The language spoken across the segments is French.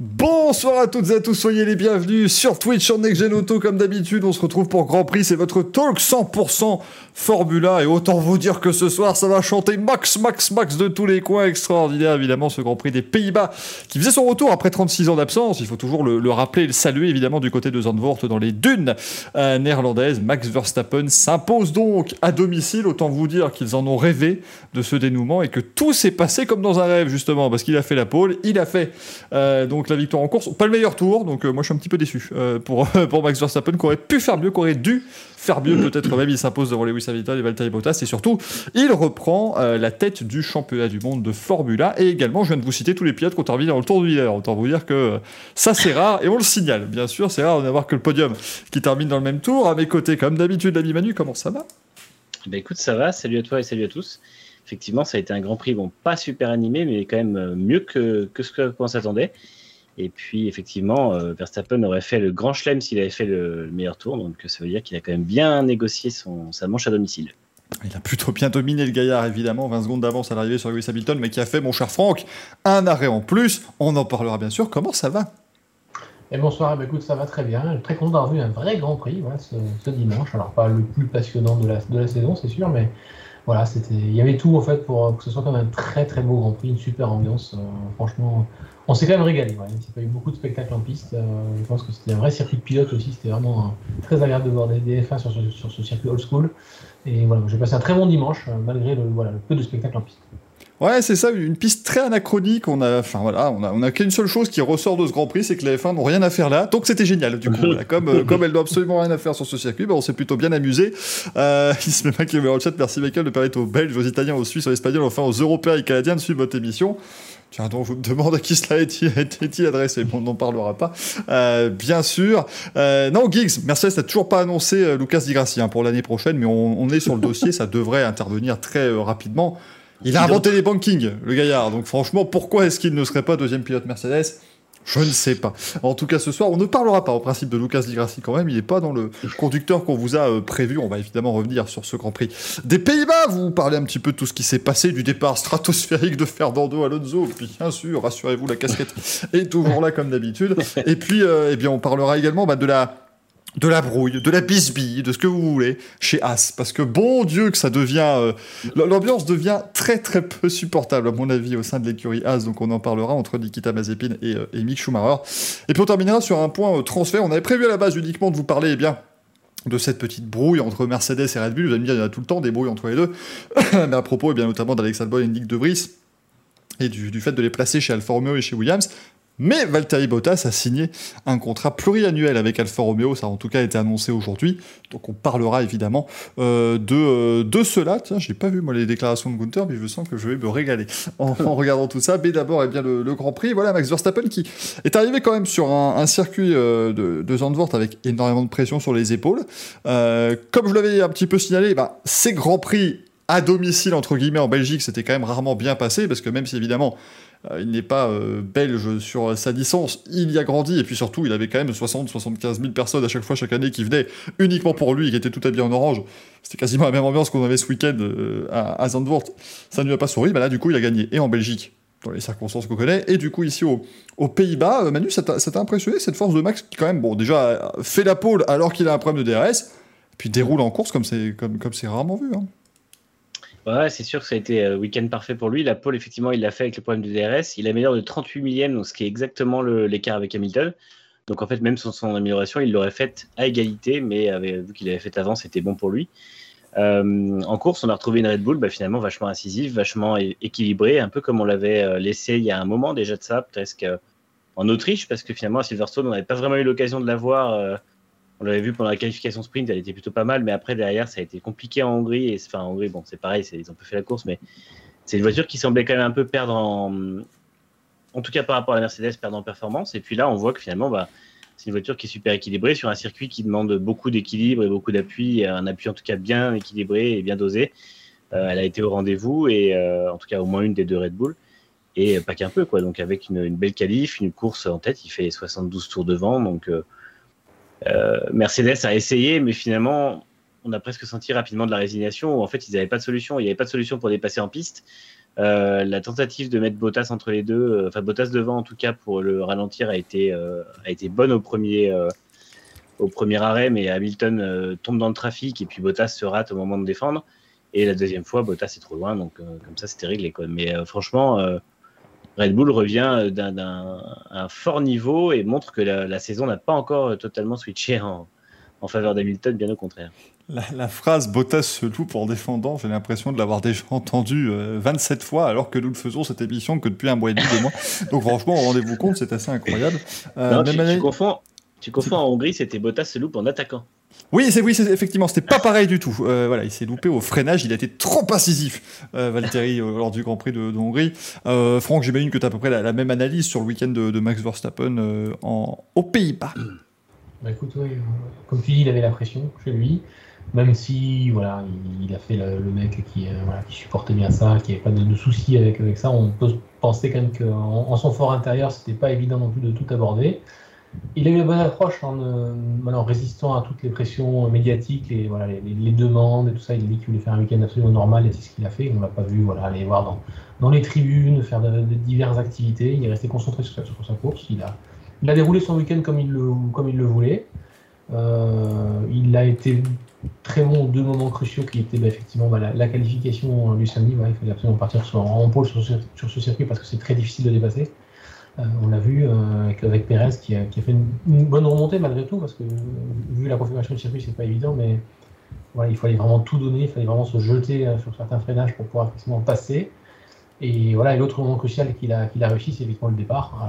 Bonsoir à toutes et à tous, soyez les bienvenus sur Twitch, sur NextGen Auto, comme d'habitude, on se retrouve pour Grand Prix, c'est votre talk 100% Formula, et autant vous dire que ce soir, ça va chanter max, max, max de tous les coins, extraordinaire évidemment, ce Grand Prix des Pays-Bas, qui faisait son retour après 36 ans d'absence, il faut toujours le, rappeler et le saluer évidemment du côté de Zandvoort dans les dunes euh, néerlandaises, Max Verstappen s'impose donc à domicile, autant vous dire qu'ils en ont rêvé de ce dénouement, et que tout s'est passé comme dans un rêve justement, parce qu'il a fait la pole, il a fait euh, donc la victoire en course. Pas le meilleur tour, donc euh, moi je suis un petit peu déçu euh, pour, pour Max Verstappen, qui aurait pu faire mieux, qui aurait dû faire mieux, peut-être même il s'impose devant Lewis Hamilton et Valtteri Bottas, et surtout il reprend euh, la tête du championnat du monde de Formula, et également je viens de vous citer tous les pilotes qui ont terminé dans le Tour du leader, autant vous dire que ça c'est rare, et on le signale, bien sûr, c'est rare d'avoir que le podium qui termine dans le même tour, à mes côtés comme d'habitude l'ami Manu, comment ça va? Bah écoute, ça va, salut à toi et salut à tous effectivement, ça a été un Grand Prix, bon, pas super animé, mais quand même mieux que, que ce qu'on s'attendait. Et puis, effectivement, euh, Verstappen aurait fait le grand chelem s'il avait fait le, meilleur tour. Donc, ça veut dire qu'il a quand même bien négocié son, sa manche à domicile. Il a plutôt bien dominé le gaillard, évidemment, 20 secondes d'avance à l'arrivée sur Lewis Hamilton, mais qui a fait, mon cher Franck, un arrêt en plus. On en parlera bien sûr. Comment ça va? Et bonsoir, eh ben, écoute, ça va très bien. Très content d'avoir vu un vrai Grand Prix ce, dimanche. Alors, pas le plus passionnant de la, de la saison, c'est sûr, mais voilà, c'était, il y avait tout en fait pour que ce soit quand même un très très beau Grand Prix, une super ambiance. Euh, franchement, on s'est quand même régalé. Ouais. Il y a eu beaucoup de spectacles en piste. Euh, je pense que c'était un vrai circuit de pilote aussi. C'était vraiment très agréable de voir des, DF1 sur, ce circuit old school. Et voilà, j'ai passé un très bon dimanche euh, malgré le, peu de spectacles en piste. Ouais, c'est ça, une piste très anachronique. On a, enfin voilà, on a, qu'une seule chose qui ressort de ce Grand Prix, c'est que les F1 n'ont rien à faire là. Donc c'était génial. Du coup, comme, euh, elle doit absolument rien à faire sur ce circuit, ben, on s'est plutôt bien amusé. Euh, il se met pas qui met le. Merci Michael de permettre aux Belges, aux Italiens, aux Suisses, aux Espagnols, enfin aux Européens et Canadiens de suivre votre émission. Tiens, donc je me demande à qui cela est-il adressé. Bon, on n'en parlera pas, euh, bien sûr. Euh, non, Giggs, Mercedes n'a toujours pas annoncé euh, Lucas Di Grassi hein, pour l'année prochaine, mais on, on, est sur le dossier, ça devrait intervenir très rapidement. Il a inventé les bankings, le gaillard. Donc franchement, pourquoi est-ce qu'il ne serait pas deuxième pilote Mercedes? Je ne sais pas. En tout cas, ce soir, on ne parlera pas au principe de Lucas Di Grassi quand même. Il n'est pas dans le conducteur qu'on vous a euh, prévu. On va évidemment revenir sur ce Grand Prix des Pays-Bas. Vous parlez un petit peu de tout ce qui s'est passé, du départ stratosphérique de Fernando Alonso. Bien sûr, rassurez-vous, la casquette est toujours là comme d'habitude. Et puis, euh, eh bien, on parlera également bah, de la de la brouille, de la bisbille, de ce que vous voulez chez As. Parce que bon Dieu que ça devient... Euh, l'ambiance devient très très peu supportable à mon avis au sein de l'écurie As. Donc on en parlera entre Nikita Mazepin et, euh, Mick Schumacher. Et puis on terminera sur un point euh, transfert. On avait prévu à la base uniquement de vous parler eh de cette petite brouille entre Mercedes et Red Bull. Vous allez me dire, il y en a tout le temps des brouilles entre les deux. Mais à propos, eh bien, notamment d'Alex Albon et Nick De Vries, et du, du, fait de les placer chez Alfa Romeo et chez Williams, mais Valtteri Bottas a signé un contrat pluriannuel avec Alfa Romeo, ça a en tout cas été annoncé aujourd'hui. Donc on parlera évidemment euh, de, euh, de cela. Tiens, j'ai pas vu moi les déclarations de Gunther, mais je sens que je vais me régaler en, regardant tout ça. Mais d'abord, eh bien le, Grand Prix. Voilà Max Verstappen qui est arrivé quand même sur un, circuit euh, de, de Zandvoort avec énormément de pression sur les épaules. comme je l'avais un petit peu signalé, bah, ces Grands Prix à domicile entre guillemets en Belgique, c'était quand même rarement bien passé parce que même si évidemment il n'est pas euh, belge sur sa licence, il y a grandi, et puis surtout, il avait quand même 60-75 000 personnes à chaque fois, chaque année, qui venaient uniquement pour lui, qui étaient tout habillés en orange. C'était quasiment la même ambiance qu'on avait ce week-end euh, à, Zandvoort. Ça ne lui a pas souri, mais là, du coup, il a gagné, et en Belgique, dans les circonstances qu'on connaît, et du coup, ici aux, Pays-Bas, Manu, ça t'a impressionné, cette force de Max, qui quand même, bon, déjà, fait la pole alors qu'il a un problème de DRS, puis déroule en course comme c'est comme rarement vu. Hein. Ouais, c'est sûr que ça a été un euh, week-end parfait pour lui. La pole, effectivement, il l'a fait avec le problème de DRS. Il a amélioré de 38 millième, donc ce qui est exactement l'écart avec Hamilton. Donc en fait, même sans son amélioration, il l'aurait faite à égalité, mais vu qu'il avait fait avant, c'était bon pour lui. Euh, en course, on a retrouvé une Red Bull bah, finalement vachement incisive, vachement équilibrée, un peu comme on l'avait euh, laissé il y a un moment déjà de ça, presque en Autriche, parce que finalement à Silverstone, on n'avait pas vraiment eu l'occasion de la voir on l'avait vu pendant la qualification sprint, elle était plutôt pas mal, mais après derrière ça a été compliqué en Hongrie. Et, enfin, en Hongrie, bon, c'est pareil, ils ont peu fait la course, mais c'est une voiture qui semblait quand même un peu perdre en, en tout cas par rapport à la Mercedes, perdre en performance. Et puis là, on voit que finalement, bah, c'est une voiture qui est super équilibrée sur un circuit qui demande beaucoup d'équilibre et beaucoup d'appui, un appui en tout cas bien équilibré et bien dosé. Euh, elle a été au rendez-vous et euh, en tout cas au moins une des deux Red Bull et pas qu'un peu quoi. Donc avec une, belle qualif, une course en tête, il fait 72 tours devant, donc euh, euh, Mercedes a essayé, mais finalement, on a presque senti rapidement de la résignation. Où en fait, ils n'avaient pas de solution. Il n'y avait pas de solution pour dépasser en piste. la tentative de mettre Bottas entre les deux, enfin Bottas devant en tout cas pour le ralentir a été, a été bonne au premier, au premier arrêt, mais Hamilton tombe dans le trafic et puis Bottas se rate au moment de défendre. Et la deuxième fois, Bottas est trop loin, donc comme ça c'était réglé. Quoi. Mais franchement, Red Bull revient d'un fort niveau et montre que la, saison n'a pas encore totalement switché en, faveur d'Hamilton, bien au contraire. La, phrase Bottas se loupe en défendant, j'ai l'impression de l'avoir déjà entendue 27 euh, fois, alors que nous ne faisons cette émission que depuis un mois et demi, deux mois. Donc franchement, rendez-vous compte, c'est assez incroyable. Euh, tu, confonds, tu confonds en Hongrie, c'était Bottas se loupe en attaquant. Oui, c'est oui, effectivement, c'était pas pareil du tout. Euh, voilà, il s'est loupé au freinage, il a été trop incisif, euh, Valtteri, euh, lors du Grand Prix de, Hongrie. Franck, j'imagine que tu as à peu près la, même analyse sur le week-end de, Max Verstappen en, aux Pays-Bas. Bah écoute, comme tu dis, il avait la pression chez lui, même si voilà, il, a fait le, mec qui, supportait bien ça, qui n'avait pas de, soucis avec, ça. On peut penser quand même qu'en en son fort intérieur, c'était pas évident non plus de tout aborder. Il a eu la bonne approche en, résistant à toutes les pressions médiatiques voilà, les, demandes et tout ça. Il a dit qu'il voulait faire un week-end absolument normal et c'est ce qu'il a fait. On l'a pas vu aller voir dans, les tribunes, faire diverses activités. Il est resté concentré sur, sa course. Il a, déroulé son week-end comme il le, voulait. Euh, il a été très bon aux deux moments cruciaux qui étaient bah, effectivement bah, la, qualification du samedi. il fallait absolument partir en pôle sur ce circuit parce que c'est très difficile de dépasser. Euh, on l'a vu euh, avec, Perez qui a, fait une, bonne remontée malgré tout, parce que vu la configuration du circuit, c'est pas évident, mais il fallait vraiment tout donner, il fallait vraiment se jeter euh, sur certains freinages pour pouvoir effectivement passer. Et voilà, et l'autre moment crucial qu'il a, qu'il a réussi, c'est effectivement le départ.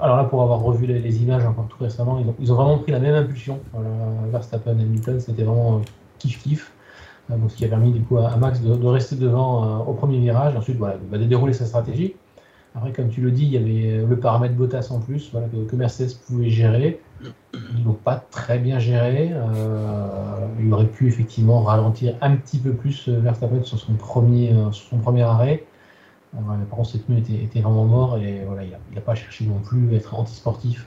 alors là, pour avoir revu les, images encore tout récemment, ils ont, vraiment pris la même impulsion. Verstappen et Hamilton, c'était vraiment kiff-kiff. ce qui a permis du à, Max de, rester devant au premier virage, ensuite voilà, bah, de dérouler sa stratégie. Après, comme tu le dis, il y avait le paramètre Bottas en plus, voilà, que, Mercedes pouvait gérer. Ils n'ont pas très bien géré. Euh, il aurait pu effectivement ralentir un petit peu plus Verstappen sur son premier, euh, sur son premier arrêt. Euh, par contre, cette pneu était, vraiment mort et voilà, il n'a pas cherché non plus à être antisportif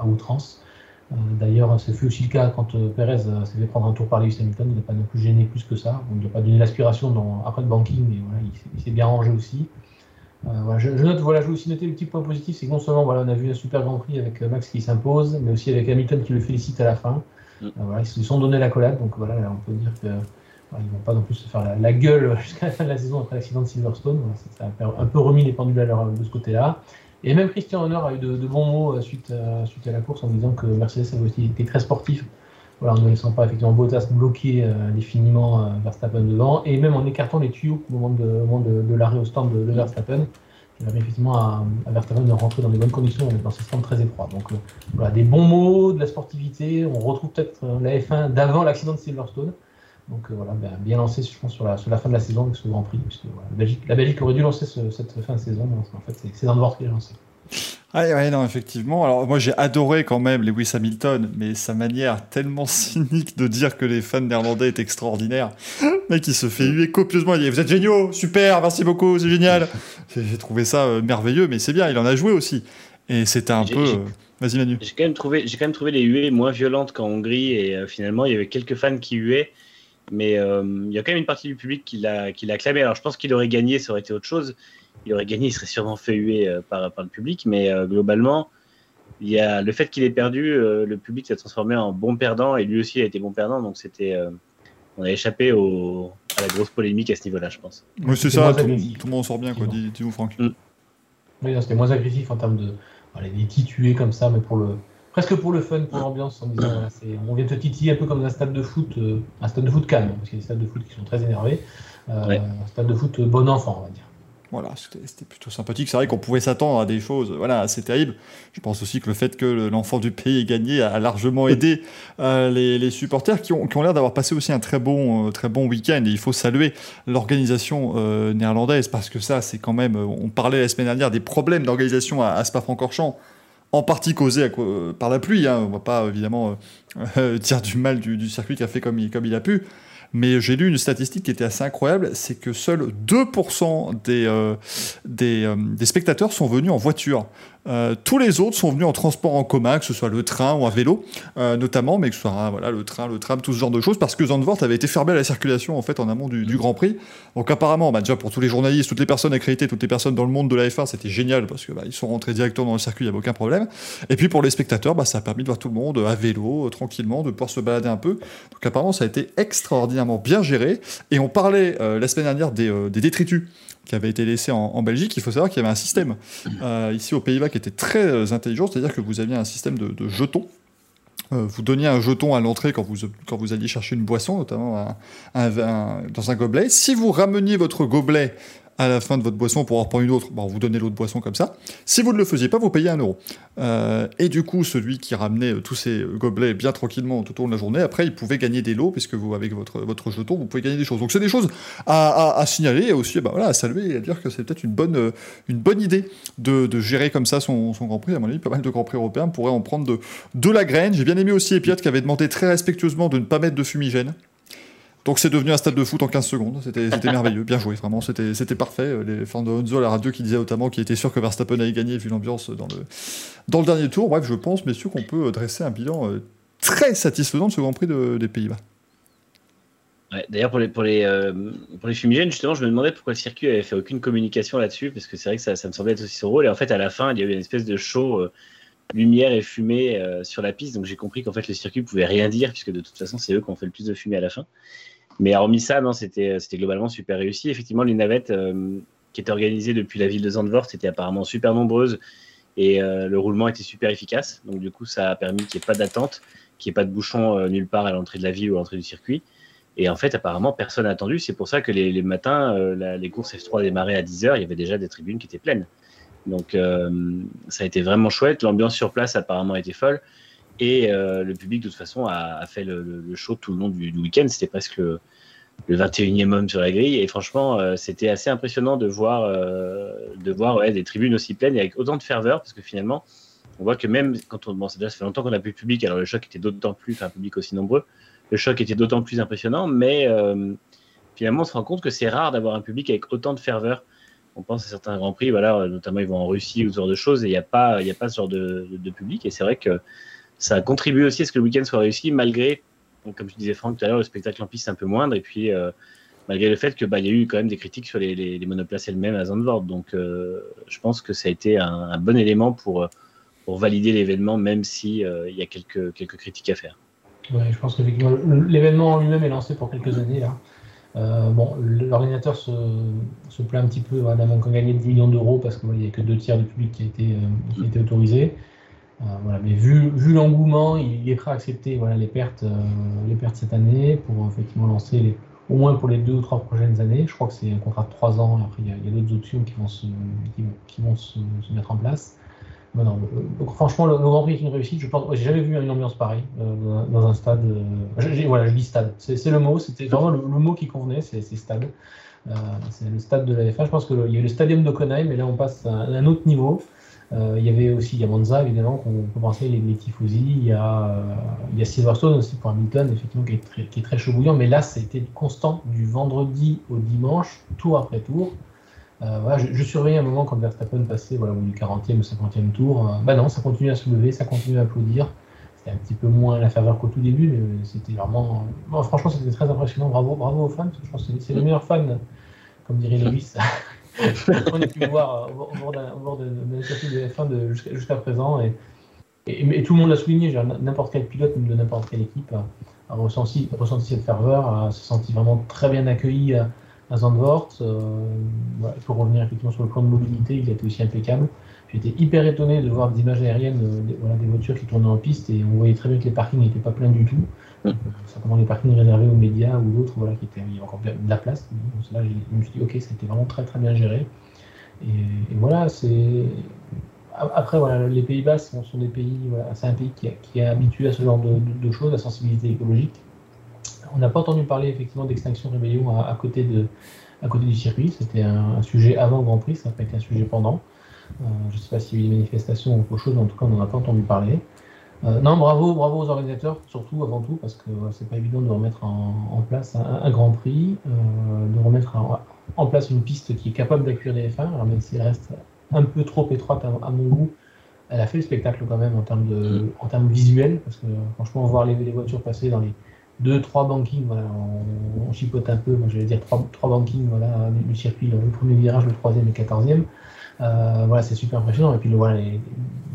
à outrance. D'ailleurs, ce fut aussi le cas quand Perez s'est fait prendre un tour par Lewis Hamilton. Il n'a pas non plus gêné plus que ça. il n'a pas donné l'aspiration après le banking, mais voilà, il s'est bien rangé aussi. Euh, je, note, voilà, je vais aussi noter le petit point positif, c'est que non seulement voilà, on a vu un super Grand Prix avec euh, Max qui s'impose, mais aussi avec Hamilton qui le félicite à la fin. Mm. Euh, voilà, ils se sont donné la collade, donc voilà, on peut dire que ils vont pas non plus se faire la, gueule jusqu'à la fin de la saison après l'accident de Silverstone. ça, a un peu remis les pendules à l'heure de ce côté-là. Et même Christian Horner a eu de, bons mots suite, suite à la course en disant que Mercedes avait aussi été très sportif voilà, en ne laissant pas effectivement Bottas bloquer définitivement Verstappen devant, et même en écartant les tuyaux au moment de, l'arrêt au stand de, Verstappen, qui permet effectivement à, Verstappen de rentrer dans des bonnes conditions dans ces stands très étroits. Donc voilà, des bons mots, de la sportivité, on retrouve peut-être la F1 d'avant l'accident de Silverstone. Donc voilà, bien lancé je pense sur la, fin de la saison avec ce Grand Prix, puisque la, Belgique, aurait dû lancer cette fin de saison, mais en fait c'est bord qui l'a lancé. Ah ouais, non, effectivement. Alors moi j'ai adoré quand même Lewis Hamilton, mais sa manière tellement cynique de dire que les fans néerlandais étaient extraordinaires. Le mec il se fait huer copieusement, il dit vous êtes géniaux, super, merci beaucoup, c'est génial. J'ai trouvé ça euh, merveilleux, mais c'est bien, il en a joué aussi. Et c'était un peu... Euh, vas-y Manu. J'ai quand, même trouvé, quand même trouvé les huées moins violentes qu'en Hongrie, et euh, finalement il y avait quelques fans qui huaient, mais il y a quand même une partie du public qui l'a acclamé. Alors je pense qu'il aurait gagné, ça aurait été autre chose il aurait gagné, il serait sûrement fait huer euh, par, par le public. Mais euh, globalement, il y a le fait qu'il ait perdu, euh, le public s'est transformé en bon perdant et lui aussi a été bon perdant. Donc c'était, on a échappé au, à la grosse polémique à ce niveau-là, je pense. Oui, c'est ça, tout, le monde sort bien, quoi. Dis-nous, Franck. Mm. Oui, c'était moins agressif en termes de. Voilà, des titués comme ça, mais pour le. Presque pour le fun, pour l'ambiance, en disant on vient te titiller un peu comme dans un stade de foot, un stade de foot calme, parce qu'il y a des stades de foot qui sont très énervés. Un stade de foot bon enfant, on va dire. Voilà, c'était plutôt sympathique. C'est vrai qu'on pouvait s'attendre à des choses voilà, assez terribles. Je pense aussi que le fait que l'enfant du pays ait gagné a largement aidé euh, les, supporters qui ont, qui ont l'air d'avoir passé aussi un très bon, euh, très bon week-end. Et il faut saluer l'organisation euh, néerlandaise parce que ça, c'est quand même. On parlait la semaine dernière des problèmes d'organisation à, Spa-Francorchamps en partie causés par la pluie. Hein. On ne va pas évidemment dire du mal du, circuit qui a fait comme il, comme il a pu. Mais j'ai lu une statistique qui était assez incroyable, c'est que seuls 2% des, euh, des, euh, des, spectateurs sont venus en voiture. Euh, tous les autres sont venus en transport en commun, que ce soit le train ou un vélo, euh, notamment, mais que ce soit voilà, le train, le tram, tout ce genre de choses, parce que Zandvoort avait été fermé à la circulation en fait en amont du, Grand Prix. Donc apparemment, bah, déjà pour tous les journalistes, toutes les personnes accréditées, toutes les personnes dans le monde de la F1, c'était génial parce que bah, ils sont rentrés directement dans le circuit, il n'y avait aucun problème. Et puis pour les spectateurs, bah, ça a permis de voir tout le monde à vélo, tranquillement, de pouvoir se balader un peu. Donc apparemment, ça a été extraordinairement bien géré. Et on parlait la semaine dernière des détritus qui avait été laissé en, Belgique, il faut savoir qu'il y avait un système euh, ici aux Pays-Bas qui était très euh, intelligent, c'est-à-dire que vous aviez un système de, jetons. Euh, vous donniez un jeton à l'entrée quand vous, quand vous alliez chercher une boisson, notamment dans un gobelet. Si vous rameniez votre gobelet à la fin de votre boisson pour en reprendre une autre, bon, vous donnez l'autre boisson comme ça. Si vous ne le faisiez pas, vous payez un euro. Euh, et du coup, celui qui ramenait euh, tous ces gobelets bien tranquillement tout au long de la journée, après, il pouvait gagner des lots, puisque vous, avec votre, votre jeton, vous pouvez gagner des choses. Donc, c'est des choses à, signaler et aussi bah, voilà, à saluer et à dire que c'est peut-être une bonne, euh, une bonne idée de, gérer comme ça son, Grand Prix. À mon avis, pas mal de Grands Prix européens pourraient en prendre de, de la graine. J'ai bien aimé aussi Epiat qui avait demandé très respectueusement de ne pas mettre de fumigène. Donc c'est devenu un stade de foot en 15 secondes. C'était merveilleux, bien joué, vraiment. C'était parfait. Les fans de Honzo la radio qui disaient notamment qu'il était sûr que Verstappen allait gagner vu l'ambiance dans le, dans le dernier tour. Bref, je pense, messieurs, qu'on peut dresser un bilan euh, très satisfaisant de ce Grand Prix des Pays-Bas. D'ailleurs, pour les, les, euh, fumigènes, justement, je me demandais pourquoi le circuit avait fait aucune communication là-dessus, parce que c'est vrai que ça, me semblait être aussi son rôle. Et en fait, à la fin, il y avait une espèce de show euh, lumière et fumée sur la piste. Donc j'ai compris qu'en fait, le circuit pouvait rien dire, puisque de toute façon, c'est eux qui ont fait le plus de fumée à la fin. Mais hormis ça, non, c'était globalement super réussi. Effectivement, les navettes euh, qui étaient organisées depuis la ville de Zandvoort étaient apparemment super nombreuses et euh, le roulement était super efficace. Donc, du coup, ça a permis qu'il n'y ait pas d'attente, qu'il n'y ait pas de bouchon euh, nulle part à l'entrée de la ville ou à l'entrée du circuit. Et en fait, apparemment, personne n'a attendu. C'est pour ça que les, matins, les courses F3 démarraient à 10h, il y avait déjà des tribunes qui étaient pleines. Donc, ça a été vraiment chouette. L'ambiance sur place, apparemment, était folle. Et euh, le public, de toute façon, a, fait le, show tout le long du, week-end. C'était presque le, 21e homme sur la grille. Et franchement, euh, c'était assez impressionnant de voir, euh, de voir des tribunes aussi pleines et avec autant de ferveur. Parce que finalement, on voit que même quand on. Bon, ça fait longtemps qu'on n'a plus de public, alors le choc était d'autant plus. Enfin, un public aussi nombreux. Le choc était d'autant plus impressionnant. Mais finalement, on se rend compte que c'est rare d'avoir un public avec autant de ferveur. On pense à certains grands prix, voilà, notamment ils vont en Russie ou ce genre de choses, et il n'y a, pas, a pas ce genre de, de public. Et c'est vrai que ça a contribué aussi à ce que le week-end soit réussi, malgré, comme je disais Franck tout à l'heure, le spectacle en piste un peu moindre, et puis euh, malgré le fait qu'il bah, y a eu quand même des critiques sur les, monoplaces elles-mêmes à Zandvoort. Donc euh, je pense que ça a été un, bon élément pour, valider l'événement, même s'il euh, il y a quelques, critiques à faire. Oui, je pense que l'événement lui-même est lancé pour quelques années là. bon, l'organisateur se, se, plaint un petit peu d'avoir gagné 10 millions d'euros parce qu'il n'y a que deux tiers du public qui a été autorisé. Euh, mais vu, l'engouement, il est prêt à accepter voilà, les, pertes, euh, les pertes cette année pour effectivement lancer au moins pour les deux ou trois prochaines années. Je crois que c'est un contrat de trois ans et après il y a, d'autres options qui vont se, mettre en place. Euh, franchement, le, Grand Prix est une réussite. Je pense, j'ai jamais vu une ambiance pareille dans un stade. voilà, je dis stade. C'est, le mot. C'était vraiment le, mot qui convenait. C'est, stade. c'est le stade de la F1. Je pense qu'il y a eu le stadium de Conaille, mais là on passe à un autre niveau. Euh, il y avait aussi il Monza, évidemment, qu'on peut penser les, les Tifosi. Il y, a, euh, il y a Silverstone aussi pour Hamilton, effectivement, qui est très, qui est très chaud bouillant. Mais là, ça a été constant du vendredi au dimanche, tour après tour. Euh, voilà, je, surveillais un moment quand Verstappen passait voilà, du 40e ou 50e tour. bah non, ça continue à se lever, ça continue à applaudir. C'était un petit peu moins la faveur qu'au tout début, mais c'était vraiment. franchement, c'était très impressionnant. Bravo, bravo aux fans. Je pense que c'est les meilleurs fans, comme dirait Lewis. on a pu voir au bord, de, de, F1 jusqu'à présent. Et, tout le monde l'a souligné, n'importe quel pilote, de n'importe quelle équipe, a, ressenti, cette ferveur, a se senti vraiment très bien accueilli à, Zandvoort. Euh, il faut revenir effectivement sur le plan de mobilité, il a été aussi impeccable. J'étais hyper étonné de voir des images aériennes, euh, voilà, des voitures qui tournaient en piste et on voyait très bien que les parkings n'étaient pas pleins du tout. Certainement les parkings réservés aux médias ou d'autres, voilà, qui étaient, il y avait encore de la place. Donc, là, je me suis dit, ok, c'était vraiment très très bien géré. Et, voilà, c'est. Après, voilà, les Pays-Bas sont, des pays, c'est un pays qui, est habitué à ce genre de, choses, à sensibilité écologique. On n'a pas entendu parler effectivement d'extinction rébellion à, côté de, à côté du circuit. C'était un, sujet avant Grand Prix, ça n'a pas été un sujet pendant. Euh, je ne sais pas s'il y a eu des manifestations ou autre chose, mais en tout cas, on n'en a pas entendu parler. Euh, non, bravo, bravo aux organisateurs, surtout avant tout, parce que c'est pas évident de remettre en, place un, Grand Prix, euh, de remettre en, place une piste qui est capable d'accueillir les F1, alors même si elle reste un peu trop étroite à, mon goût, elle a fait le spectacle quand même en termes, de, mm. en termes visuels, parce que franchement, voir les, les voitures passer dans les deux, trois bankings, voilà, on, chipote un peu, moi je vais dire trois, trois bankings voilà, du, circuit, le, premier virage, le troisième et le quatorzième. Euh, voilà, c'est super impressionnant. Et puis voilà,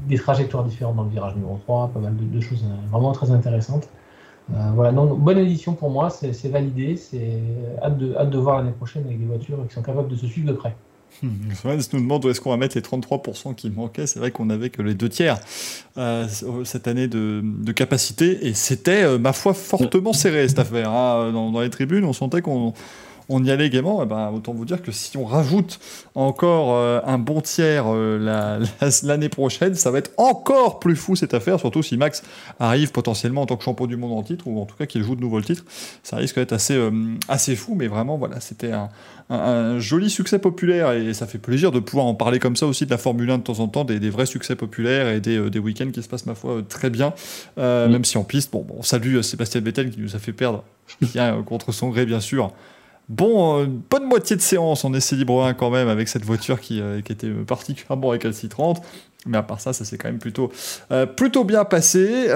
des trajectoires différentes dans le virage numéro 3, pas mal de, choses euh, vraiment très intéressantes. Euh, voilà, donc bonne édition pour moi, c'est validé, c'est hâte de, hâte de voir l'année prochaine avec des voitures qui sont capables de se suivre de près. Hmm, se nous demande où est-ce qu'on va mettre les 33% qui manquaient. C'est vrai qu'on avait que les deux tiers cette année de, capacité et c'était, ma foi, fortement serré cette affaire. Hein, dans, dans, les tribunes, on sentait qu'on on y allait gaiement, et eh ben, autant vous dire que si on rajoute encore euh, un bon tiers euh, l'année prochaine, ça va être encore plus fou cette affaire, surtout si Max arrive potentiellement en tant que champion du monde en titre, ou en tout cas qu'il joue de nouveau le titre. Ça risque d'être assez, euh, assez fou, mais vraiment, voilà, c'était un, joli succès populaire, et ça fait plaisir de pouvoir en parler comme ça aussi de la Formule 1 de temps en temps, des, vrais succès populaires et des, week-ends qui se passent, ma foi, très bien, même si en piste, bon, bon, salut Sébastien Vettel qui nous a fait perdre, bien contre son gré, bien sûr. Bon, une euh, bonne moitié de séance en essai libre 1 quand même avec cette voiture qui, euh, qui était particulièrement récalcitrante. Mais à part ça, ça s'est quand même plutôt, euh, bien passé.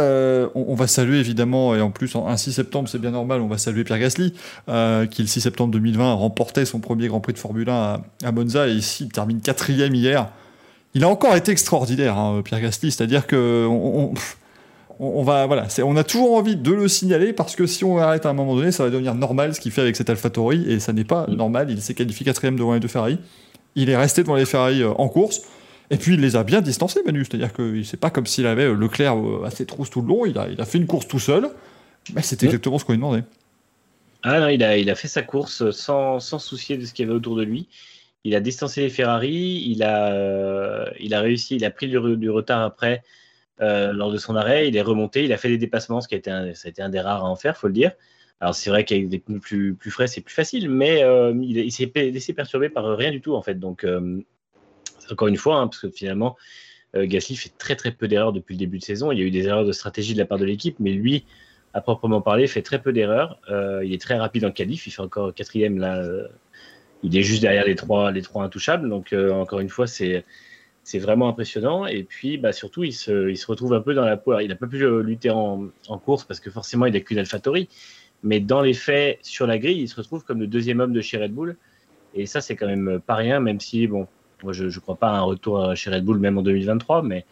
On, va saluer évidemment, et en plus, un 6 septembre, c'est bien normal, on va saluer Pierre Gasly, qui le 6 septembre 2020 remportait son premier Grand Prix de Formule 1 à, Monza, et ici, il termine quatrième hier. Il a encore été extraordinaire, hein, Pierre Gasly, c'est-à-dire que on, on, va, voilà, on a toujours envie de le signaler parce que si on arrête à un moment donné, ça va devenir normal ce qu'il fait avec cet AlphaTauri et ça n'est pas mm. normal. Il s'est qualifié quatrième devant les deux Ferrari. Il est resté devant les Ferrari euh, en course. Et puis il les a bien distancés, Manu. C'est-à-dire que c'est pas comme s'il avait euh, Leclerc euh, à ses trousses tout le long. Il a, il a fait une course tout seul. Mais c'était mm. exactement ce qu'on lui demandait. Ah non, il a, il a fait sa course sans, sans soucier de ce qu'il y avait autour de lui. Il a distancé les Ferrari. Il a, il a réussi. Il a pris du retard après euh, lors de son arrêt. Il est remonté, il a fait des dépassements, ce qui a été un, ça a été un des rares à en faire, faut le dire. Alors c'est vrai qu'avec des pneus plus, plus frais, c'est plus facile, mais euh, il, s'est laissé perturber par rien du tout en fait. Donc euh, encore une fois, hein, parce que finalement, Gasly fait très très peu d'erreurs depuis le début de saison. Il y a eu des erreurs de stratégie de la part de l'équipe, mais lui, à proprement parler, fait très peu d'erreurs. il est très rapide en qualif, il fait encore quatrième là. il est juste derrière les trois, les trois intouchables. Donc encore une fois, c'est c'est vraiment impressionnant. Et puis, bah, surtout, il se, retrouve un peu dans la peau. il n'a pas pu lutter en, en, course parce que forcément, il n'a qu'une AlphaTauri. Mais dans les faits, sur la grille, il se retrouve comme le deuxième homme de chez Red Bull. Et ça, c'est quand même pas rien, même si, bon, moi, je ne crois pas à un retour chez Red Bull, même en 2023, mais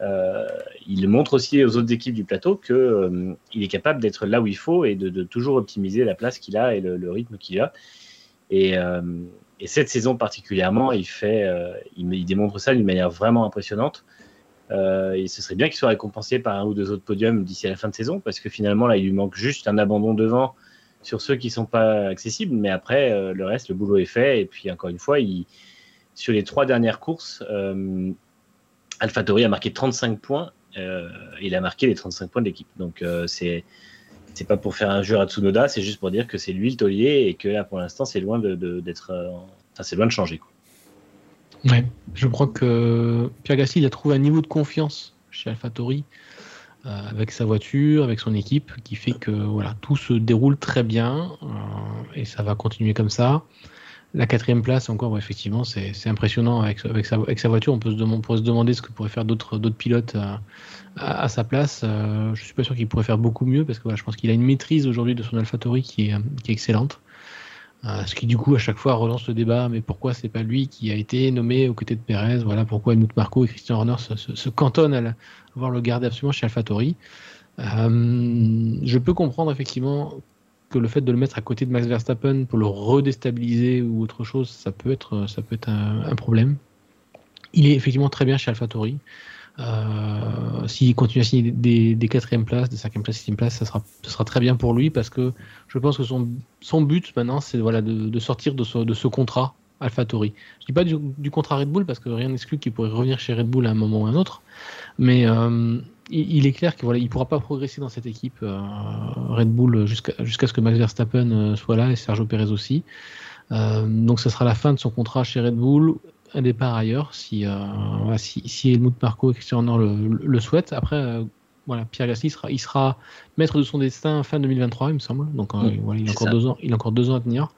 euh, il montre aussi aux autres équipes du plateau qu'il euh, est capable d'être là où il faut et de, toujours optimiser la place qu'il a et le, le rythme qu'il a. Et, euh, et cette saison particulièrement, il, fait, euh, il, démontre ça d'une manière vraiment impressionnante. Euh, et ce serait bien qu'il soit récompensé par un ou deux autres podiums d'ici à la fin de saison, parce que finalement, là, il lui manque juste un abandon devant sur ceux qui ne sont pas accessibles. Mais après, euh, le reste, le boulot est fait. Et puis, encore une fois, sur les trois dernières courses, euh, AlphaTauri a marqué 35 points. il a marqué les 35 points de l'équipe. Donc, c'est c'est pas pour faire un jeu à Tsunoda, c'est juste pour dire que c'est lui le taulier et que là pour l'instant c'est loin de, d'être, euh, c'est loin de changer. Quoi. Ouais, je crois que Pierre Gasly il a trouvé un niveau de confiance chez AlphaTauri euh, avec sa voiture, avec son équipe, qui fait que voilà tout se déroule très bien euh, et ça va continuer comme ça. La quatrième place, encore, effectivement, c'est, impressionnant avec, avec, sa, avec, sa, voiture. On peut se, demander, se demander ce que pourraient faire d'autres, d'autres pilotes à, sa place. Euh, je suis pas sûr qu'il pourrait faire beaucoup mieux parce que voilà, je pense qu'il a une maîtrise aujourd'hui de son AlphaTauri qui est, qui est excellente. Euh, ce qui du coup à chaque fois relance le débat, mais pourquoi c'est pas lui qui a été nommé aux côtés de Perez Voilà pourquoi Helmut Marco et Christian Horner se, cantonnent à, voir le garder absolument chez AlphaTauri. Euh, je peux comprendre effectivement que le fait de le mettre à côté de Max Verstappen pour le redéstabiliser ou autre chose, ça peut être, ça peut être un, un problème. Il est effectivement très bien chez AlphaTauri. Euh, S'il continue à signer des, des, quatrièmes places, des cinquièmes places, sixièmes places, ça sera, ça sera très bien pour lui parce que je pense que son, but maintenant, c'est de, sortir de ce, de ce contrat AlphaTauri. Je dis pas du, contrat Red Bull parce que rien n'exclut qu'il pourrait revenir chez Red Bull à un moment ou à un autre, mais euh, il, est clair qu'il il pourra pas progresser dans cette équipe euh, Red Bull jusqu'à ce que Max Verstappen soit là et Sergio Perez aussi. Donc ça sera la fin de son contrat chez Red Bull un départ ailleurs si, euh, si, si, Helmut Marco et Christian Horner le, le, souhaitent. Après, euh, voilà, Pierre Gasly sera, il sera maître de son destin fin 2023, il me semble. Donc euh, voilà, il, a encore deux ans, il a encore deux ans à tenir.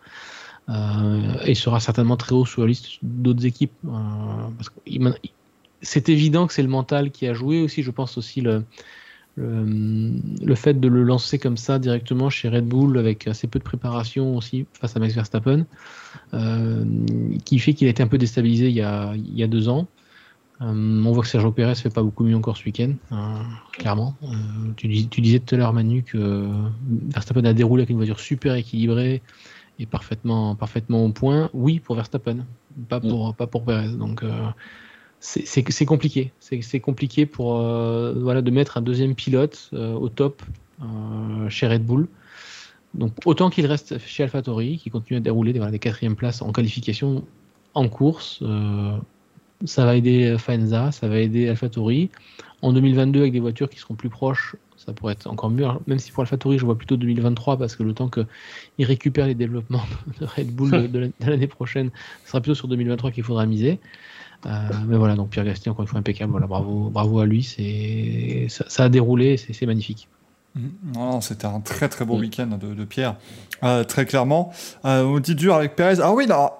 et il sera certainement très haut sur la liste d'autres équipes. parce c'est évident que c'est le mental qui a joué aussi. Je pense aussi le, le, fait de le lancer comme ça directement chez Red Bull avec assez peu de préparation aussi face à Max Verstappen, euh, qui fait qu'il a été un peu déstabilisé il y a, il y a deux ans. Euh, on voit que Sergio Pérez fait pas beaucoup mieux encore ce week-end, hein, clairement. Euh, tu, tu, disais tout à l'heure, Manu, que Verstappen a déroulé avec une voiture super équilibrée et parfaitement, parfaitement au point. Oui, pour Verstappen, pas pour, pas pour Pérez. Donc, c'est compliqué. C'est compliqué pour euh, voilà, de mettre un deuxième pilote euh, au top euh, chez Red Bull. Donc autant qu'il reste chez AlphaTauri, qui continue à dérouler des, voilà, quatrièmes places en qualification en course, ça va aider Faenza, ça va aider AlphaTauri. En 2022, avec des voitures qui seront plus proches, ça pourrait être encore mieux. même si pour AlphaTauri, je vois plutôt 2023, parce que le temps qu'ils récupèrent les développements de Red Bull de l'année prochaine, ce sera plutôt sur 2023 qu'il faudra miser. Euh, mais voilà, donc Pierre Gasly, encore une fois, impeccable. Voilà, bravo, bravo à lui. C'est, ça, a déroulé, c'est, magnifique. Mm. Non, c'était un très très beau mm. week-end de, Pierre, euh, très clairement. Euh, on dit dur avec Perez. Ah oui, non,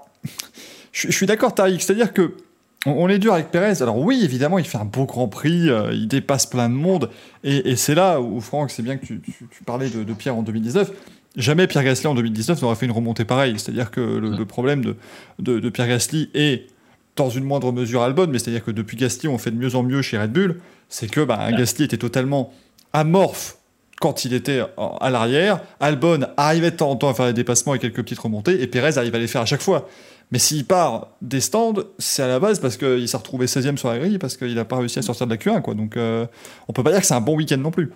je, suis d'accord, Tariq. C'est-à-dire que on, est dur avec Perez. Alors oui, évidemment, il fait un beau Grand Prix, il dépasse plein de monde, et, c'est là où Franck, c'est bien que tu, parlais de, Pierre en 2019. Jamais Pierre Gasly en 2019 n'aurait fait une remontée pareille. C'est-à-dire que le, problème de, de, Pierre Gasly est dans une moindre mesure Albon, mais c'est-à-dire que depuis Gasly, on fait de mieux en mieux chez Red Bull, c'est que bah, Gasly était totalement amorphe quand il était à l'arrière. Albon arrivait de temps en temps à faire des dépassements et quelques petites remontées, et Perez arrive à les faire à chaque fois. Mais s'il part des stands, c'est à la base parce qu'il s'est retrouvé 16e sur la grille, parce qu'il n'a pas réussi à sortir de la Q1. Quoi. Donc euh, on peut pas dire que c'est un bon week-end non plus.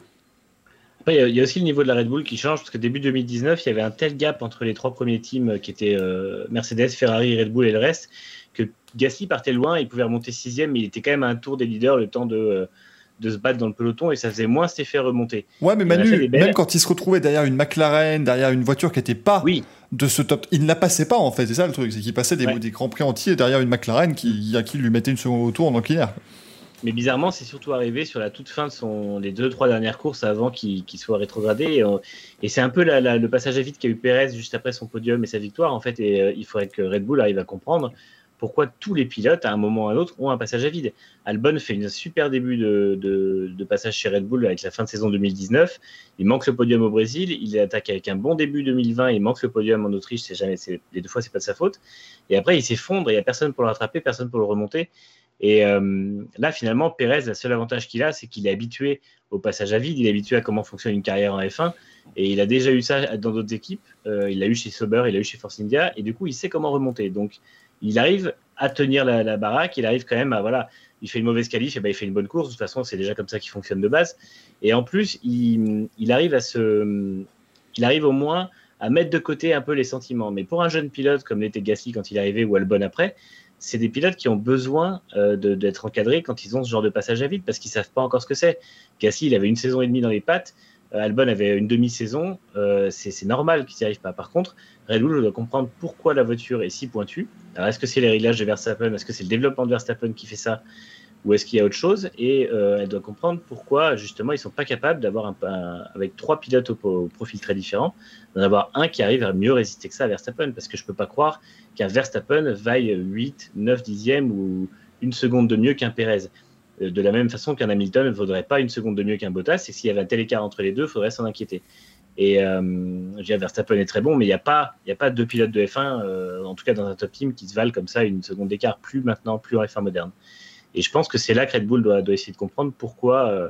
il y, a aussi le niveau de la Red Bull qui change, parce que début 2019, il y avait un tel gap entre les trois premiers teams qui étaient euh, Mercedes, Ferrari, Red Bull et le reste, Gasly partait loin, il pouvait remonter sixième, mais il était quand même à un tour des leaders le temps de, euh, de se battre dans le peloton et ça faisait moins cet effet remonté. Ouais, mais Manu, même quand il se retrouvait derrière une McLaren, derrière une voiture qui n'était pas de ce top, il ne la passait pas en fait, c'est ça le truc, c'est qu'il passait des, des, grands prix entiers derrière une McLaren qui, à qui lui mettait une seconde tour en inclinaire. Mais bizarrement, c'est surtout arrivé sur la toute fin de son, les deux trois dernières courses avant qu'il soit rétrogradé. Et, c'est un peu le passage à vide qu'a eu Perez juste après son podium et sa victoire en fait. Et euh, il faudrait que Red Bull arrive à comprendre pourquoi tous les pilotes, à un moment ou à un autre, ont un passage à vide. Albon fait un super début de, passage chez Red Bull avec la fin de saison 2019. Il manque le podium au Brésil. Il attaque avec un bon début 2020. Il manque le podium en Autriche. C'est jamais, les deux fois, c'est pas de sa faute. Et après, il s'effondre. Il n'y a personne pour le rattraper, personne pour le remonter. Et euh, là, finalement, Pérez, le seul avantage qu'il a, c'est qu'il est habitué au passage à vide. Il est habitué à comment fonctionne une carrière en F1. Et il a déjà eu ça dans d'autres équipes. Euh, il l'a eu chez Sauber, il l'a eu chez Force India. Et du coup, il sait comment remonter. Donc, il arrive à tenir la, baraque, il arrive quand même à, voilà, il fait une mauvaise qualif, et ben il fait une bonne course, de toute façon, c'est déjà comme ça qu'il fonctionne de base. Et en plus, il, arrive à se, il arrive au moins à mettre de côté un peu les sentiments. Mais pour un jeune pilote comme l'était Gasly quand il arrivé ou Albon après, c'est des pilotes qui ont besoin euh, d'être encadrés quand ils ont ce genre de passage à vide parce qu'ils savent pas encore ce que c'est. Gasly, il avait une saison et demie dans les pattes. Euh, Albon avait une demi-saison, euh, c'est normal qu'il n'y arrive pas. Par contre, Red Bull doit comprendre pourquoi la voiture est si pointue. Alors, est-ce que c'est les réglages de Verstappen? Est-ce que c'est le développement de Verstappen qui fait ça? Ou est-ce qu'il y a autre chose? Et euh, elle doit comprendre pourquoi, justement, ils ne sont pas capables d'avoir, un, avec trois pilotes au, profil très différent, d'en avoir un qui arrive à mieux résister que ça à Verstappen. Parce que je ne peux pas croire qu'un Verstappen vaille 8, 9 dixièmes ou une seconde de mieux qu'un Perez de la même façon qu'un Hamilton ne vaudrait pas une seconde de mieux qu'un Bottas, et s'il y avait un tel écart entre les deux, il faudrait s'en inquiéter. Et euh, Verstappen est très bon, mais il n'y a, pas, a pas deux pilotes de F1, euh, en tout cas dans un top team, qui se valent comme ça une seconde d'écart, plus maintenant, plus en F1 moderne. Et je pense que c'est là que Red Bull doit, essayer de comprendre pourquoi, euh,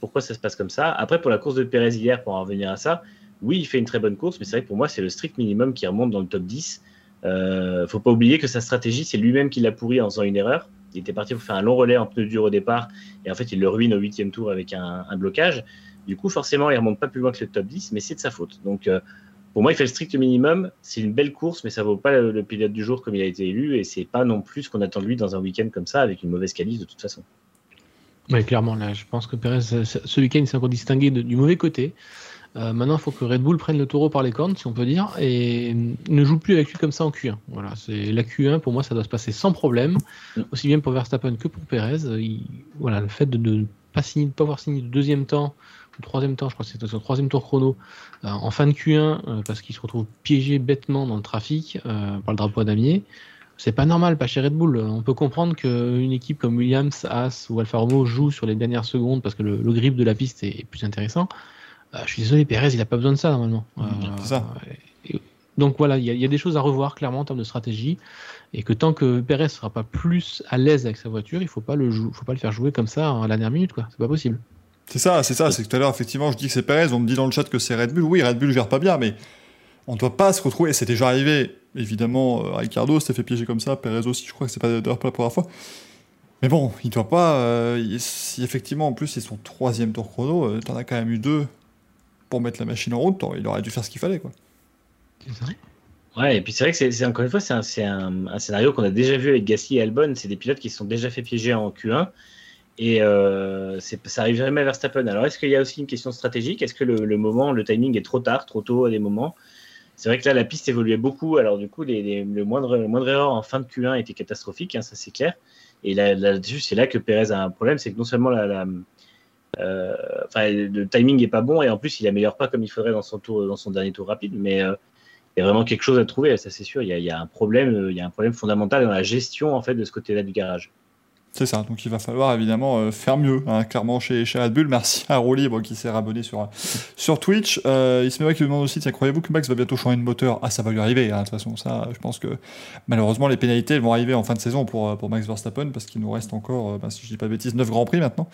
pourquoi ça se passe comme ça. Après, pour la course de Perez hier, pour en revenir à ça, oui, il fait une très bonne course, mais c'est vrai que pour moi, c'est le strict minimum qui remonte dans le top 10. Il ne faut pas oublier que sa stratégie, c'est lui-même qui l'a pourri en faisant une erreur. Il était parti pour faire un long relais en pneu dur au départ, et en fait, il le ruine au huitième tour avec un, blocage. Du coup, forcément, il remonte pas plus loin que le top 10, mais c'est de sa faute. Donc, euh, pour moi, il fait le strict minimum. C'est une belle course, mais ça vaut pas le, pilote du jour comme il a été élu, et c'est pas non plus ce qu'on attend de lui dans un week-end comme ça, avec une mauvaise qualif de toute façon. Oui, clairement, là, je pense que Perez, ce week-end, il s'est encore distingué du mauvais côté. Euh, maintenant, il faut que Red Bull prenne le taureau par les cornes, si on peut dire, et ne joue plus avec lui comme ça en Q1. Voilà, c'est la Q1 pour moi, ça doit se passer sans problème, aussi bien pour Verstappen que pour Perez. voilà, le fait de ne pas signer, de pas avoir signé le deuxième temps ou troisième temps, je crois que c'était son troisième tour chrono euh, en fin de Q1 euh, parce qu'il se retrouve piégé bêtement dans le trafic par le drapeau à damier. c'est pas normal, pas chez Red Bull. On peut comprendre qu'une équipe comme Williams, Haas ou Alfa Romeo joue sur les dernières secondes parce que le, grip de la piste est, plus intéressant. Euh, je suis désolé, Perez, il a pas besoin de ça normalement. c'est ça. donc voilà, il y, a des choses à revoir clairement en termes de stratégie et que tant que Perez sera pas plus à l'aise avec sa voiture, il faut pas le faut pas le faire jouer comme ça à la dernière minute, quoi. C'est pas possible. C'est ça, c'est ça. C'est que tout à l'heure, effectivement, je dis que c'est Perez. On me dit dans le chat que c'est Red Bull. Oui, Red Bull gère pas bien, mais on ne doit pas se retrouver. C'est déjà arrivé, évidemment. Euh, Ricardo s'était fait piéger comme ça. Perez aussi, je crois que c'est pas d'ailleurs pas la première fois. Mais bon, il doit pas. Euh, si effectivement, en plus, c'est son troisième tour chrono, euh, t'en as quand même eu deux pour mettre la machine en route. Il aurait dû faire ce qu'il fallait, quoi. Ouais, et puis c'est vrai que c'est encore une fois, c'est un, un, scénario qu'on a déjà vu avec Gasly et Albon. C'est des pilotes qui se sont déjà fait piéger en Q1. Et euh, ça arrive jamais à Verstappen. Alors, est-ce qu'il y a aussi une question stratégique? Est-ce que le, moment, le timing est trop tard, trop tôt à des moments? C'est vrai que là, la piste évoluait beaucoup. Alors, du coup, les, le, moindre, moindre erreur en fin de Q1 était catastrophique, hein, ça c'est clair. Et là, là c'est là que Perez a un problème c'est que non seulement la, euh, le timing est pas bon et en plus, il améliore pas comme il faudrait dans son, tour, dans son dernier tour rapide. Mais euh, il y a vraiment quelque chose à trouver, ça c'est sûr. Il y, a, un problème, il y a un problème fondamental dans la gestion en fait de ce côté-là du garage. C'est ça, donc il va falloir évidemment euh, faire mieux, hein, clairement chez, chez Red Bull. Merci à Rolly qui s'est abonné sur, sur Twitch. Euh, il se met qui demande aussi croyez-vous que Max va bientôt changer de moteur? Ah, ça va lui arriver, hein, de toute façon. Ça, je pense que malheureusement, les pénalités vont arriver en fin de saison pour, euh, pour Max Verstappen parce qu'il nous reste encore, ben, si je dis pas de bêtises, 9 grands prix maintenant.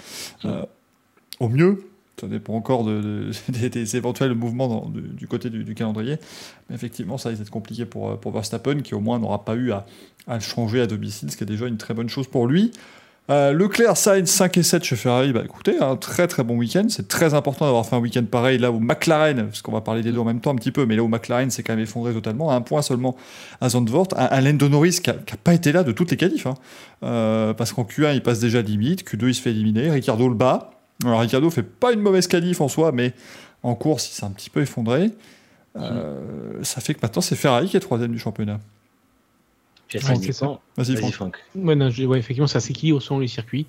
Au mieux, ça dépend encore de, des, éventuels mouvements du, côté du, calendrier. Mais effectivement, ça va être compliqué pour, pour Verstappen, qui au moins n'aura pas eu à, à changer à domicile, ce qui est déjà une très bonne chose pour lui. Euh, Leclerc, Sainz 5 et 7 chez Ferrari, bah écoutez, un très très bon week-end. C'est très important d'avoir fait un week-end pareil là où McLaren, parce qu'on va parler des deux en même temps un petit peu, mais là où McLaren s'est quand même effondré totalement, à un point seulement à Zandvoort, un, Lando Norris qui n'a pas été là de toutes les qualifs, hein. euh, parce qu'en Q1 il passe déjà limite, Q2 il se fait éliminer, Ricardo le bat. Alors Ricardo fait pas une mauvaise qualif en soi, mais en course il s'est un petit peu effondré. Euh, ça fait que maintenant c'est Ferrari qui est troisième du championnat. Vas-y, Franck. Ouais, effectivement, ça s'équilibre selon les circuits.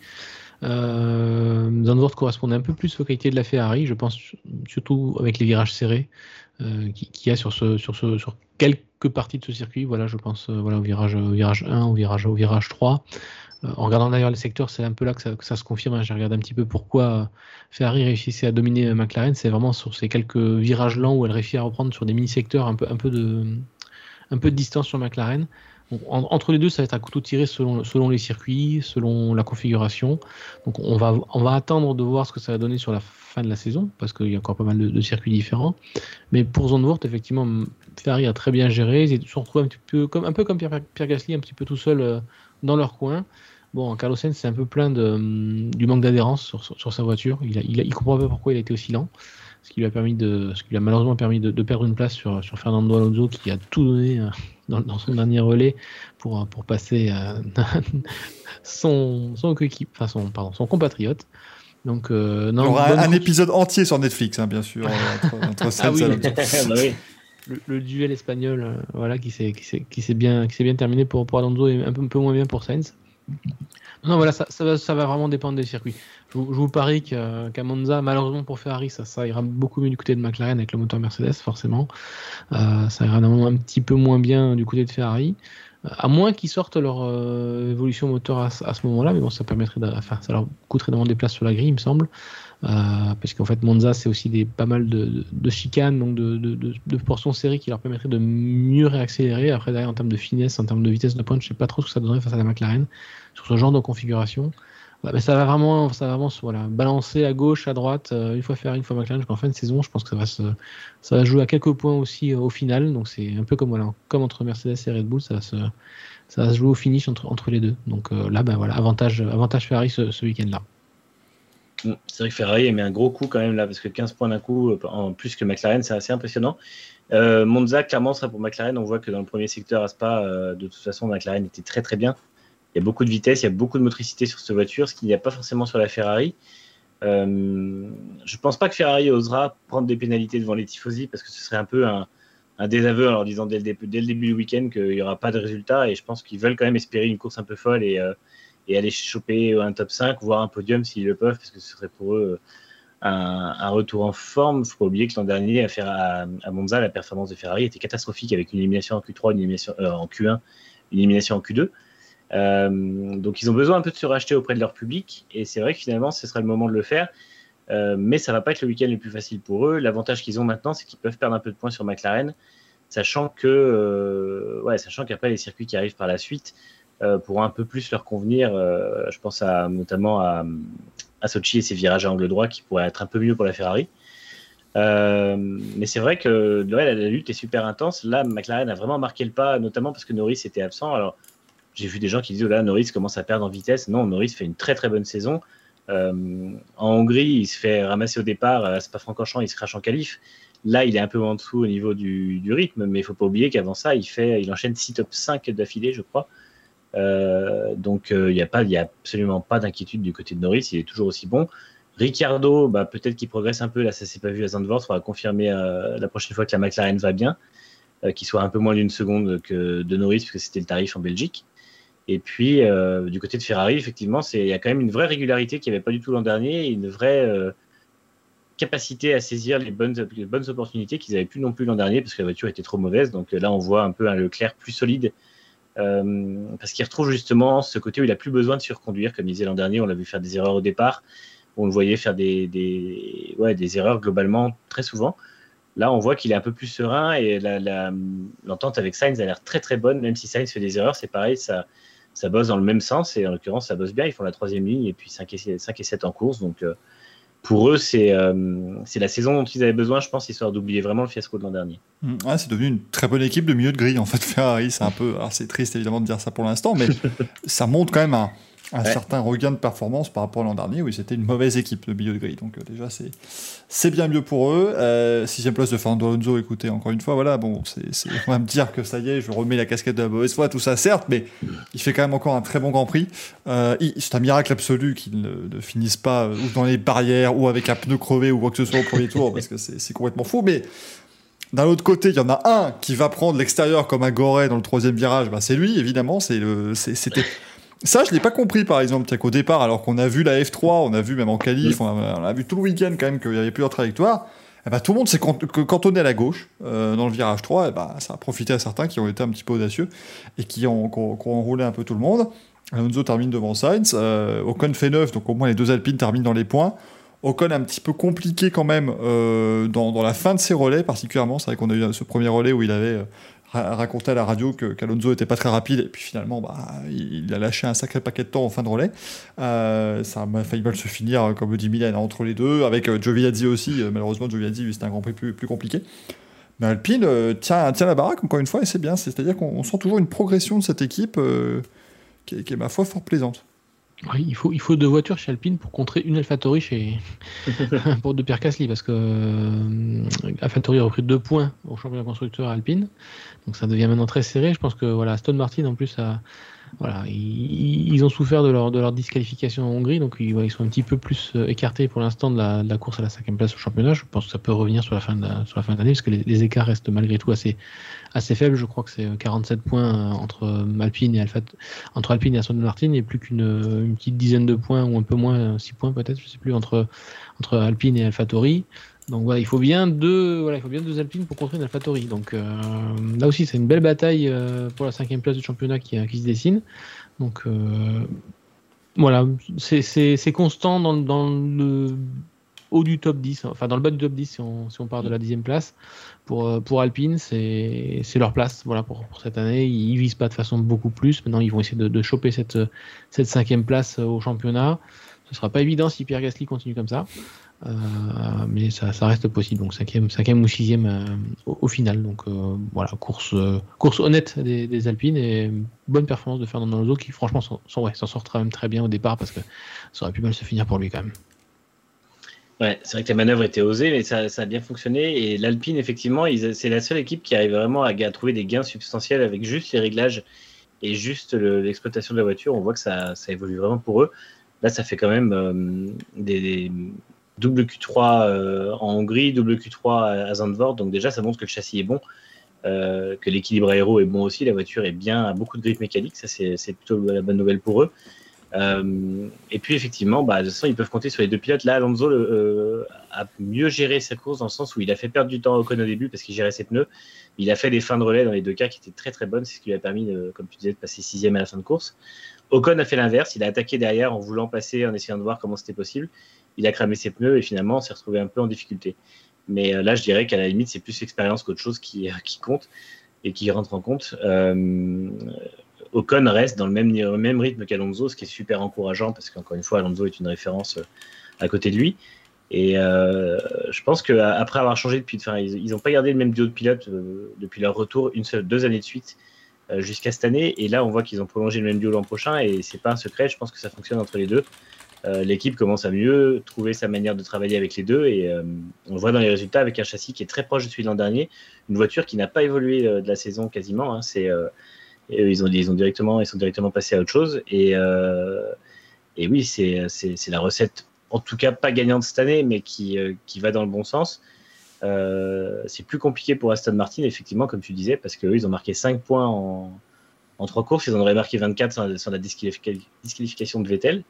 Euh, Zandvoort correspondait un peu plus aux qualités de la Ferrari, je pense, surtout avec les virages serrés euh, qu'il y a sur, ce, sur, ce, sur quelques parties de ce circuit. Voilà, je pense euh, voilà, au, virage, au virage 1, au virage, au virage 3. Euh, en regardant d'ailleurs les secteurs, c'est un peu là que ça, se confirme. Hein. J'ai regardé un petit peu pourquoi Ferrari réussissait à dominer McLaren. C'est vraiment sur ces quelques virages lents où elle réussit à reprendre sur des mini-secteurs un peu, un, peu de, un peu de distance sur McLaren entre les deux, ça va être à couteau tiré selon, selon les circuits, selon la configuration. Donc on va, on va attendre de voir ce que ça va donner sur la fin de la saison, parce qu'il y a encore pas mal de, circuits différents. Mais pour Zandvoort, effectivement, Ferrari a très bien géré. Ils se retrouvent un, petit peu comme, un peu comme Pierre, Gasly, un petit peu tout seul euh, dans leur coin. Bon, Carlos Sainz, c'est un peu plein de, du manque d'adhérence sur, sur, sa voiture. Il, a, il, il comprend pas pourquoi il a été aussi lent ce qui lui a permis de, ce qui lui a malheureusement permis de, perdre une place sur, sur, Fernando Alonso qui a tout donné euh, dans, son dernier relais pour, pour passer euh, son, son, enfin son, pardon, son compatriote. Donc, euh, non, Il y aura un, épisode entier sur Netflix, hein, bien sûr, entre, ah bah Le, duel espagnol, voilà, qui s'est bien qui bien terminé pour, pour Alonso et un peu, un peu moins bien pour Sainz. Non, voilà, ça, va, vraiment dépendre des circuits. Je, vous parie qu'à malheureusement pour Ferrari, ça, ira beaucoup mieux du côté de McLaren avec le moteur Mercedes, forcément. Euh, ça ira un petit peu moins bien du côté de Ferrari. Euh, à moins qu'ils sortent leur euh, évolution moteur à, ce moment-là, mais bon, ça permettrait, de, ça leur coûterait vraiment des places sur la grille, il me semble. Euh, parce qu'en fait Monza c'est aussi des, pas mal de, de chicanes, donc de, de, de, portions serrées qui leur permettraient de mieux réaccélérer. Après derrière en termes de finesse, en termes de vitesse de pointe, je sais pas trop ce que ça donnerait face à la McLaren sur ce genre de configuration. mais ça va vraiment, ça va vraiment voilà, balancer à gauche, à droite, euh, une fois faire une fois McLaren jusqu'en fin de saison. Je pense que ça va se, ça va jouer à quelques points aussi euh, au final. Donc c'est un peu comme voilà, comme entre Mercedes et Red Bull, ça va se, ça va se jouer au finish entre, entre les deux. Donc là, ben voilà, avantage, avantage Ferrari ce, ce week-end-là. Mm. C'est vrai que Ferrari a mis un gros coup quand même là, parce que 15 points d'un coup, euh, en plus que McLaren, c'est assez impressionnant. Euh, Monza, clairement, sera pour McLaren. On voit que dans le premier secteur à Spa, euh, de toute façon, McLaren était très très bien. Il y a beaucoup de vitesse, il y a beaucoup de motricité sur cette voiture, ce qu'il n'y a pas forcément sur la Ferrari. Euh, je pense pas que Ferrari osera prendre des pénalités devant les tifosi parce que ce serait un peu un, désaveu en leur disant dès le, début, dès le du week-end qu'il n'y aura pas de résultat. Et je pense qu'ils veulent quand même espérer une course un peu folle et, et aller choper un top 5, voire un podium s'ils le peuvent, parce que ce serait pour eux euh, un, retour en forme. Il ne faut pas oublier que l'an dernier, à, à, Monza, la performance de Ferrari était catastrophique avec une élimination en Q3, une élimination euh, en Q1, élimination en Q2. donc ils ont besoin un peu de se racheter auprès de leur public, et c'est vrai que finalement ce sera le moment de le faire. mais ça va pas être le week-end le plus facile pour eux. L'avantage qu'ils ont maintenant, c'est qu'ils peuvent perdre un peu de points sur McLaren, sachant que, ouais, sachant qu'après les circuits qui arrivent par la suite, euh, pour un peu plus leur convenir. Euh, je pense à, notamment à, à, Sochi et ses virages à angle droit qui pourraient être un peu mieux pour la Ferrari. Euh, mais c'est vrai que la, lutte est super intense. Là, McLaren a vraiment marqué le pas, notamment parce que Norris était absent. Alors, j'ai vu des gens qui disent oh là, Norris commence à perdre en vitesse. Non, Norris fait une très très bonne saison. en Hongrie, il se fait ramasser au départ. C'est pas Francorchamps, il se crache en qualif. Là, il est un peu en dessous au niveau du, du rythme, mais il faut pas oublier qu'avant ça, il, fait, il enchaîne 6 top 5 d'affilée, je crois. Euh, donc il euh, n'y a, absolument pas d'inquiétude du côté de Norris, il est toujours aussi bon. Ricardo, bah, peut-être qu'il progresse un peu, là ça s'est pas vu à Zandvoort, il faudra confirmer euh, la prochaine fois que la McLaren va bien, qu'il soit un peu moins d'une seconde que de Norris, puisque c'était le tarif en Belgique. Et puis du côté de Ferrari, effectivement, il y a quand même une vraie régularité qu'il n'y avait pas du tout l'an dernier, une vraie capacité à saisir les bonnes, les bonnes opportunités qu'ils n'avaient plus non plus l'an dernier, parce que la voiture était trop mauvaise. Donc là, on voit un peu un Leclerc plus solide euh, parce qu'il retrouve justement ce côté où il a plus besoin de surconduire, comme disait l'an dernier, on l'a vu faire des erreurs au départ, on le voyait faire des erreurs globalement très souvent. Là, on voit qu'il est un peu plus serein et l'entente avec Sainz a l'air très très bonne, même si Sainz fait des erreurs, c'est pareil, ça, ça bosse dans le même sens. Et en l'occurrence, ça bosse bien. Ils font la troisième ligne et puis 5 et, 5 et 7 en course, donc euh, pour eux, euh, c'est la saison dont ils avaient besoin, je pense, histoire d'oublier vraiment le fiasco de l'an dernier. Ouais, c'est devenu une très bonne équipe de milieu de grille, en fait, Ferrari. C'est un peu. Alors, c'est triste, évidemment, de dire ça pour l'instant, mais ça montre quand même un, un certain regain de performance par rapport à l'an dernier, où c'était une mauvaise équipe de milieu de grille. Donc, euh, déjà, c'est, c'est bien mieux pour eux. Euh, sixième place de Fernando Alonso, écoutez, encore une fois, voilà, bon, c'est, on va me dire que ça y est, je remets la casquette de la mauvaise foi, tout ça, certes, mais il fait quand même encore un très bon Grand Prix. Euh, c'est un miracle absolu qu'il ne, finisse pas ou dans les barrières, ou avec un pneu crevé, ou quoi que ce soit au premier tour, parce que c'est, complètement fou, mais. D'un autre côté, il y en a un qui va prendre l'extérieur comme un goré dans le troisième virage. Bah, c'est lui, évidemment. C'était, ça, je l'ai pas compris, par exemple, qu'au départ, alors qu'on a vu la F3, on a vu même en qualif, on a, vu tout le week-end quand même qu'il n'y avait plus de trajectoire, et eh ben, tout le monde s'est cantonné à la gauche euh, dans le virage 3, et eh ben, ça a profité à certains qui ont été un petit peu audacieux et qui ont, qui ont, enroulé un peu tout le monde. Alonso termine devant Sainz, euh, Ocon fait 9, donc au moins les deux Alpines terminent dans les points. Ocon un petit peu compliqué quand même euh, dans, dans, la fin de ses relais particulièrement. C'est vrai qu'on a eu ce premier relais où il avait racontait à la radio que qu'Alonso était pas très rapide et puis finalement bah, il, a lâché un sacré paquet de temps en fin de relais. Euh, ça a failli mal se finir comme le dit Milan entre les deux avec euh, Giovinazzi aussi. Euh, malheureusement Giovinazzi c'était un Grand Prix plus, plus compliqué. Mais Alpine tient, tient la baraque encore une fois et c'est bien. C'est-à-dire qu'on sent toujours une progression de cette équipe qui est, ma foi fort plaisante. Oui, il faut, il faut deux voitures chez Alpine pour contrer une AlphaTauri chez pour de Pierre Casly parce que euh, AlphaTauri a repris deux points au championnat constructeur Alpine, donc ça devient maintenant très serré. Je pense que voilà, Stone Martin en plus a, voilà, ils, ont souffert de leur, de leur disqualification en Hongrie, donc ils, sont un petit peu plus euh, écartés pour l'instant de la, course à la cinquième place au championnat. Je pense que ça peut revenir sur la fin de sur la fin d'année, parce que les, écarts restent malgré tout assez, assez faibles. Je crois que c'est 47 euh, points euh, entre Alpine et Alpha, entre Alpine et Aston Martin, et plus qu'une une petite dizaine de points ou un peu moins, 6 points peut-être, je sais plus, entre, entre Alpine et AlphaTauri. Donc voilà, il faut bien deux, voilà, il faut bien deux Alpines pour construire une AlphaTauri. Donc euh, là aussi, c'est une belle bataille euh, pour la cinquième place du championnat qui, qui se dessine. Donc euh, voilà, c'est constant dans, le haut du top 10, enfin dans le bas du top 10 si on, si part de la dixième place. Pour, pour Alpine, c'est leur place voilà, pour, cette année. Ils visent pas de façon beaucoup plus. Maintenant, ils vont essayer de, de choper cette, cette cinquième place au championnat. Ce sera pas évident si Pierre Gasly continue comme ça. Euh, mais ça, reste possible. Donc cinquième, cinquième ou sixième euh, au, final. Donc euh, voilà, course, course honnête des, Alpines et bonne performance de Fernando Alonso qui franchement s'en sort quand même très bien au départ parce que ça aurait pu mal se finir pour lui quand même. Ouais, c'est vrai que la manœuvre était osée, mais ça, a bien fonctionné. Et l'Alpine, effectivement, c'est la seule équipe qui arrive vraiment à, trouver des gains substantiels avec juste les réglages et juste l'exploitation de la voiture. On voit que ça, évolue vraiment pour eux. Là, ça fait quand même des, double Q3 euh, en Hongrie, double Q3 à Zandvoort. Donc déjà, ça montre que le châssis est bon, euh, que l'équilibre aéro est bon aussi. La voiture est bien, a beaucoup de grippe mécanique. Ça, c'est plutôt la bonne nouvelle pour eux. et puis effectivement, bah, de toute façon, ils peuvent compter sur les deux pilotes. Là, Alonso a mieux géré sa course dans le sens où il a fait perdre du temps à Ocon au début parce qu'il gérait ses pneus. Il a fait des fins de relais dans les deux cas qui étaient très très bonnes. C'est ce qui lui a permis, comme tu disais, de passer sixième à la fin de course. Ocon a fait l'inverse. Il a attaqué derrière en voulant passer, en essayant de voir comment c'était possible. Il a cramé ses pneus et finalement, s'est retrouvé un peu en difficulté. Mais euh, là, je dirais qu'à la limite, c'est plus l'expérience qu'autre chose qui, qui, compte et qui rentre en compte. Euh, Ocon reste dans le même, même rythme qu'Alonso, ce qui est super encourageant parce qu'encore une fois, Alonso est une référence euh, à côté de lui. Et euh, je pense qu'après avoir changé depuis, enfin, ils n'ont pas gardé le même duo de pilotes depuis leur retour une seule, deux années de suite jusqu'à cette année. Et là, on voit qu'ils ont prolongé le même duo l'an prochain et c'est pas un secret. Je pense que ça fonctionne entre les deux. Euh, l'équipe commence à mieux trouver sa manière de travailler avec les deux et euh, on le voit dans les résultats avec un châssis qui est très proche de celui de l'an dernier, une voiture qui n'a pas évolué euh, de la saison quasiment. Hein. ils, ont, directement, ils sont directement passés à autre chose et, oui, c'est, la recette, en tout cas pas gagnante cette année, mais qui, qui va dans le bon sens. c'est plus compliqué pour Aston Martin, effectivement, comme tu disais, parce qu'eux, ils ont marqué 5 points en, en 3 courses, ils en auraient marqué 24 sans, sans la disqualification de Vettel.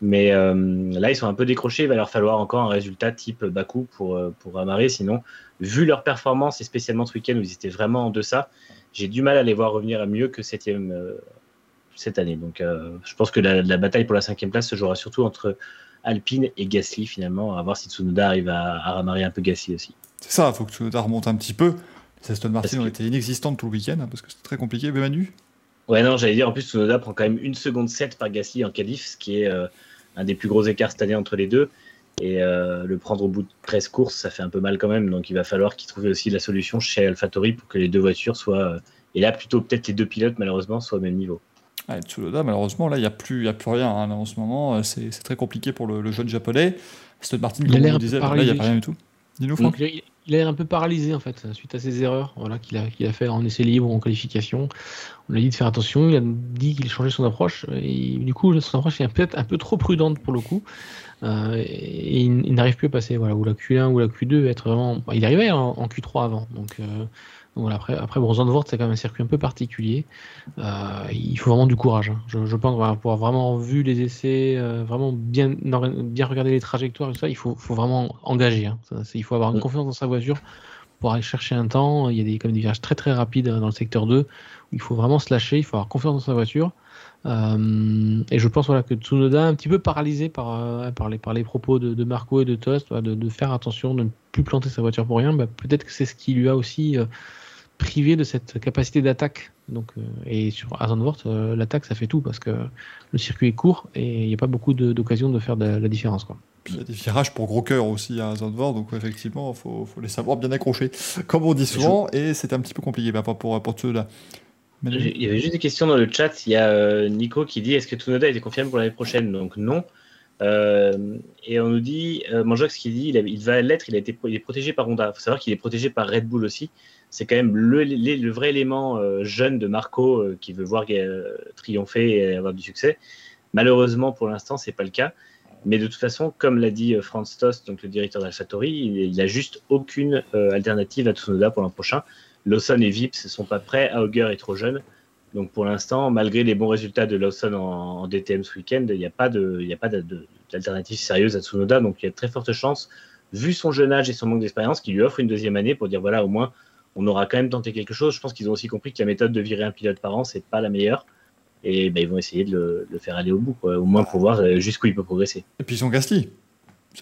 Mais euh, là, ils sont un peu décrochés. Il va leur falloir encore un résultat type Baku pour, euh, pour amarrer. Sinon, vu leur performance, et spécialement ce week-end où ils étaient vraiment en deçà, j'ai du mal à les voir revenir à mieux que septième euh, cette année. Donc, je pense que la, bataille pour la cinquième place se jouera surtout entre Alpine et Gasly, finalement, à voir si Tsunoda arrive à, à ramarrer un peu Gasly aussi. C'est ça, il faut que Tsunoda remonte un petit peu. Les Aston Martin ont été inexistantes tout le week-end, hein, parce que c'est très compliqué. Mais Manu? Ouais, non, j'allais dire, en plus, Tsunoda prend quand même une seconde 7 par Gasly en qualif, ce qui est euh, un des plus gros écarts cette année entre les deux. Et euh, le prendre au bout de 13 courses, ça fait un peu mal quand même. Donc il va falloir qu'il trouve aussi la solution chez AlphaTauri pour que les deux voitures soient. Euh, et là, plutôt peut-être les deux pilotes, malheureusement, soient au même niveau. Ouais, Tsunoda, malheureusement, là, il n'y a, plus, a plus rien. Hein, en ce moment, c'est très compliqué pour le, jeune japonais. Aston Martin, comme on disait, là, il n'y a pas rien du tout. Dis-nous, Franck il a l'air un peu paralysé en fait suite à ses erreurs voilà, qu'il a, qu'il a fait en essai libre ou en qualification. On a dit de faire attention, il a dit qu'il changeait son approche et du coup son approche est peut-être un peu trop prudente pour le coup euh, et il, n'arrive plus à passer voilà, ou la Q1 ou la Q2 être vraiment. il arrivait en, Q3 avant donc euh, voilà, après, après bon, Zandvoort, c'est quand même un circuit un peu particulier. Euh, il faut vraiment du courage. Hein. Je, je, pense pour avoir vraiment vu les essais, euh, vraiment bien, bien regarder les trajectoires et tout ça, il faut, faut vraiment engager. Hein. il faut avoir une mm. confiance dans sa voiture pour aller chercher un temps. Il y a des, comme des virages très très rapides dans le secteur 2 où il faut vraiment se lâcher, il faut avoir confiance dans sa voiture. Euh, et je pense voilà, que Tsunoda, un petit peu paralysé par, euh, par, les, par les propos de, de Marco et de Toast, de, de, faire attention, de ne plus planter sa voiture pour rien, bah, peut-être que c'est ce qui lui a aussi privé de cette capacité d'attaque. Donc, euh, et sur Azandvoort, euh, l'attaque, ça fait tout parce que le circuit est court et il n'y a pas beaucoup d'occasions de, faire de, la différence. Quoi. il y a des virages pour gros cœur aussi à Zandvoort, donc effectivement, il faut, faut, les savoir bien accrocher, comme on dit souvent, et c'est un petit peu compliqué bah, pour, pour, pour ceux-là. Il y avait juste des questions dans le chat. Il y a euh, Nico qui dit est-ce que Tsunoda été confirmé pour l'année prochaine? Donc non. Et on nous dit, Manjox qui dit il, va l'être, il, est protégé par Honda. Il faut savoir qu'il est protégé par Red Bull aussi c'est quand même le, vrai élément euh, jeune de Marco euh, qui veut voir euh, triompher et avoir du succès. Malheureusement, pour l'instant, c'est pas le cas. Mais de toute façon, comme l'a dit Franz Tost, donc le directeur d'Alphatori, il n'a juste aucune alternative à Tsunoda pour l'an prochain. Lawson et Vips ne sont pas prêts. Auger est trop jeune. Donc pour l'instant, malgré les bons résultats de Lawson en, DTM ce week-end, il n'y a pas d'alternative sérieuse à Tsunoda. Donc il y a de très fortes chances, vu son jeune âge et son manque d'expérience, qu'il lui offre une deuxième année pour dire voilà, au moins, on aura quand même tenté quelque chose. Je pense qu'ils ont aussi compris que la méthode de virer un pilote par an, c'est pas la meilleure. Et ben, ils vont essayer de le, faire aller au bout, au moins pour voir euh, jusqu'où il peut progresser. Et puis ils sont Gasly.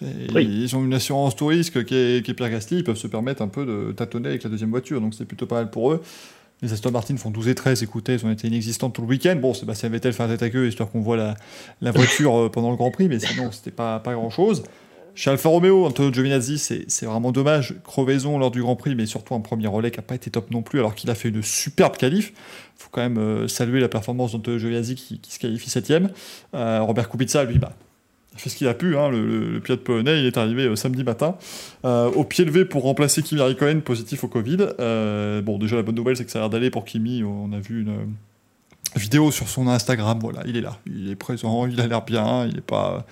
Ils ont une assurance tout risque qui est, qui Pierre Gasly. Ils peuvent se permettre un peu de tâtonner avec la deuxième voiture. Donc c'est plutôt pas mal pour eux. Les Aston Martin font 12 et 13. Écoutez, ils ont été inexistants tout le week-end. Bon, Sébastien Vettel fait un tête à queue histoire qu'on voit la, voiture euh, pendant le Grand Prix. Mais sinon, c'était pas, pas grand chose. Chez Alfa Romeo, Antonio Giovinazzi, c'est vraiment dommage. Crevaison lors du Grand Prix, mais surtout un premier relais qui n'a pas été top non plus, alors qu'il a fait une superbe qualif. Il faut quand même euh, saluer la performance d'Antonio Giovinazzi qui, qui, se qualifie 7 euh, Robert Kubica, lui, bah, il fait ce qu'il a pu. Hein, le, pilote polonais, il est arrivé euh, samedi matin au pied levé pour remplacer Kimi Raikkonen positif au Covid. bon, déjà, la bonne nouvelle, c'est que ça a l'air d'aller pour Kimi. On a vu une vidéo sur son Instagram, voilà, il est là, il est présent, il a l'air bien, il n'est pas,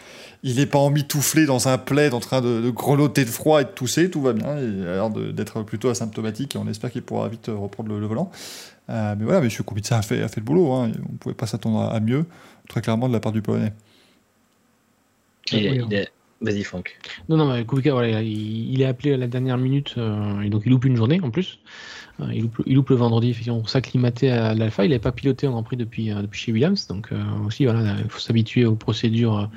il est pas emmitouflé dans un plaid en train de, grelotter de froid et de tousser, tout va bien, il a l'air d'être plutôt asymptomatique et on espère qu'il pourra vite reprendre le, volant. Euh, mais voilà, M. Kubica a fait, a fait le boulot, hein, on ne pouvait pas s'attendre à mieux, très clairement de la part du Polonais. Vas-y, Franck. Non, non, mais Kubica, voilà, il, est appelé à la dernière minute, euh, et donc il loupe une journée en plus. Euh, il, loupe, le vendredi, effectivement, pour s'acclimater à l'Alpha. Il n'avait pas piloté en Grand Prix depuis, euh, depuis chez Williams, donc aussi, voilà, il faut s'habituer aux procédures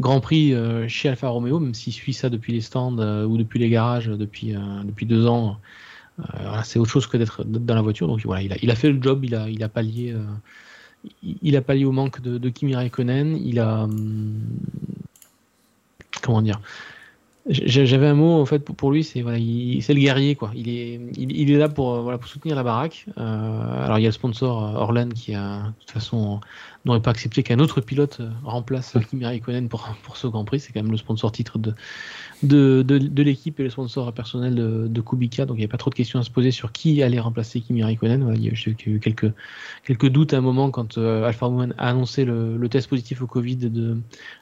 Grand Prix chez Alfa Romeo, même s'il suit ça depuis les stands ou depuis les garages depuis, depuis deux ans. c'est autre chose que d'être dans la voiture. Donc voilà, il a, il a fait le job, il a, il a pallié il a pallié au manque de, de Kimi Raikkonen. Il a, hum, comment dire j'avais un mot en fait pour lui, c'est voilà, c'est le guerrier quoi. Il est, il, est là pour euh, voilà pour soutenir la baraque. Euh, alors il y a le sponsor euh, Orlan qui a de toute façon n'aurait pas accepté qu'un autre pilote remplace Kimi Raikkonen pour pour ce Grand Prix. C'est quand même le sponsor titre de de, l'équipe et le sponsor personnel de, de Kubica. Donc il n'y avait pas trop de questions à se poser sur qui allait remplacer Kimi Raikkonen. Il y a eu quelques, doutes à un moment quand euh, Alfa Romeo a annoncé le, test positif au Covid de,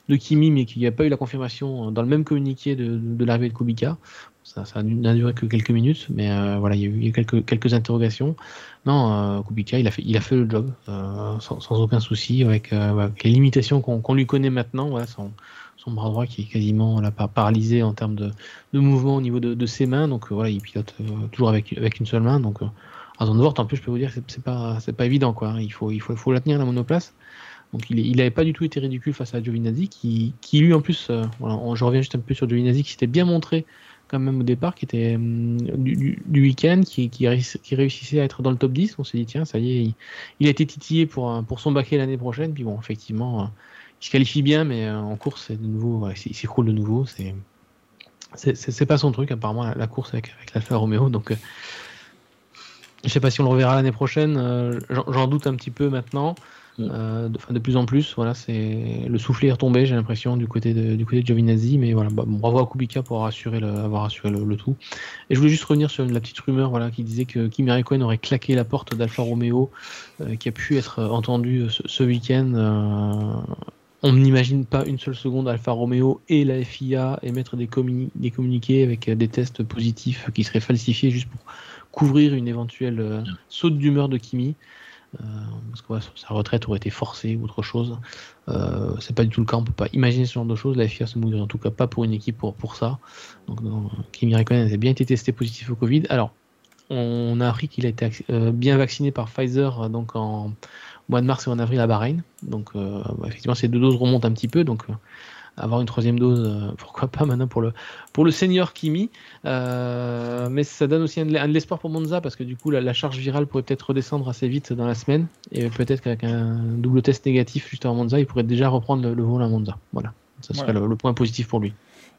de Kimi, mais qu'il n'y a pas eu la confirmation dans le même communiqué de, de l'arrivée de Kubica. Ça, ça n'a duré que quelques minutes, mais euh, voilà, il y a eu, quelques, quelques interrogations. Non, euh, Kubica, il a fait, il a fait le job euh, sans, aucun souci, avec, avec les limitations qu'on lui connaît maintenant. Son bras droit qui est quasiment paralysé en termes de, mouvement au niveau de, ses mains. Donc euh, voilà, il pilote euh, toujours avec, avec une seule main. Donc euh, à Zandvoort, en plus, je peux vous dire que c'est pas, pas évident. Quoi. Il, faut, il, faut, faut la tenir la monoplace. Donc il n'avait pas du tout été ridicule face à Giovinazzi, qui, lui en plus, je reviens juste un peu sur Giovinazzi, qui s'était bien montré même au départ, qui était du, du week-end, qui, qui, réussissait à être dans le top 10. On s'est dit, tiens, ça y est, il, il a été titillé pour, pour son baquet l'année prochaine. Puis bon, effectivement, il se qualifie bien, mais euh, en course, de nouveau, il s'écroule de nouveau. C'est c'est pas son truc, apparemment, la, course avec, avec l'Alfa Romeo. Donc, euh, je sais pas si on le reverra l'année prochaine. Euh, j'en doute un petit peu maintenant. Mm. de, de, plus en plus, voilà, c'est le soufflet est retombé, j'ai l'impression du côté de du côté de Giovinazzi, mais voilà, bah, bravo à Kubica pour assurer le, avoir assuré le, tout. Et je voulais juste revenir sur la petite rumeur, voilà, qui disait que Kimi Raikkonen aurait claqué la porte d'Alfa Romeo, qui a pu être entendu ce, ce week-end on n'imagine pas une seule seconde Alfa Romeo et la FIA émettre des, des communiqués avec euh, des tests positifs qui seraient falsifiés juste pour couvrir une éventuelle euh, saute d'humeur de Kimi. Euh, parce que sa retraite aurait été forcée ou autre chose. c'est pas du tout le cas, on peut pas imaginer ce genre de choses. La FIA se mouillerait en tout cas pas pour une équipe pour, pour ça. Donc, Kimi Raikkonen bien été testé positif au Covid. Alors, on a appris qu'il a été bien vacciné par Pfizer donc en, mois de mars et en avril à Bahreïn. Donc, euh, effectivement, ces deux doses remontent un petit peu. Donc, euh, avoir une troisième dose, euh, pourquoi pas maintenant pour le, pour le senior Kimi. mais ça donne aussi un, de l'espoir pour Monza parce que du coup, la, charge virale pourrait peut-être redescendre assez vite dans la semaine. Et peut-être qu'avec un double test négatif juste avant Monza, il pourrait déjà reprendre le, vol à Monza. Voilà. Ça serait le, point positif pour lui.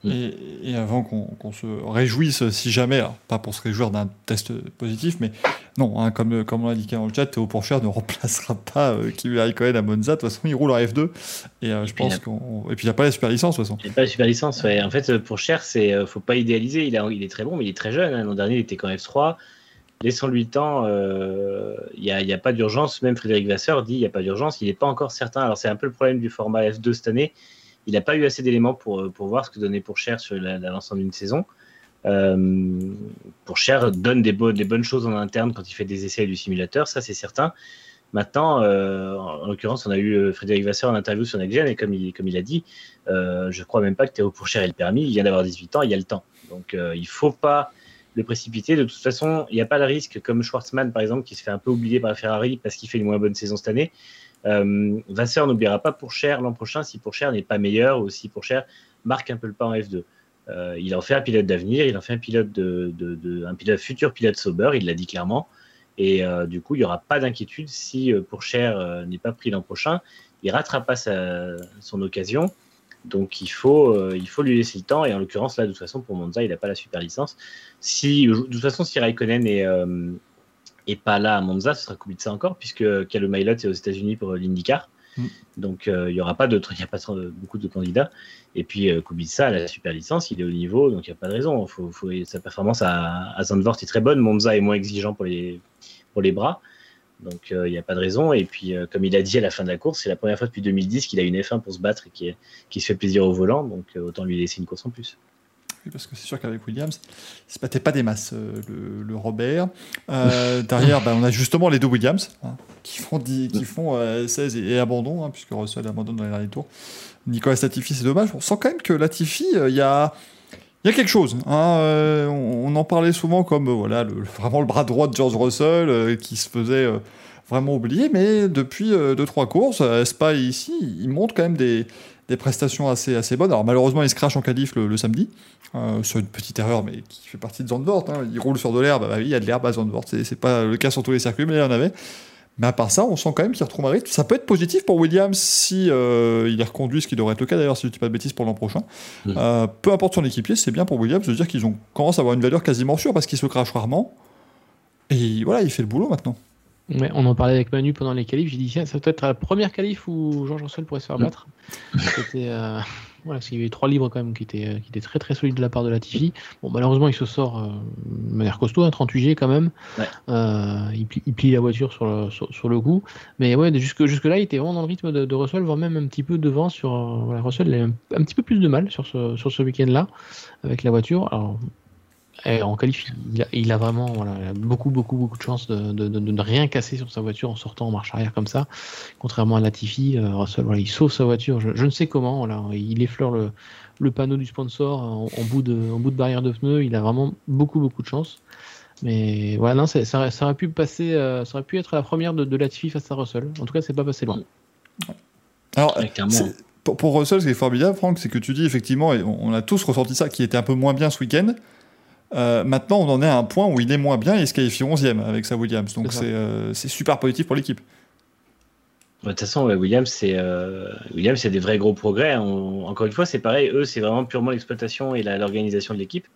Et, avant qu'on se réjouisse, si jamais, pas pour se réjouir d'un test positif, mais non, hein, comme, comme on l'a indiqué dans le chat, Théo Pourchère ne remplacera pas euh, Kimi Raikkonen à Monza. De toute façon, il roule en F2. Et euh, je pense qu'on. Et puis, il n'y a pas la super licence, de toute façon. Il n'y a pas la super licence, ouais. En fait, Pourchère, c'est euh, faut pas idéaliser. Il, a, il est très bon, mais il est très jeune. Hein. L'an dernier, il était qu'en F3. Laissons-lui le temps. Il n'y a, a, pas d'urgence. Même Frédéric Vasseur dit il n'y a pas d'urgence. Il n'est pas encore certain. Alors, c'est un peu le problème du format F2 cette année il n'a pas eu assez d'éléments pour, euh, pour voir ce que donnait pour Cher sur l'ensemble d'une saison. Euh, pour Cher donne des, bonnes choses en interne quand il fait des essais du simulateur, ça c'est certain. Maintenant, euh, en, l'occurrence, on a eu Frédéric Vasseur en interview sur NextGen et comme il, a dit, euh, je crois même pas que Théo Pourchère ait le permis. Il vient d'avoir 18 ans, il y a le temps. Donc il il faut pas le précipiter. De toute façon, il n'y a pas le risque, comme Schwartzmann par exemple, qui se fait un peu oublier par la Ferrari parce qu'il fait une moins bonne saison cette année. Euh, Vasseur n'oubliera pas pour cher l'an prochain si pour cher n'est pas meilleur ou si pour cher marque un peu le pas en F2. Euh, il en fait un pilote d'avenir, il en fait un pilote de, un pilote futur pilote sober, il l'a dit clairement. Et euh, du coup, il n'y aura pas d'inquiétude si pour cher n'est pas pris l'an prochain. Il rattrape pas son occasion. Donc il faut, il faut lui laisser le temps. Et en l'occurrence, là, de toute façon, pour Monza, il n'a pas la super licence. Si, de toute façon, si Raikkonen est, et pas là à Monza, ce sera Kubica encore, puisque Calum Mailot est aux États-Unis pour l'IndyCar. Mm. Donc euh, il n'y aura pas d'autres, il n'y a pas beaucoup de candidats. Et puis euh, Kubica a la super licence, il est au niveau, donc il n'y a pas de raison. Faut, faut, sa performance à, à Zandvoort est très bonne. Monza est moins exigeant pour les, pour les bras. Donc il n'y a pas de raison. Et puis, comme il a dit à la fin de la course, c'est la première fois depuis 2010 qu'il a une F1 pour se battre et qui, qui se fait plaisir au volant. Donc autant lui laisser une course en plus parce que c'est sûr qu'avec Williams, il se battait pas des masses, euh, le, Robert. Euh, derrière, bah, on a justement les deux Williams, hein, qui font, qui font 16 euh, et, abandon, hein, puisque Russell abandonne dans les derniers tours. Nicolas Latifi, c'est dommage. On sent quand même que Latifi, il y a... Il y a quelque chose. Hein, on, en parlait souvent comme voilà, le, vraiment le bras droit de George Russell qui se faisait vraiment oublier, mais depuis 2-3 courses, Spa ici, il montre quand même des, des prestations assez, assez bonnes. Alors malheureusement, il se crache en qualif le, samedi, euh, sur une petite erreur, mais qui fait partie de Zandvoort. Hein. Il roule sur de l'herbe, bah oui, il y a de l'herbe à Zandvoort. C'est pas le cas sur tous les circuits, mais il y en avait. Mais à part ça, on sent quand même qu'il retrouve un rythme. Ça peut être positif pour Williams si euh, il est reconduit, ce qui devrait être le cas d'ailleurs, si je ne dis pas de bêtises pour l'an prochain. Euh, peu importe son équipier, c'est bien pour Williams de dire qu'ils ont commencé à avoir une valeur quasiment sûre parce qu'il se crache rarement. Et voilà, il fait le boulot maintenant on en parlait avec Manu pendant les qualifs. J'ai dit, ça peut être la première qualif où Georges Russell pourrait se faire battre. C'était. Euh, voilà, parce qu'il y avait trois livres quand même qui étaient, euh, qui étaient très très solides de la part de Latifi. Bon, malheureusement, il se sort euh, de manière costaud, un 38G quand même. il, plie, la voiture sur le, sur, le coup. Mais ouais, jusque, là, il était vraiment dans le rythme de, Russell, voire même un petit peu devant sur. voilà, Russell a un, un, petit peu plus de mal sur ce, sur ce week-end-là avec la voiture. Alors, en qualif, il a, vraiment beaucoup, beaucoup, beaucoup de chance de, ne rien casser sur sa voiture en sortant en marche arrière comme ça. Contrairement à Latifi, euh, Russell, il sauve sa voiture. Je, ne sais comment. il effleure le, panneau du sponsor en, bout de, bout de barrière de pneu. Il a vraiment beaucoup, beaucoup de chance. Mais voilà, non, ça, aurait pu passer, euh, ça aurait pu être la première de, Latifi face à Russell. En tout cas, c'est pas passé loin. Alors, pour, Russell, ce qui est formidable, Franck, c'est que tu dis effectivement, et on, on a tous ressenti ça, qui était un peu moins bien ce week-end. Euh, maintenant, on en est à un point où il est moins bien et il se qualifie 11e avec sa Williams. Donc euh, c'est super positif pour l'équipe. De toute façon, Williams, c'est euh, Williams, c'est des vrais gros progrès. Hein. encore une fois, c'est pareil. Eux, c'est vraiment purement l'exploitation et l'organisation de l'équipe,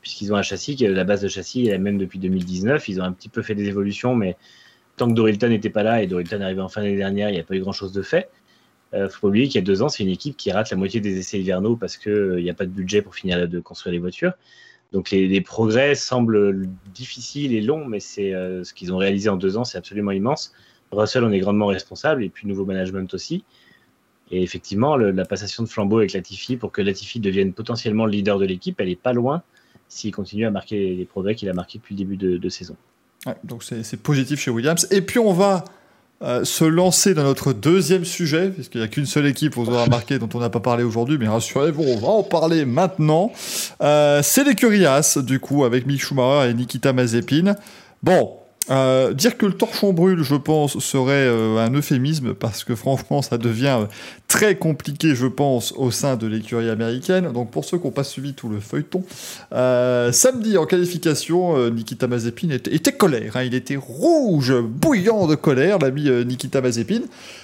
puisqu'ils ont un châssis, la base de châssis est la même depuis 2019. Ils ont un petit peu fait des évolutions, mais tant que Dorilton n'était pas là et Dorilton est arrivé en fin d'année dernière, il n'y a pas eu grand chose de fait. Il faut pas oublier qu'il y a deux ans, c'est une équipe qui rate la moitié des essais hivernaux parce qu'il n'y a pas de budget pour finir de construire les voitures. Donc les, progrès semblent difficiles et longs, mais c'est euh, ce qu'ils ont réalisé en deux ans, c'est absolument immense. Russell en est grandement responsable, et puis nouveau management aussi. Et effectivement, la passation de flambeau avec Latifi pour que Latifi devienne potentiellement le leader de l'équipe, elle est pas loin s'il continue à marquer les progrès qu'il a marqués depuis le début de, saison. donc c'est positif chez Williams. Et puis on va euh, se lancer dans notre deuxième sujet, puisqu'il n'y a qu'une seule équipe, vous aurez remarqué, dont on n'a pas parlé aujourd'hui, mais rassurez-vous, on va en parler maintenant. Euh, c'est l'écurie As, du coup, avec Mick Schumacher et Nikita Mazepin. Bon, euh, dire que le torchon brûle, je pense, serait euh, un euphémisme parce que franchement, ça devient euh, très compliqué, je pense, au sein de l'écurie américaine. Donc, pour ceux qui n'ont pas suivi tout le feuilleton, samedi en qualification, Nikita Mazepin était, colère. Hein. il était rouge, bouillant de colère, l'ami Nikita Mazepin,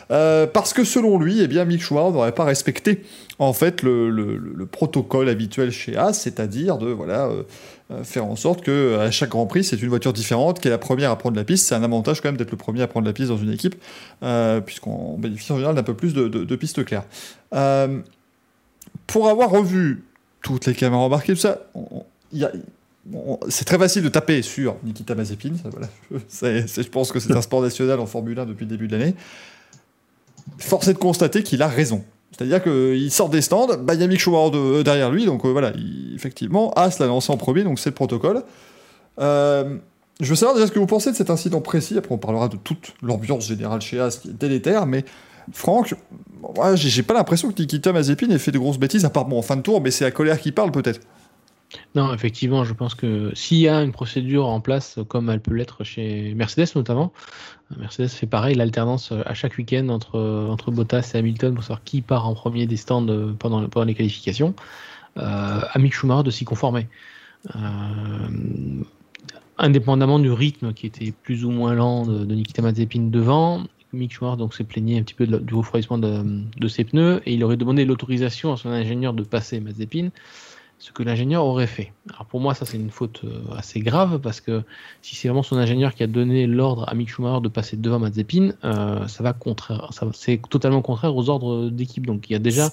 parce que selon lui, eh bien, Mick Schumacher n'aurait pas respecté en fait le, le protocole habituel chez As, c'est-à-dire de voilà euh, faire en sorte que euh, à chaque Grand Prix, c'est une voiture différente qui est la première à prendre la piste. C'est un avantage quand même d'être le premier à prendre la piste dans une équipe, euh, puisqu'on bénéficie en général d'un peu plus de, pistes claires. pour avoir revu toutes les caméras embarquées, tout ça, c'est très facile de taper sur Nikita Mazepin. je pense que c'est un sport national en Formule 1 depuis le début de l'année. Force est de constater qu'il a raison. C'est-à-dire qu'il sort des stands, bah, il y a Mick Schumacher euh, derrière lui, donc euh, voilà, effectivement, As l'a lancé en premier, donc c'est le protocole. Euh, je veux savoir déjà ce que vous pensez de cet incident précis, après on parlera de toute l'ambiance générale chez As qui est délétère, mais Franck, j'ai pas l'impression que Nikita Mazepin ait fait de grosses bêtises, à part bon, en fin de tour, mais c'est la colère qui parle peut-être. Non, effectivement, je pense que s'il y a une procédure en place, comme elle peut l'être chez Mercedes notamment, Mercedes fait pareil, l'alternance à chaque week-end entre, entre Bottas et Hamilton pour savoir qui part en premier des stands pendant, pendant les qualifications, euh, à Mick Schumacher de s'y conformer. Euh, indépendamment du rythme qui était plus ou moins lent de, Nikita Mazepin devant, Mick Schumacher donc s'est plaigné un petit peu du refroidissement de, de, ses pneus et il aurait demandé l'autorisation à son ingénieur de passer Mazepin ce que l'ingénieur aurait fait. Alors pour moi, ça c'est une faute euh, assez grave parce que si c'est vraiment son ingénieur qui a donné l'ordre à Mick Schumacher de passer devant Mazepin, euh, ça va contraire, c'est totalement contraire aux ordres d'équipe. Donc il y a déjà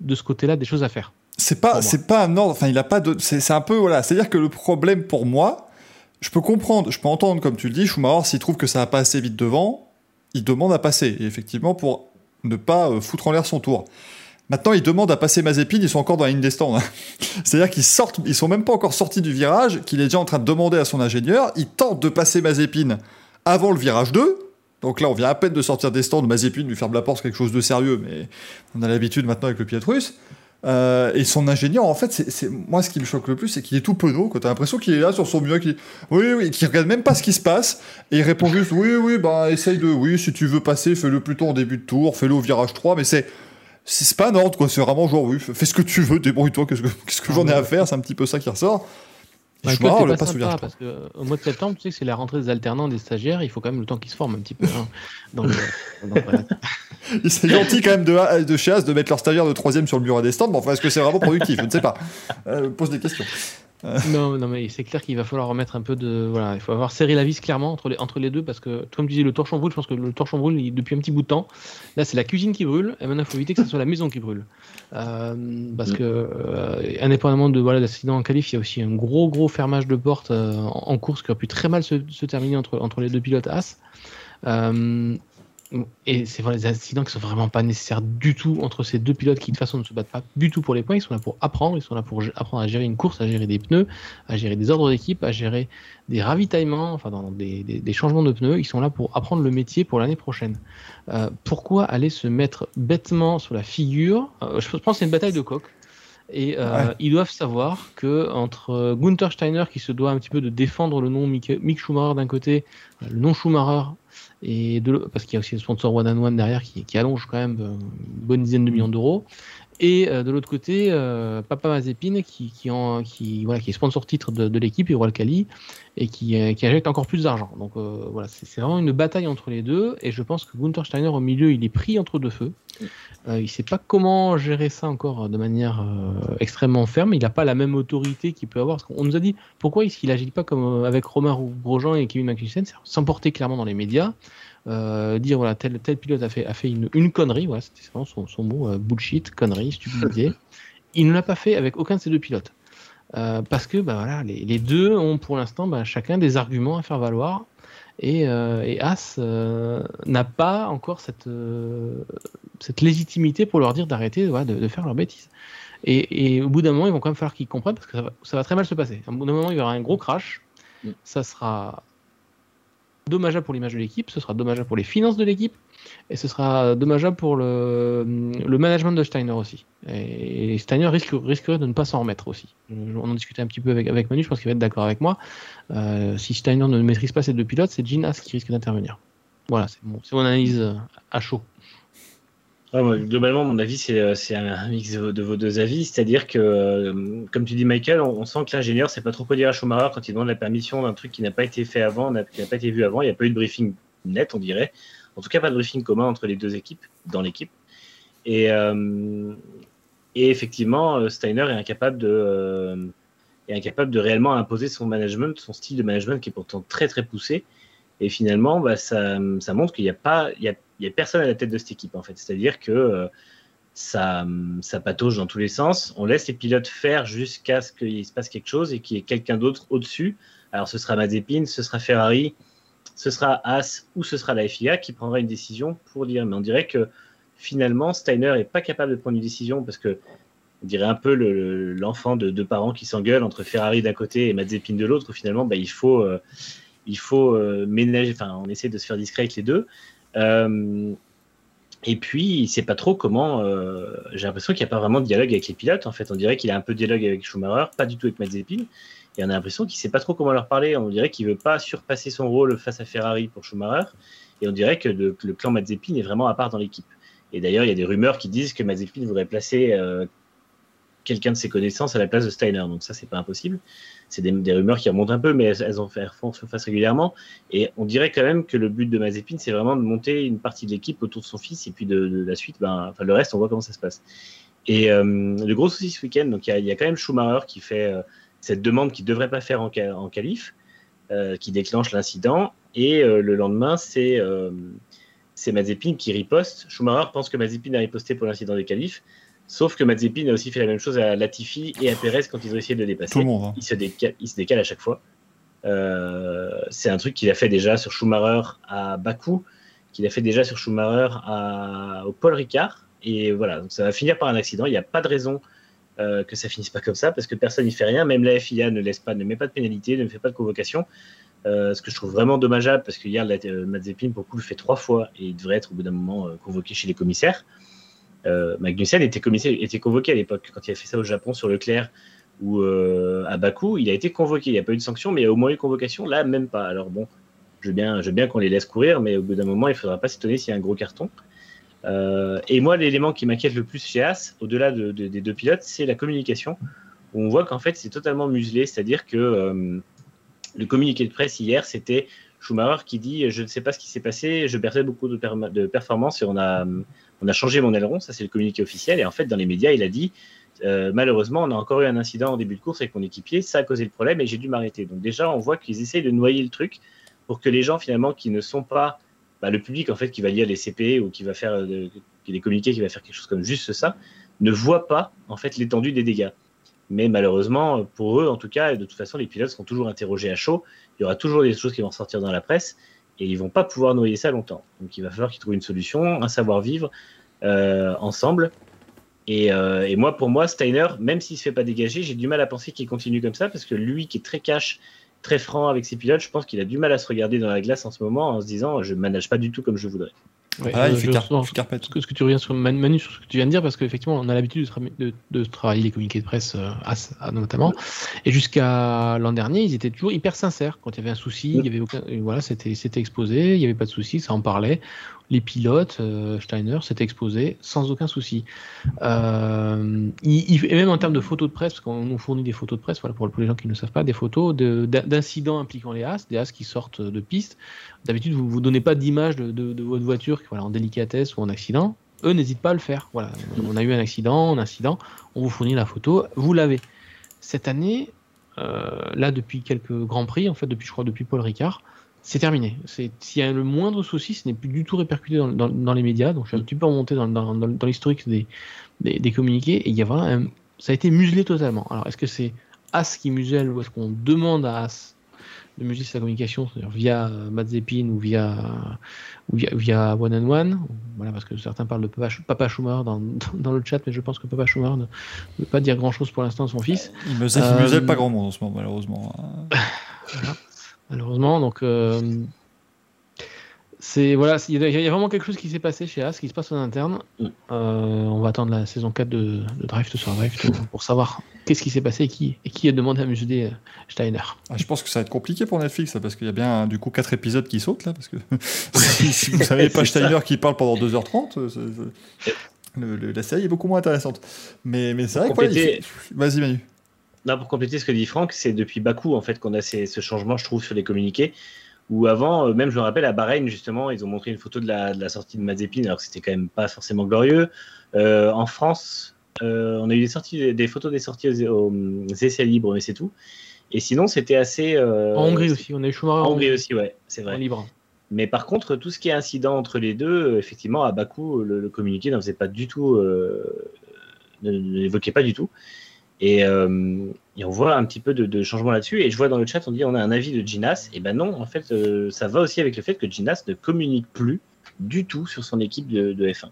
de ce côté-là des choses à faire. C'est pas, c'est pas un ordre. Enfin, il a pas de. C'est un peu voilà. C'est-à-dire que le problème pour moi, je peux comprendre, je peux entendre, comme tu le dis, Schumacher, s'il trouve que ça va pas assez vite devant, il demande à passer. Et effectivement, pour ne pas euh, foutre en l'air son tour. Maintenant, il demande à passer Mazepin, ils sont encore dans la ligne des stands. hein. C'est-à-dire qu'ils sortent, ils sont même pas encore sortis du virage, qu'il est déjà en train de demander à son ingénieur. Il tente de passer Mazepin avant le virage 2. Donc là, on vient à peine de sortir des stands. Mazepin lui ferme la porte, quelque chose de sérieux, mais on a l'habitude maintenant avec le pilote russe. Euh, et son ingénieur, en fait, moi ce qui me choque le plus, c'est qu'il est tout penaud. Quand t'as l'impression qu'il est là sur son mieux, qu'il oui, oui, qu'il regarde même pas ce qui se passe, et il répond juste oui, oui, bah essaye de, oui, si tu veux passer, fais-le plutôt en début de tour, fais-le au virage 3, mais c'est c'est pas un ordre quoi, c'est vraiment genre oui, fais ce que tu veux, débrouille-toi, qu'est-ce que, qu'est-ce que j'en ai à faire, c'est un petit peu ça qui ressort. Et Bah, toi, t'es on le pas passe au sympa, virage 3. parce que euh, au mois de septembre, tu sais que c'est la rentrée des alternants, des stagiaires, il faut quand même le temps qu'ils se forment un petit peu. hein. Donc, euh, donc, voilà. Il c'est gentil quand même de, de chez As de mettre leur stagiaire de troisième sur le bureau des stands, mais enfin, est-ce que c'est vraiment productif? Je ne sais pas. Euh, pose des questions. non, non, mais c'est clair qu'il va falloir remettre un peu de. Voilà, il faut avoir serré la vis clairement entre les, entre les deux parce que, comme tu disais, le torchon brûle. Je pense que le torchon brûle depuis un petit bout de temps. Là, c'est la cuisine qui brûle et maintenant, il faut éviter que ce soit la maison qui brûle. Euh, parce que, euh, indépendamment de voilà, l'accident en qualif, il y a aussi un gros, gros fermage de porte euh, en, course qui aurait pu très mal se, terminer entre, entre les deux pilotes As. Et c'est vrai, des accidents qui sont vraiment pas nécessaires du tout entre ces deux pilotes qui de toute façon ne se battent pas du tout pour les points. Ils sont là pour apprendre, ils sont là pour apprendre à gérer une course, à gérer des pneus, à gérer des ordres d'équipe, à gérer des ravitaillements, enfin dans des, des- des changements de pneus. Ils sont là pour apprendre le métier pour l'année prochaine. Euh, pourquoi aller se mettre bêtement sur la figure? Euh, Je pense que c'est une bataille de coq. Et euh, Ouais. ils doivent savoir que entre Gunther Steiner qui se doit un petit peu de défendre le nom Mick, Mick Schumacher d'un côté, le nom Schumacher et de parce qu'il y a aussi le sponsor One and One derrière qui, qui allonge quand même euh, une bonne dizaine de millions d'euros. Et euh, de l'autre côté, euh, Papa Mazepin qui, voilà, qui est sponsor titre de, l'équipe, Hero Alkali, et qui, euh, qui injecte encore plus d'argent. Donc voilà, c'est vraiment une bataille entre les deux. Et je pense que Gunther Steiner au milieu, il est pris entre deux feux. Il sait pas comment gérer ça encore de manière extrêmement ferme. Il n'a pas la même autorité qu'il peut avoir. Qu'on nous a dit pourquoi est-ce qu'il agit pas comme avec Romain Grosjean et Kevin Magnussen, c'est s'emporter clairement dans les médias, euh, dire voilà tel tel pilote a fait a fait une, une connerie, voilà c'était vraiment son, son mot euh, bullshit, connerie, stupidité. il ne l'a pas fait avec aucun de ces deux pilotes. Euh, parce que bah, voilà, les, les deux ont pour l'instant bah, chacun des arguments à faire valoir. Et, et As n'a pas encore cette, cette légitimité pour leur dire d'arrêter voilà, de, de faire leurs bêtises. Et, et au bout d'un moment, ils vont quand même falloir qu'ils comprennent parce que ça va, ça va très mal se passer. Au bout d'un moment, il y aura un gros crash. Mm. Ça sera dommageable pour l'image de l'équipe, ce sera dommageable pour les finances de l'équipe, et ce sera dommageable pour le, le management de Steiner aussi. Et Steiner risque, risquerait de ne pas s'en remettre aussi. On en discutait un petit peu avec, avec Manu, je pense qu'il va être d'accord avec moi. Euh, si Steiner ne maîtrise pas ces deux pilotes, c'est Gene qui risque d'intervenir. Voilà, c'est mon, analyse à chaud. Globalement, mon avis, c'est euh, c'est un mix de vos, de vos deux avis. C'est-à-dire que, euh, comme tu dis, Michael, on, sent que l'ingénieur sait pas trop dire à Schumacher quand il demande la permission d'un truc qui n'a pas été fait avant, qui n'a pas été vu avant. Il n'y a pas eu de briefing net, on dirait. En tout cas, pas de briefing commun entre les deux équipes, dans l'équipe. Et, euh, et effectivement, Steiner est incapable de, est incapable de réellement imposer son management, son style de management qui est pourtant très très poussé. Et finalement, bah, ça, ça montre qu'il n'y a pas, il y a personne à la tête de cette équipe en fait. C'est-à-dire que euh, ça, ça patauge dans tous les sens. On laisse les pilotes faire jusqu'à ce qu'il se passe quelque chose et qu'il y ait quelqu'un d'autre au-dessus. Alors ce sera Mazepin, ce sera Ferrari, ce sera Haas ou ce sera la FIA qui prendra une décision pour dire. Mais on dirait que finalement Steiner est pas capable de prendre une décision parce que on dirait un peu le- le- l'enfant de deux parents qui s'engueulent entre Ferrari d'un côté et Mazepin de l'autre. Finalement, bah, il faut, euh, il faut euh, ménager. Enfin, on essaie de se faire discret avec les deux. Euh, et puis, il sait pas trop comment. euh, J'ai l'impression qu'il n'y a pas vraiment de dialogue avec les pilotes. En fait, on dirait qu'il a un peu de dialogue avec Schumacher, pas du tout avec Mazepin. Et on a l'impression qu'il sait pas trop comment leur parler. On dirait qu'il veut pas surpasser son rôle face à Ferrari pour Schumacher. Et on dirait que le, clan Mazepin est vraiment à part dans l'équipe. Et d'ailleurs, il y a des rumeurs qui disent que Mazepin voudrait placer euh, quelqu'un de ses connaissances à la place de Steiner. Donc ça, c'est pas impossible. C'est des, rumeurs qui remontent un peu, mais elles, elles en font surface régulièrement. Et on dirait quand même que le but de Mazepin, c'est vraiment de monter une partie de l'équipe autour de son fils, et puis de, la suite, ben, enfin, le reste, on voit comment ça se passe. Et euh, le gros souci ce week-end, donc il y, a- quand même Schumacher qui fait euh, cette demande qu'il ne devrait pas faire en, en qualif, euh, qui déclenche l'incident, et euh, le lendemain, c'est c'est Mazepin qui riposte. Schumacher pense que Mazepin a riposté pour l'incident des qualifs, sauf que Mazepin a aussi fait la même chose à Latifi et à Perez quand ils ont essayé de le dépasser Tout le monde. hein. il se décale, il se décale à chaque fois. c'est un truc qu'il a fait déjà sur Schumacher à Bakou, qu'il a fait déjà sur Schumacher à, au Paul Ricard. Et voilà, donc ça va finir par un accident. Il n'y a pas de raison que ça finisse pas comme ça parce que personne n'y fait rien. Même la FIA ne laisse pas, ne met pas de pénalité, ne fait pas de convocation. ce que je trouve vraiment dommageable parce que hier, Mazepin, pour le coup, le fait trois fois et il devrait être au bout d'un moment convoqué chez les commissaires. Euh, Magnussen était, convoqué à l'époque, quand il a fait ça au Japon sur Leclerc ou euh, à Bakou, il a été convoqué. Il n'y a pas eu de sanction, mais il y a au moins eu convocation. Là, même pas. Alors bon, je veux bien, bien qu'on les laisse courir, mais au bout d'un moment, il ne faudra pas s'étonner s'il y a un gros carton. Euh, et moi, l'élément qui m'inquiète le plus chez As, au-delà des deux pilotes, c'est la communication. On voit qu'en fait, c'est totalement muselé. C'est-à-dire que le communiqué de presse hier, c'était Schumacher qui dit Je ne sais pas ce qui s'est passé, je perdais beaucoup de, de performances et on a on a changé mon aileron, ça c'est le communiqué officiel. Et en fait, dans les médias, il a dit euh, malheureusement, on a encore eu un incident en début de course avec mon équipier, ça a causé le problème et j'ai dû m'arrêter. Donc déjà, on voit qu'ils essayent de noyer le truc pour que les gens finalement qui ne sont pas bah, le public en fait qui va lire les CP ou qui va faire euh, les communiqués, qui va faire quelque chose comme juste ça, ne voit pas en fait l'étendue des dégâts. Mais malheureusement, pour eux en tout cas, de toute façon, les pilotes seront toujours interrogés à chaud. Il y aura toujours des choses qui vont sortir dans la presse et ils vont pas pouvoir noyer ça longtemps. Donc il va falloir qu'ils trouvent une solution, un savoir-vivre euh, ensemble. Euh, et, moi, pour moi, Steiner, même s'il se fait pas dégager, j'ai du mal à penser qu'il continue comme ça parce que lui, qui est très cash, très franc avec ses pilotes, je pense qu'il a du mal à se regarder dans la glace en ce moment en se disant je manage pas du tout comme je voudrais. Ah, il fait carpette. Ce que tu reviens sur Manu sur ce que tu viens de dire parce qu'effectivement on a l'habitude de, travailler les communiqués de presse euh, notamment. Et jusqu'à l'an dernier ils étaient toujours hyper sincères. Quand il y avait un souci il y avait aucun voilà c'était c'était exposé il y avait pas de souci ça en parlait les pilotes, euh, Steiner s'était exposé sans aucun souci. Euh, et même en termes de photos de presse, parce qu'on nous fournit des photos de presse, voilà, pour, les gens qui ne savent pas, des photos d'incidents impliquant les As, des As qui sortent de piste. D'habitude, vous ne vous donnez pas d'image de, votre voiture voilà, en délicatesse ou en accident. Eux n'hésitent pas à le faire. Voilà, on a eu un accident, un incident, on vous fournit la photo, vous l'avez. Cette année, euh, là depuis quelques grands prix, en fait depuis je crois depuis Paul Ricard, c'est terminé. S'il y a le moindre souci, ce n'est plus du tout répercuté dans, les médias. Donc, je suis un petit peu remonté dans, dans l'historique des, des, communiqués. Et il y a vraiment ça a été muselé totalement. Alors, est-ce que c'est As qui muselle ou est-ce qu'on demande à As de museler sa communication, via Mazepin ou via, ou via, via One and One? Voilà, parce que certains parlent de Papa, Papa Schumer dans, le chat, mais je pense que Papa Schumer ne veut pas dire grand-chose pour l'instant à son fils. Il muselle, muselle euh, pas grand monde en ce moment, malheureusement. voilà malheureusement. Donc, euh, c'est voilà, il y, a vraiment quelque chose qui s'est passé chez As, qui se passe en interne. Mm. Euh, on va attendre la saison 4 de, de Drive to Survive pour, savoir qu'est-ce qui s'est passé et qui, et qui a demandé à museler euh, Steiner. Ah, je pense que ça va être compliqué pour Netflix, parce qu'il y a bien du coup 4 épisodes qui sautent là, parce que si, vous savez pas Steiner qui parle pendant 2h30, la série est beaucoup moins intéressante. Mais, mais c'est vrai que. Vas-y Manu pour compléter ce que dit Franck, c'est depuis Bakou en fait qu'on a ce changement, je trouve, sur les communiqués. Où avant, euh, même je me rappelle à Bahreïn justement, ils ont montré une photo de la, sortie de Mazepin, alors que c'était quand même pas forcément glorieux. Euh, en France, euh, on a eu des, sorties, des photos des sorties aux, essais libres, mais c'est tout. Et sinon, c'était assez. en Hongrie aussi, on a eu Schumacher. En Hongrie aussi, ouais, c'est vrai. libre. Mais par contre, tout ce qui est incident entre les deux, effectivement, à Bakou, le, communiqué n'en faisait pas du tout, ne l'évoquait pas du tout. Euh, et, on voit un petit peu de, changement là-dessus. Et je vois dans le chat, on dit on a un avis de Ginas. Et ben non, en fait, euh, ça va aussi avec le fait que Ginas ne communique plus du tout sur son équipe de, F1.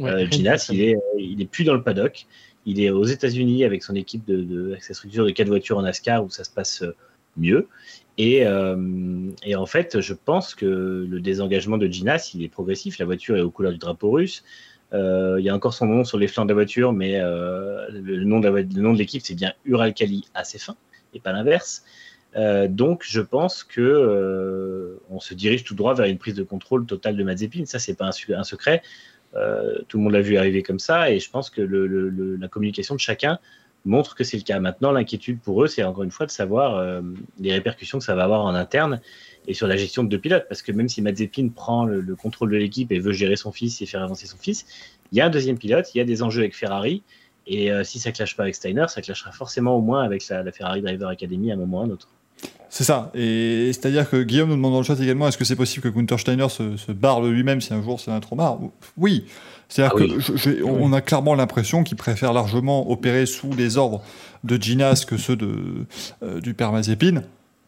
Euh, Ginas, il est, il est plus dans le paddock. Il est aux États-Unis avec son équipe de, avec sa structure de quatre voitures en NASCAR où ça se passe mieux. Et, et, en fait, je pense que le désengagement de Ginas, il est progressif. La voiture est aux couleurs du drapeau russe. Euh, il y a encore son nom sur les flancs de la voiture, mais euh, le, nom de l'équipe, c'est bien Uralkali assez fin, et pas l'inverse. Euh, donc, je pense que on se dirige tout droit vers une prise de contrôle totale de Mazepin. Ça, c'est pas un, secret. tout le monde l'a vu arriver comme ça, et je pense que la communication de chacun montre que c'est le cas. Maintenant, l'inquiétude pour eux, c'est encore une fois de savoir les répercussions que ça va avoir en interne et sur la gestion de deux pilotes. Parce que même si Mazepin prend le, contrôle de l'équipe et veut gérer son fils et faire avancer son fils, il y a un deuxième pilote, il y a des enjeux avec Ferrari. Et euh, si ça clash pas avec Steiner, ça clashera forcément au moins avec la, Ferrari Driver Academy à un moment ou un autre. C'est ça. Et c'est-à-dire que Guillaume nous demande dans le chat également est-ce que c'est possible que Gunther Steiner se, barre lui-même si un jour c'est un trop marre Oui. C'est-à-dire ah qu'on a clairement l'impression qu'il préfère largement opérer sous les ordres de Ginas que ceux de, euh, du père Mazepin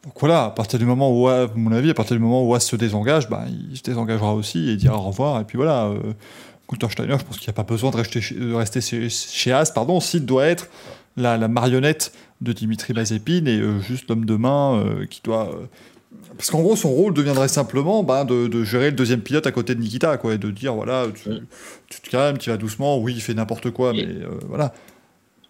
Donc voilà, à partir du moment où, à mon avis, à partir du moment où As se désengage, bah, il se désengagera aussi et dira au revoir. Et puis voilà, euh, Steiner, je pense qu'il n'y a pas besoin de rester chez, de rester chez, As, pardon, s'il doit être la, la, marionnette de Dimitri Mazepin et euh, juste l'homme de main euh, qui doit. Euh, parce qu'en gros, son rôle deviendrait simplement bah, de, de, gérer le deuxième pilote à côté de Nikita, quoi, et de dire voilà, tu, tu te calmes, tu vas doucement, oui, il fait n'importe quoi, mais voilà.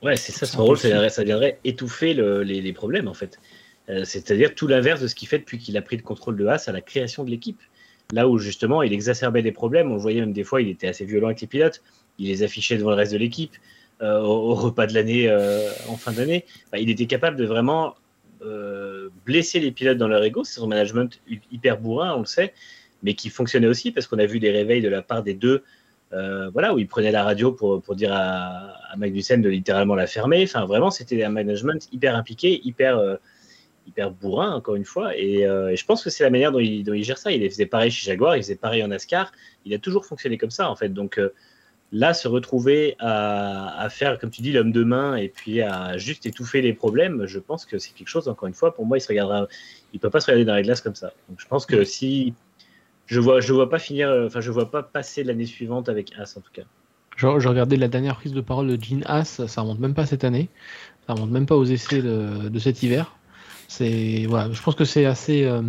Ouais, c'est ça, son rôle, ça, ça viendrait étouffer le, les, les, problèmes, en fait. C'est-à-dire tout l'inverse de ce qu'il fait depuis qu'il a pris le contrôle de As à la création de l'équipe. Là où justement il exacerbait des problèmes, on voyait même des fois il était assez violent avec les pilotes, il les affichait devant le reste de l'équipe. Euh, au, repas de l'année euh, en fin d'année, il était capable de vraiment euh, blesser les pilotes dans leur ego. C'est son management hyper bourrin, on le sait, mais qui fonctionnait aussi parce qu'on a vu des réveils de la part des deux, voilà, où il prenait la radio pour, pour dire à, à Magnussen de littéralement la fermer. Enfin, vraiment, c'était un management hyper impliqué, hyper hyper bourrin, encore une fois. Et, je pense que c'est la manière dont il, dont il, gère ça. Il faisait pareil chez Jaguar, il faisait pareil en NASCAR. Il a toujours fonctionné comme ça, en fait. Donc, Là, se retrouver à, faire, comme tu dis, l'homme de main et puis à juste étouffer les problèmes, je pense que c'est quelque chose, encore une fois, pour moi, il se regardera, il peut pas se regarder dans les glaces comme ça. Donc, je pense que si je vois, je vois pas finir, enfin, je vois pas passer l'année suivante avec As en tout cas. Je, regardais la dernière prise de parole de Jean As, ça remonte même pas cette année, ça remonte même pas aux essais de, cet hiver. C'est voilà, je pense que c'est assez euh,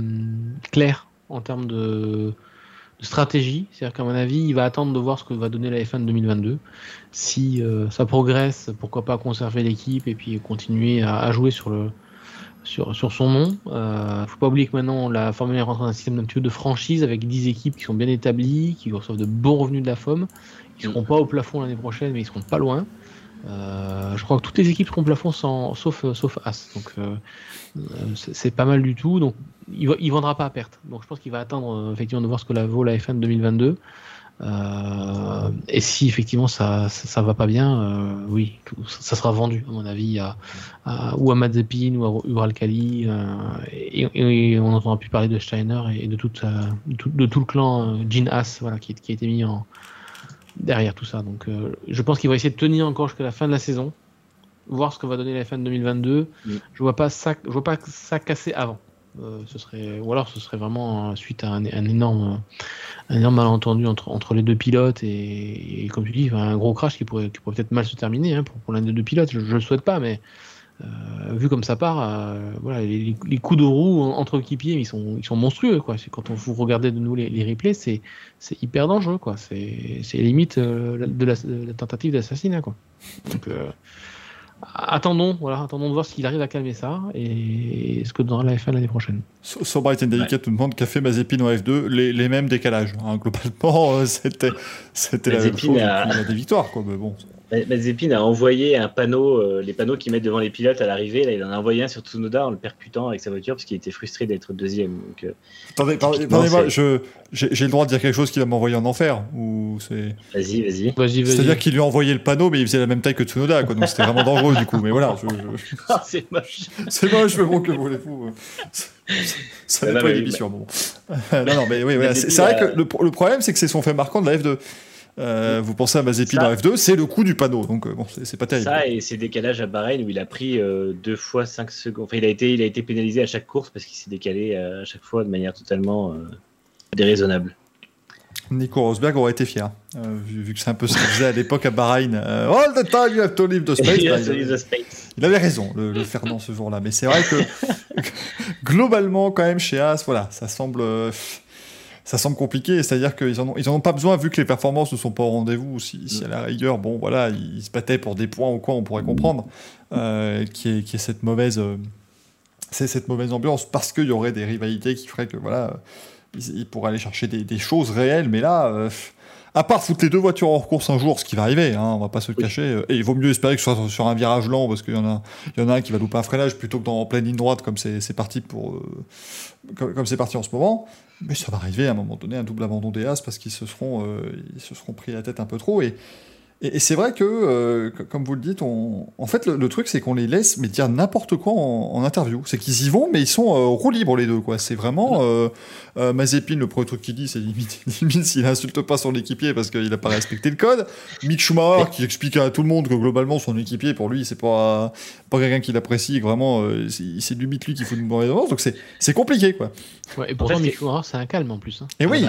clair en termes de stratégie. C'est-à-dire qu'à mon avis, il va attendre de voir ce que va donner la F1 de 2022. Si euh, ça progresse, pourquoi pas conserver l'équipe et puis continuer à, jouer sur le sur, sur son nom. Euh, faut pas oublier que maintenant la Formule 1 rentre dans un système d'un petit peu de franchise avec 10 équipes qui sont bien établies, qui reçoivent de bons revenus de la FOM. Ils seront pas au plafond l'année prochaine, mais ils seront pas loin. Euh, je crois que toutes les équipes seront au plafond sauf, sauf As. Donc c'est pas mal du tout. Donc il, ne vendra pas à perte. Donc je pense qu'il va attendre euh, effectivement de voir ce que la vaut la F1 de 2022. Euh, et si effectivement ça, ça, va pas bien, euh, oui, ça sera vendu à mon avis à, ou à Mazepin ou à Uralkali. et, on n'entendra plus parler de Steiner et de, toute, de tout le clan Gene Haas voilà, qui, qui, a été mis en, derrière tout ça. Donc je pense qu'il va essayer de tenir encore jusqu'à la fin de la saison, voir ce que va donner la F1 de 2022. Je vois pas ça, je vois pas ça casser avant. Euh, ce serait, ou alors ce serait vraiment suite à un, énorme, un énorme malentendu entre, entre les deux pilotes et, comme tu dis, un gros crash qui pourrait, qui pourrait peut-être mal se terminer hein, pour, l'un des deux pilotes. Je, ne le souhaite pas, mais euh, vu comme ça part, euh, voilà, les, coups de roue entre équipiers, ils sont, ils sont monstrueux. Quoi. Quand on, vous regardez de nous les, les replays, c'est, c'est hyper dangereux. Quoi. C'est, c'est limite de, la, tentative d'assassinat. Quoi. Donc, attendons, voilà, attendons de voir s'il arrive à calmer ça et ce que donnera la F1 l'année prochaine. Sobright and Delicate ouais. nous demande qu'a fait Mazepin en F2, les, les mêmes décalages. Hein, globalement, euh, c'était, c'était la même chose. A des victoires, quoi, mais bon. Mazepin a envoyé un panneau, euh, les panneaux qu'ils mettent devant les pilotes à l'arrivée. Là, il en a envoyé un sur Tsunoda en le percutant avec sa voiture parce qu'il était frustré d'être deuxième. Donc, euh, attendez, moi je, j'ai, le droit de dire quelque chose qui va m'envoyer en enfer ou c'est. Vas-y, vas-y. vas-y, C'est-à-dire qu'il lui a envoyé le panneau, mais il faisait la même taille que Tsunoda, quoi, donc c'était vraiment dangereux du coup. Mais voilà. Je, je... C'est moche. c'est moche, mais bon, que voulez-vous. Ça n'est pas une émission. Bon. non, non, mais oui, voilà. c'est, c'est vrai que le, le problème, c'est que c'est son fait marquant de la F2. Euh, vous pensez à Mazepin en F2, c'est le coup du panneau, donc euh, bon, c'est pas terrible. Ça et ces décalages à Bahreïn où il a pris euh, deux fois 5 secondes. Enfin, il a été, il a été pénalisé à chaque course parce qu'il s'est décalé à chaque fois de manière totalement déraisonnable. Nico Rosberg aurait été fier, vu, que c'est un peu ce qu'il faisait à l'époque à Bahreïn. All the time you have to leave the space. il, avait raison, le, le Fernand, ce jour-là. Mais c'est vrai que globalement, quand même, chez As, voilà, ça semble ça semble compliqué. C'est-à-dire qu'ils n'en ont, ils ont pas besoin, vu que les performances ne sont pas au rendez-vous. Si, si, à la rigueur, bon, voilà, ils se battaient pour des points ou quoi, on pourrait comprendre euh, qu'il y, ait cette mauvaise, euh, c'est cette mauvaise ambiance parce qu'il y aurait des rivalités qui feraient que voilà, ils, pourraient aller chercher des, choses réelles. Mais là. Euh, à part foutre les deux voitures en course un jour, ce qui va arriver, hein, on va pas se cacher. Et il vaut mieux espérer que ce soit sur un virage lent, parce qu'il y en a, il y en a un qui va louper un freinage plutôt que dans en pleine ligne droite, comme c'est parti pour, comme c'est parti en ce moment. Mais ça va arriver à un moment donné, un double abandon des As parce qu'ils se seront, euh, se seront pris la tête un peu trop. Et, Et, c'est vrai que, euh, comme vous le dites, on... en fait, le, truc, c'est qu'on les laisse mais dire n'importe quoi en, interview. C'est qu'ils y vont, mais ils sont euh, roue libre les deux. quoi. C'est vraiment euh, euh, Mazepin, le premier truc qu'il dit, c'est limite, limite s'il insulte pas son équipier parce qu'il n'a pas respecté le code. Mick Schumacher qui explique à tout le monde que globalement son équipier, pour lui, c'est pas pas quelqu'un qu'il apprécie. Vraiment, euh, c'est limite lui qui fout une mauvaise avance. Donc c'est compliqué quoi. Ouais, et pourtant, Mick Schumacher, c'est un calme en plus. Hein. Et oui.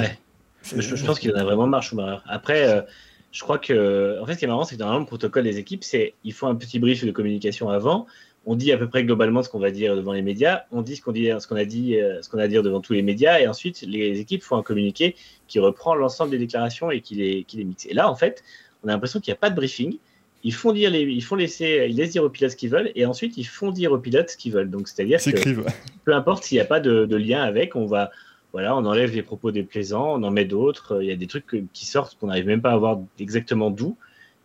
Je, je, pense qu'il en a vraiment marre, Schumacher. Après, je crois que, en fait, ce qui est marrant, c'est que dans le protocole des équipes, c'est il faut un petit brief de communication avant. On dit à peu près globalement ce qu'on va dire devant les médias. On dit ce qu'on dit, ce qu'on a dit, euh, ce qu'on a à dire devant tous les médias, et ensuite les équipes font un communiqué qui reprend l'ensemble des déclarations et qui les, qui les mixe. Et là, en fait, on a l'impression qu'il n'y a pas de briefing. Ils font dire les, ils font laisser, ils laissent dire aux pilotes ce qu'ils veulent, et ensuite ils font dire aux pilotes ce qu'ils veulent. Donc c'est-à-dire que peu importe s'il n'y a pas de, de lien avec, on va voilà, on enlève les propos déplaisants, on en met d'autres. Il y a des trucs qui sortent qu'on n'arrive même pas à voir exactement d'où.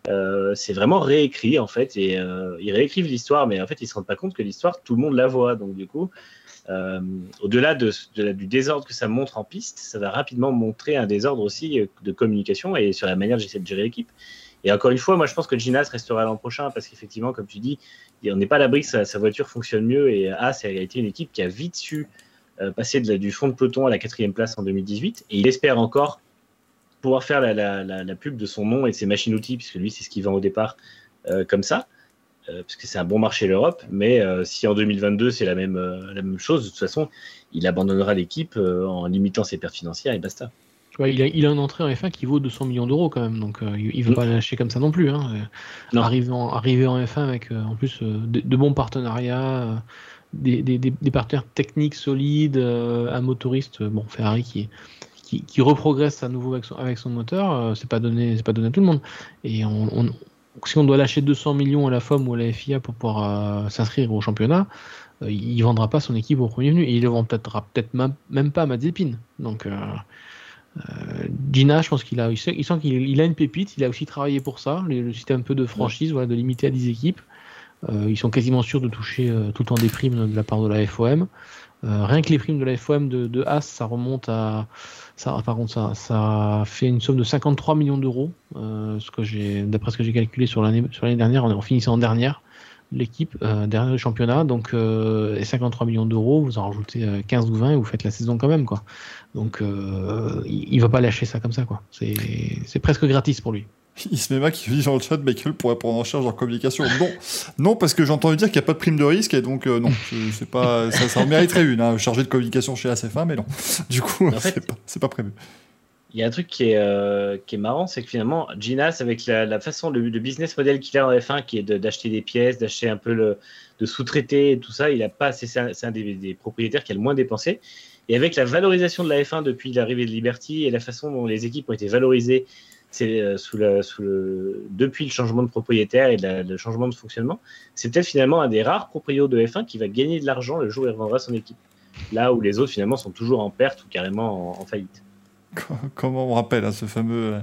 Euh, c'est vraiment réécrit en fait, et euh, ils réécrivent l'histoire, mais en fait ils se rendent pas compte que l'histoire tout le monde la voit. Donc du coup, euh, au-delà de, du désordre que ça montre en piste, ça va rapidement montrer un désordre aussi de communication et sur la manière de gérer l'équipe. Et encore une fois, moi je pense que Ginas restera l'an prochain parce qu'effectivement, comme tu dis, on n'est pas à l'abri que sa, voiture fonctionne mieux et A, ça a été une équipe qui a vite su euh, passer du fond de peloton à la quatrième place en 2018. Et il espère encore pouvoir faire la, pub de son nom et de ses machines-outils, puisque lui, c'est ce qu'il vend au départ euh, comme ça, euh, parce que c'est un bon marché l'Europe. Mais si en 2022, c'est la même, la même chose, de toute façon, il abandonnera l'équipe en limitant ses pertes financières et basta. il, a, il a une entrée en F1 qui vaut 200 millions d'euros quand même, donc il ne veut mm. pas lâcher comme ça non plus. Hein. Arriver, en, arriver, en, F1 avec en plus de, bons partenariats, des, des, des, partenaires techniques solides, euh, un motoriste, bon, Ferrari qui, qui, qui reprogresse à nouveau avec son, avec son moteur, euh, c'est pas donné, c'est pas donné à tout le monde. Et on, si on doit lâcher 200 millions à la FOM ou à la FIA pour pouvoir euh, s'inscrire au championnat, il vendra pas son équipe au premier venu et il ne vendra peut-être même, même pas à Mazepin. Donc Gina, je pense qu'il a, il sent, qu'il il a une pépite. Il a aussi travaillé pour ça, le, système un peu de franchise, voilà, de limiter à 10 équipes. Euh, ils sont quasiment sûrs de toucher euh, tout le temps des primes de la part de la FOM. Euh, rien que les primes de la FOM de, de As, ça remonte à. Ça, par contre, ça, fait une somme de 53 millions d'euros, d'après ce que j'ai calculé sur l'année, dernière, on, finissait en dernière, l'équipe, dernière du championnat. Donc, et 53 millions d'euros, vous en rajoutez 15 ou 20 et vous faites la saison quand même, quoi. Donc, il, il va pas lâcher ça comme ça, c'est presque gratis pour lui. Ismema qui dit dans le chat, Michael pourrait prendre en charge leur communication. Non, non parce que j'ai entendu dire qu'il n'y a pas de prime de risque et donc euh, non, c'est pas, ça, ça en mériterait une, hein, chargé de communication chez ACF1, mais non. Du coup, c'est pas, pas, prévu. Il y a un truc qui est, euh, qui est marrant, c'est que finalement, Ginas, avec la, façon, de business model qu'il a en F1, qui est d'acheter des pièces, d'acheter un peu le, de sous-traiter et tout ça, il a pas, c'est un, des, des, propriétaires qui a le moins dépensé. Et avec la valorisation de la F1 depuis l'arrivée de Liberty et la façon dont les équipes ont été valorisées c'est euh, sous, sous le, depuis le changement de propriétaire et le changement de fonctionnement, c'est peut-être finalement un des rares proprios de F1 qui va gagner de l'argent le jour où il revendra son équipe. Là où les autres finalement sont toujours en perte ou carrément en, faillite. Comment on rappelle hein, ce fameux,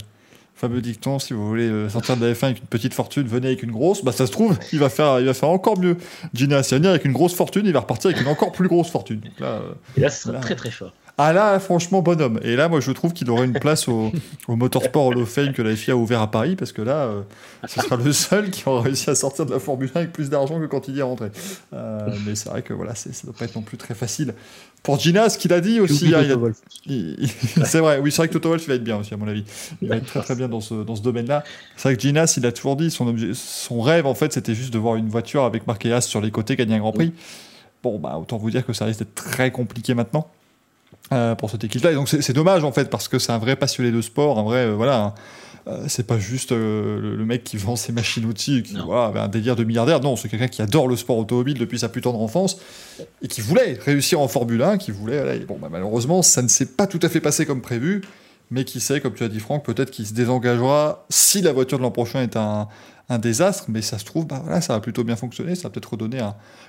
fameux dicton si vous voulez euh, sortir de la F1 avec une petite fortune, venez avec une grosse. Bah ça se trouve, il va faire, il va faire encore mieux. Gina Assiani avec une grosse fortune, il va repartir avec une encore plus grosse fortune. là, et là, ce sera très très fort. Ah là, franchement, bonhomme. Et là, moi, je trouve qu'il aurait une place au, au Motorsport Hall of Fame que la FIA a ouvert à Paris, parce que là, euh, ce sera le seul qui aura réussi à sortir de la Formule 1 avec plus d'argent que quand il y est rentré. Euh, mais c'est vrai que voilà, ça ne doit pas être non plus très facile. Pour Gina, ce qu'il a dit aussi. Ah, c'est vrai, oui, c'est vrai que Toto Wolff, va être bien aussi, à mon avis. Il va être très très bien dans ce, dans ce domaine-là. C'est vrai que Gina, il a toujours dit, son, son rêve, en fait, c'était juste de voir une voiture avec marqué As sur les côtés gagner un Grand Prix. Bon, bah, autant vous dire que ça risque d'être très compliqué maintenant. Euh, pour cette équipe-là. Et donc c'est dommage en fait parce que c'est un vrai passionné de sport, un vrai euh, voilà. Euh, c'est pas juste le, mec qui vend ses machines outils, qui voilà, avait un délire de milliardaire. Non, c'est quelqu'un qui adore le sport automobile depuis sa plus tendre enfance et qui voulait réussir en Formule 1, qui voulait. bon, bah, malheureusement, ça ne s'est pas tout à fait passé comme prévu. Mais qui sait, comme tu as dit Franck, peut-être qu'il se désengagera si la voiture de l'an prochain est un, un désastre, mais ça se trouve, bah voilà, ça va plutôt bien fonctionner, ça va peut-être redonner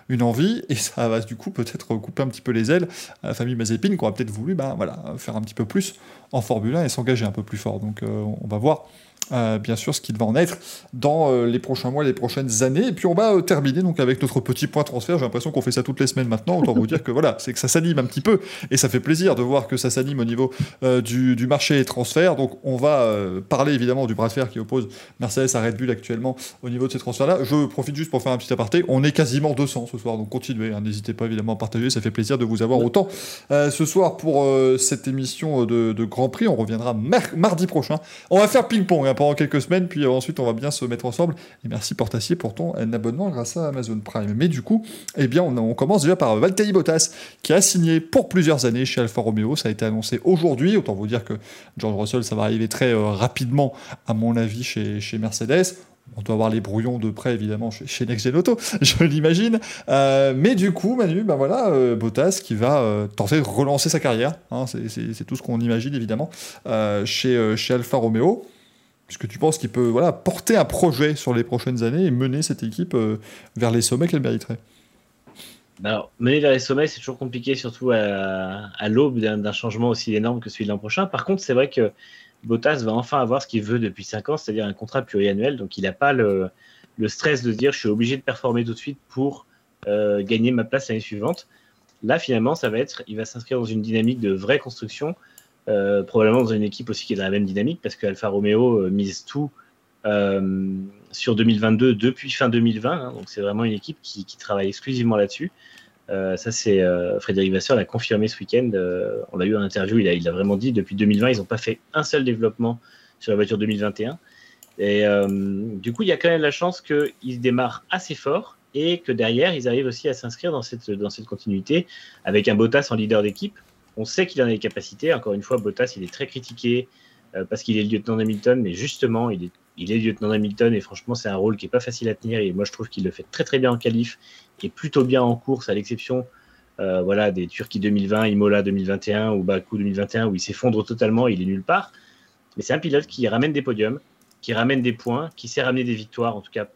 une envie, et ça va du coup peut-être couper un petit peu les ailes à la famille Mazepin, qui aura peut-être voulu bah, voilà, faire un petit peu plus en Formule 1 et s'engager un peu plus fort. Donc euh, on va voir bien sûr ce qu'il va en être dans les prochains mois, les prochaines années. Et puis on va terminer donc avec notre petit point transfert. J'ai l'impression qu'on fait ça toutes les semaines maintenant. Autant vous dire que voilà, c'est que ça s'anime un petit peu et ça fait plaisir de voir que ça s'anime au niveau du, du, marché des transferts. Donc on va parler évidemment du bras de fer qui oppose Mercedes à Red Bull actuellement au niveau de ces transferts-là. Je profite juste pour faire un petit aparté. On est quasiment 200 ce soir, donc continuez. Hein. N'hésitez pas évidemment à partager. Ça fait plaisir de vous avoir autant ce soir pour cette émission de, Grand Prix. On reviendra mardi prochain. On va faire ping-pong hein, pendant quelques semaines, puis ensuite on va bien se mettre ensemble. Et merci Portassier pour ton abonnement grâce à Amazon Prime. Mais du coup, eh bien, on, commence déjà par Valtteri Bottas, qui a signé pour plusieurs années chez Alfa Romeo. Ça a été annoncé aujourd'hui. Autant vous dire que George Russell, ça va arriver très euh, rapidement, à mon avis, chez, chez Mercedes. On doit avoir les brouillons de près, évidemment, chez, Next Auto, je l'imagine. Euh, mais du coup, Manu, ben voilà, euh, Bottas qui va tenter de relancer sa carrière. Hein, c'est tout ce qu'on imagine, évidemment, chez, chez Alfa Romeo. Est-ce que tu penses qu'il peut voilà, porter un projet sur les prochaines années et mener cette équipe vers les sommets qu'elle mériterait? Alors, mener vers les sommets, c'est toujours compliqué, surtout à, l'aube d'un changement aussi énorme que celui de l'an prochain. Par contre, c'est vrai que Bottas va enfin avoir ce qu'il veut depuis 5 ans, c'est-à-dire un contrat pluriannuel. Donc, il n'a pas le, stress de dire je suis obligé de performer tout de suite pour euh, gagner ma place l'année suivante. Là, finalement, ça va être, il va s'inscrire dans une dynamique de vraie construction, euh, probablement dans une équipe aussi qui est dans la même dynamique, parce qu'Alfa Romeo euh, mise tout sur 2022 depuis fin 2020. Hein, donc c'est vraiment une équipe qui, travaille exclusivement là-dessus. Euh, ça, c'est euh, Frédéric Vasseur l'a confirmé ce week-end. Euh, on l'a eu en interview, il a, il a vraiment dit depuis 2020, ils n'ont pas fait un seul développement sur la voiture 2021. Et du coup, il y a quand même la chance qu'ils démarrent assez fort et que derrière, ils arrivent aussi à s'inscrire dans cette, dans cette continuité avec un Bottas en leader d'équipe. On sait qu'il en a les capacités. Encore une fois, Bottas, il est très critiqué parce qu'il est le lieutenant d'Hamilton, mais justement, il est lieutenant Hamilton et franchement, c'est un rôle qui est pas facile à tenir. Et moi, je trouve qu'il le fait très très bien en qualif et plutôt bien en course, à l'exception euh, voilà, des Turquie 2020, Imola 2021 ou Baku 2021 où il s'effondre totalement, il est nulle part. Mais c'est un pilote qui ramène des podiums, qui ramène des points, qui sait ramener des victoires, en tout cas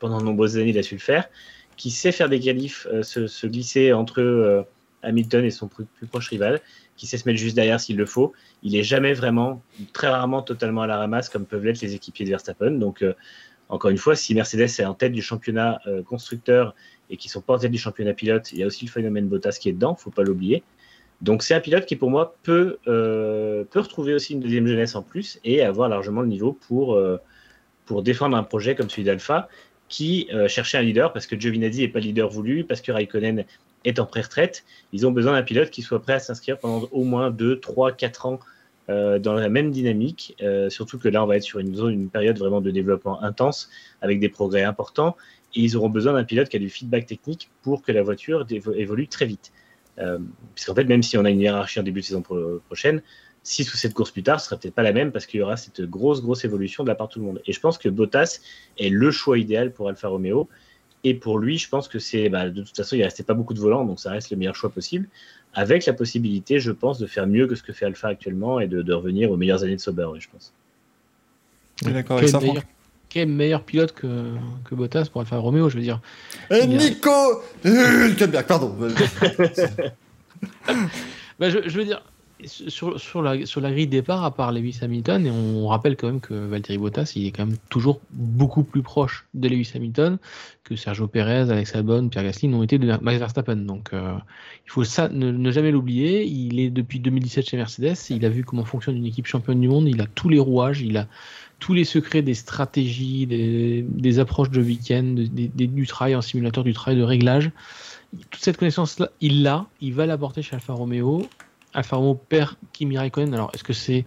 pendant de nombreuses années, il a su le faire, qui sait faire des qualifs, euh, se, glisser entre euh, Hamilton et son plus proche rival, qui sait se mettre juste derrière s'il le faut. Il est jamais vraiment, très rarement totalement à la ramasse comme peuvent l'être les équipiers de Verstappen. Donc, euh, encore une fois, si Mercedes est en tête du championnat euh, constructeur et qu'ils sont pas en tête du championnat pilote, il y a aussi le phénomène Bottas qui est dedans, faut pas l'oublier. Donc, c'est un pilote qui, pour moi, peut, euh, peut retrouver aussi une deuxième jeunesse en plus et avoir largement le niveau pour, pour défendre un projet comme celui d'Alpha qui cherchait un leader parce que Giovinazzi n'est pas le leader voulu, parce que Raikkonen est en pré-retraite, ils ont besoin d'un pilote qui soit prêt à s'inscrire pendant au moins 2, 3, 4 ans euh, dans la même dynamique, euh, surtout que là, on va être sur une période vraiment de développement intense, avec des progrès importants, et ils auront besoin d'un pilote qui a du feedback technique pour que la voiture évolue très vite. Euh, Puisqu'en fait, même si on a une hiérarchie en début de saison prochaine, 6 ou 7 courses plus tard, ce sera peut-être pas la même parce qu'il y aura cette grosse, grosse évolution de la part de tout le monde. Et je pense que Bottas est le choix idéal pour Alfa Romeo. Et pour lui, je pense que c'est, bah, de toute façon, il restait pas beaucoup de volants, donc ça reste le meilleur choix possible, avec la possibilité, je pense, de faire mieux que ce que fait Alpha actuellement et de, revenir aux meilleures années de Sauber, je pense. d'accord avec ça, meilleur, Quel meilleur pilote que, que Bottas pour Alfa Romeo, je veux dire. Et Nico Hülkenberg, pardon. bah, je, je veux dire, sur, la, grille de départ, à part Lewis Hamilton, et on rappelle quand même que Valtteri Bottas, il est quand même toujours beaucoup plus proche de Lewis Hamilton que Sergio Perez, Alex Albon, Pierre Gasly n'ont été de Max Verstappen. Donc euh, il faut ça ne, jamais l'oublier. Il est depuis 2017 chez Mercedes, il a vu comment fonctionne une équipe championne du monde, il a tous les rouages, il a tous les secrets des stratégies, des, approches de week-end, du travail en simulateur, du travail de réglage. Toute cette connaissance-là, il l'a, il va l'apporter chez Alfa Romeo Alfa Romeo perd Kimi Raikkonen. Alors, est-ce que c'est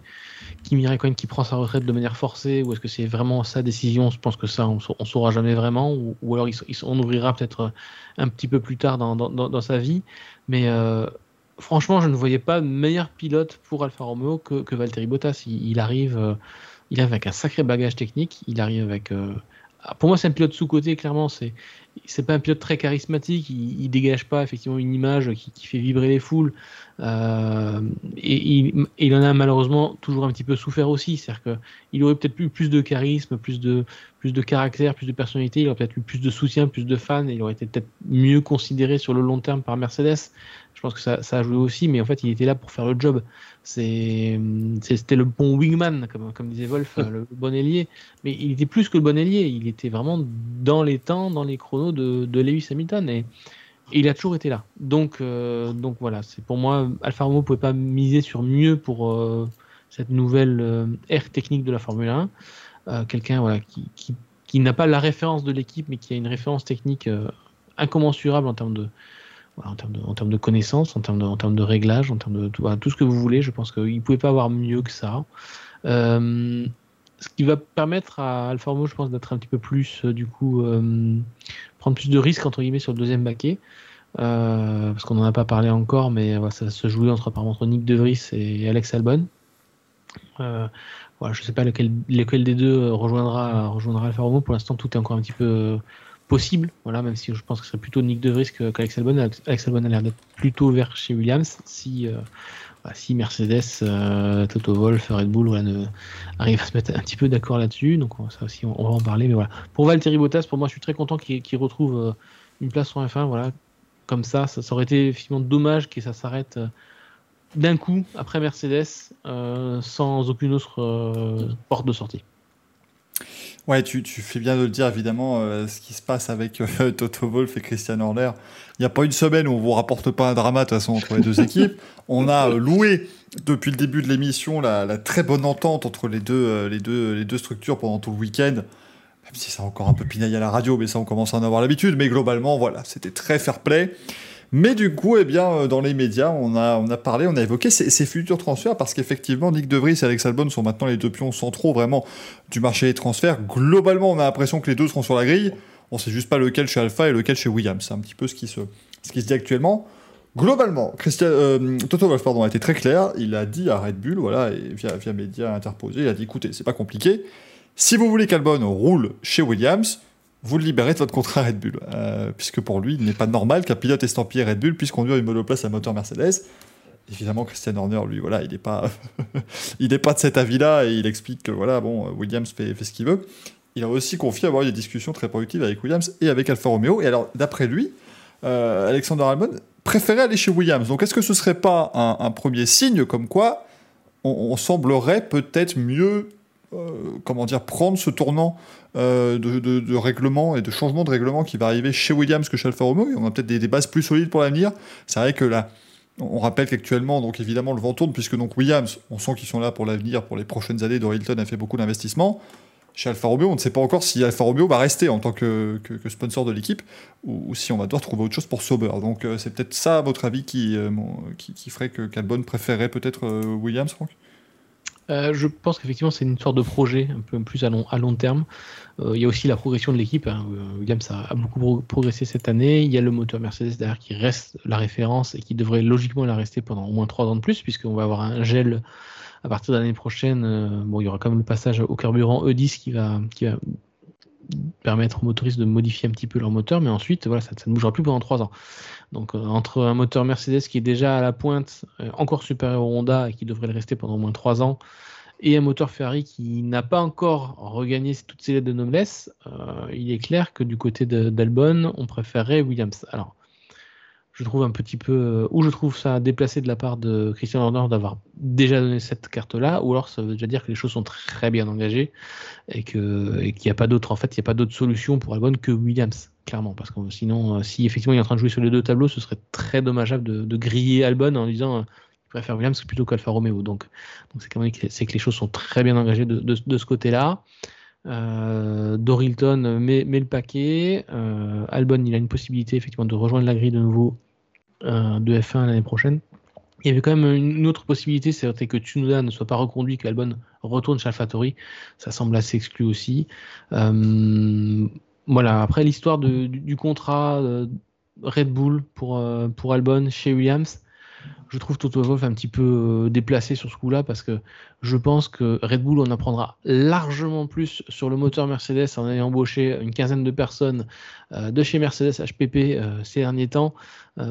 Kimi Raikkonen qui prend sa retraite de manière forcée ou est-ce que c'est vraiment sa décision? Je pense que ça, on, ne saura jamais vraiment. Ou, alors, on ouvrira peut-être un petit peu plus tard dans, sa vie. Mais euh, franchement, je ne voyais pas meilleur pilote pour Alfa Romeo que, Valtteri Bottas. Il, arrive, euh, il avec un sacré bagage technique. Il arrive avec. Euh, pour moi, c'est un pilote sous-côté, clairement. C'est c'est pas un pilote très charismatique, il, dégage pas effectivement une image qui, fait vibrer les foules. Euh, et, il, en a malheureusement toujours un petit peu souffert aussi. C'est-à-dire qu'il aurait peut-être eu plus de charisme, plus de, caractère, plus de personnalité, il aurait peut-être eu plus de soutien, plus de fans, il aurait été peut-être mieux considéré sur le long terme par Mercedes. Je pense que ça, ça, a joué aussi, mais en fait, il était là pour faire le job. C'était le bon wingman, comme, comme disait Wolf, le bon ailier. Mais il était plus que le bon ailier. Il était vraiment dans les temps, dans les chronos de, de Lewis Hamilton. Et, il a toujours été là. Donc, euh, donc voilà, c'est pour moi, Alfa Romeo ne pouvait pas miser sur mieux pour euh, cette nouvelle euh, ère technique de la Formule 1. Quelqu'un voilà, qui, qui, qui n'a pas la référence de l'équipe, mais qui a une référence technique incommensurable en termes de, en termes de, connaissances, en termes de, réglages, en termes de tout, ce que vous voulez. Je pense qu'il ne pouvait pas avoir mieux que ça. Euh, ce qui va permettre à Alfa Romeo, je pense, d'être un petit peu plus, euh, du coup, euh, prendre plus de risques, entre guillemets, sur le deuxième baquet. parce qu'on n'en a pas parlé encore, mais ça se jouait entre, entre Nick De Vries et Alex Albon. voilà, je ne sais pas lequel, lequel, des deux rejoindra, rejoindra Alfa Romeo. Pour l'instant, tout est encore un petit peu possible, voilà, même si je pense que ce serait plutôt Nick De Vries qu'Alex Albon. Alex Albon a l'air d'être plutôt vers chez Williams si, euh, bah, si Mercedes, euh, Toto Wolff, Red Bull voilà, ne, arrive à se mettre un petit peu d'accord là-dessus. Donc ça aussi, on, va en parler. Mais voilà. Pour Valtteri Bottas, pour moi, je suis très content qu'il retrouve euh, une place en F1. Voilà. Comme ça, ça, aurait été finalement dommage que ça s'arrête d'un coup après Mercedes sans aucune autre porte de sortie. Ouais, tu, tu, fais bien de le dire, évidemment, euh, ce qui se passe avec euh, Toto Wolff et Christian Horner. Il n'y a pas une semaine où on vous rapporte pas un drama, de toute façon, entre les deux équipes. On a euh, loué, depuis le début de l'émission, la, la, très bonne entente entre les deux, les, deux, les deux structures pendant tout le week-end. Même si a encore un peu pinaille à la radio, mais ça, on commence à en avoir l'habitude. Mais globalement, voilà, c'était très fair play. Mais du coup, eh bien, euh, dans les médias, on a, parlé, on a évoqué ces, futurs transferts parce qu'effectivement, Nick De Vries et Alex Albon sont maintenant les deux pions centraux vraiment du marché des transferts. Globalement, on a l'impression que les deux seront sur la grille. On sait juste pas lequel chez Alpha et lequel chez Williams. C'est un petit peu ce qui se, ce qui se dit actuellement. Globalement, Christian, euh, Toto Wolff pardon, a été très clair. Il a dit à Red Bull, voilà, via, via médias interposés, il a dit écoutez, c'est pas compliqué. Si vous voulez qu'Albon roule chez Williams, vous le libérez de votre contrat Red Bull. Euh, puisque pour lui, il n'est pas normal qu'un pilote estampillé Red Bull puisse conduire une monoplace à moteur Mercedes. Évidemment, Christian Horner, lui, voilà, il n'est pas, pas de cet avis-là et il explique que voilà, bon, Williams fait, ce qu'il veut. Il a aussi confié avoir eu des discussions très productives avec Williams et avec Alfa Romeo. Et alors, d'après lui, euh, Alexander Albon préférait aller chez Williams. Donc, est-ce que ce serait pas un, premier signe comme quoi on semblerait peut-être mieux comment dire, prendre ce tournant euh, de, règlement et de changement de règlement qui va arriver chez Williams que chez Alfa Romeo. on a peut-être des, bases plus solides pour l'avenir. C'est vrai que là, on rappelle qu'actuellement, donc évidemment, le vent tourne puisque donc Williams, on sent qu'ils sont là pour l'avenir, pour les prochaines années. Dorilton a fait beaucoup d'investissements. Chez Alfa Romeo, on ne sait pas encore si Alfa Romeo va rester en tant que, sponsor de l'équipe ou, si on va devoir trouver autre chose pour Sauber. Donc euh, c'est peut-être ça, à votre avis, qui, qui, ferait que Calbon préférerait peut-être Williams, Franck? Euh, je pense qu'effectivement c'est une sorte de projet un peu plus à long, terme. Euh, il y a aussi la progression de l'équipe. Hein. Euh, Williams a, beaucoup progressé cette année. Il y a le moteur Mercedes derrière qui reste la référence et qui devrait logiquement la rester pendant au moins trois ans de plus, puisqu'on va avoir un gel à partir de l'année prochaine. bon, il y aura quand même le passage au carburant E10 qui va, qui va permettre aux motoristes de modifier un petit peu leur moteur, mais ensuite, voilà, ça, ça ne bougera plus pendant trois ans. Donc euh, entre un moteur Mercedes qui est déjà à la pointe, euh, encore supérieur au Honda et qui devrait le rester pendant au moins 3 ans, et un moteur Ferrari qui n'a pas encore regagné toutes ses lettres de noblesse, euh, il est clair que du côté d'Albon, on préférerait Williams. Alors, je trouve un petit peu, ou je trouve ça déplacé de la part de Christian Horner d'avoir déjà donné cette carte-là, ou alors ça veut déjà dire que les choses sont très bien engagées et qu'il n'y a pas d'autre, en fait, il n'y a pas d'autre solution pour Albon que Williams clairement. Parce que sinon, euh, si effectivement il est en train de jouer sur les deux tableaux, ce serait très dommageable de, griller Albon en disant qu'il euh, préfère Williams plutôt qu'Alfa Romeo. Donc, c'est quand même c'est que les choses sont très bien engagées de, ce côté-là. Euh, Dorilton met, met, le paquet. Albon, il a une possibilité effectivement de rejoindre la grille de nouveau de F1 l'année prochaine. Il y avait quand même une autre possibilité, c'est que Tsunoda ne soit pas reconduit, qu'Albon retourne chez AlphaTauri. Ça semble assez exclu aussi. Voilà, après l'histoire du, contrat euh, Red Bull pour, euh, pour Albon chez Williams, je trouve Toto Wolff un petit peu euh, déplacé sur ce coup-là parce que je pense que Red Bull en apprendra largement plus sur le moteur Mercedes en ayant embauché une quinzaine de personnes de chez Mercedes HPP ces derniers temps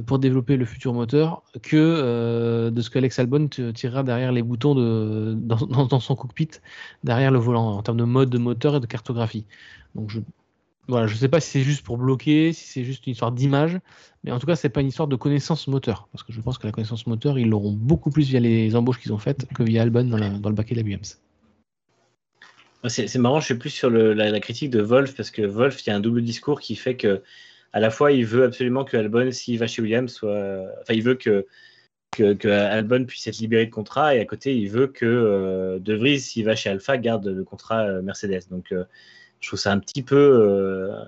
pour développer le futur moteur que de ce qu'Alex Albon tirera derrière les boutons dans, dans, son cockpit, derrière le volant en termes de mode de moteur et de cartographie. Donc je, voilà, je ne sais pas si c'est juste pour bloquer, si c'est juste une histoire d'image, mais en tout cas, c'est pas une histoire de connaissance moteur, parce que je pense que la connaissance moteur, ils l'auront beaucoup plus via les embauches qu'ils ont faites que via Albon dans, dans le baquet de la Williams. C'est marrant, je suis plus sur la, critique de Wolf, parce que Wolf, il y a un double discours qui fait que, à la fois, il veut absolument que Albon, s'il va chez Williams, soit. Enfin, il veut que, que, Albon puisse être libéré de contrat, et à côté, il veut que euh, De Vries, s'il va chez Alpha, garde le contrat euh, Mercedes. Donc. Euh, je trouve ça un petit peu euh,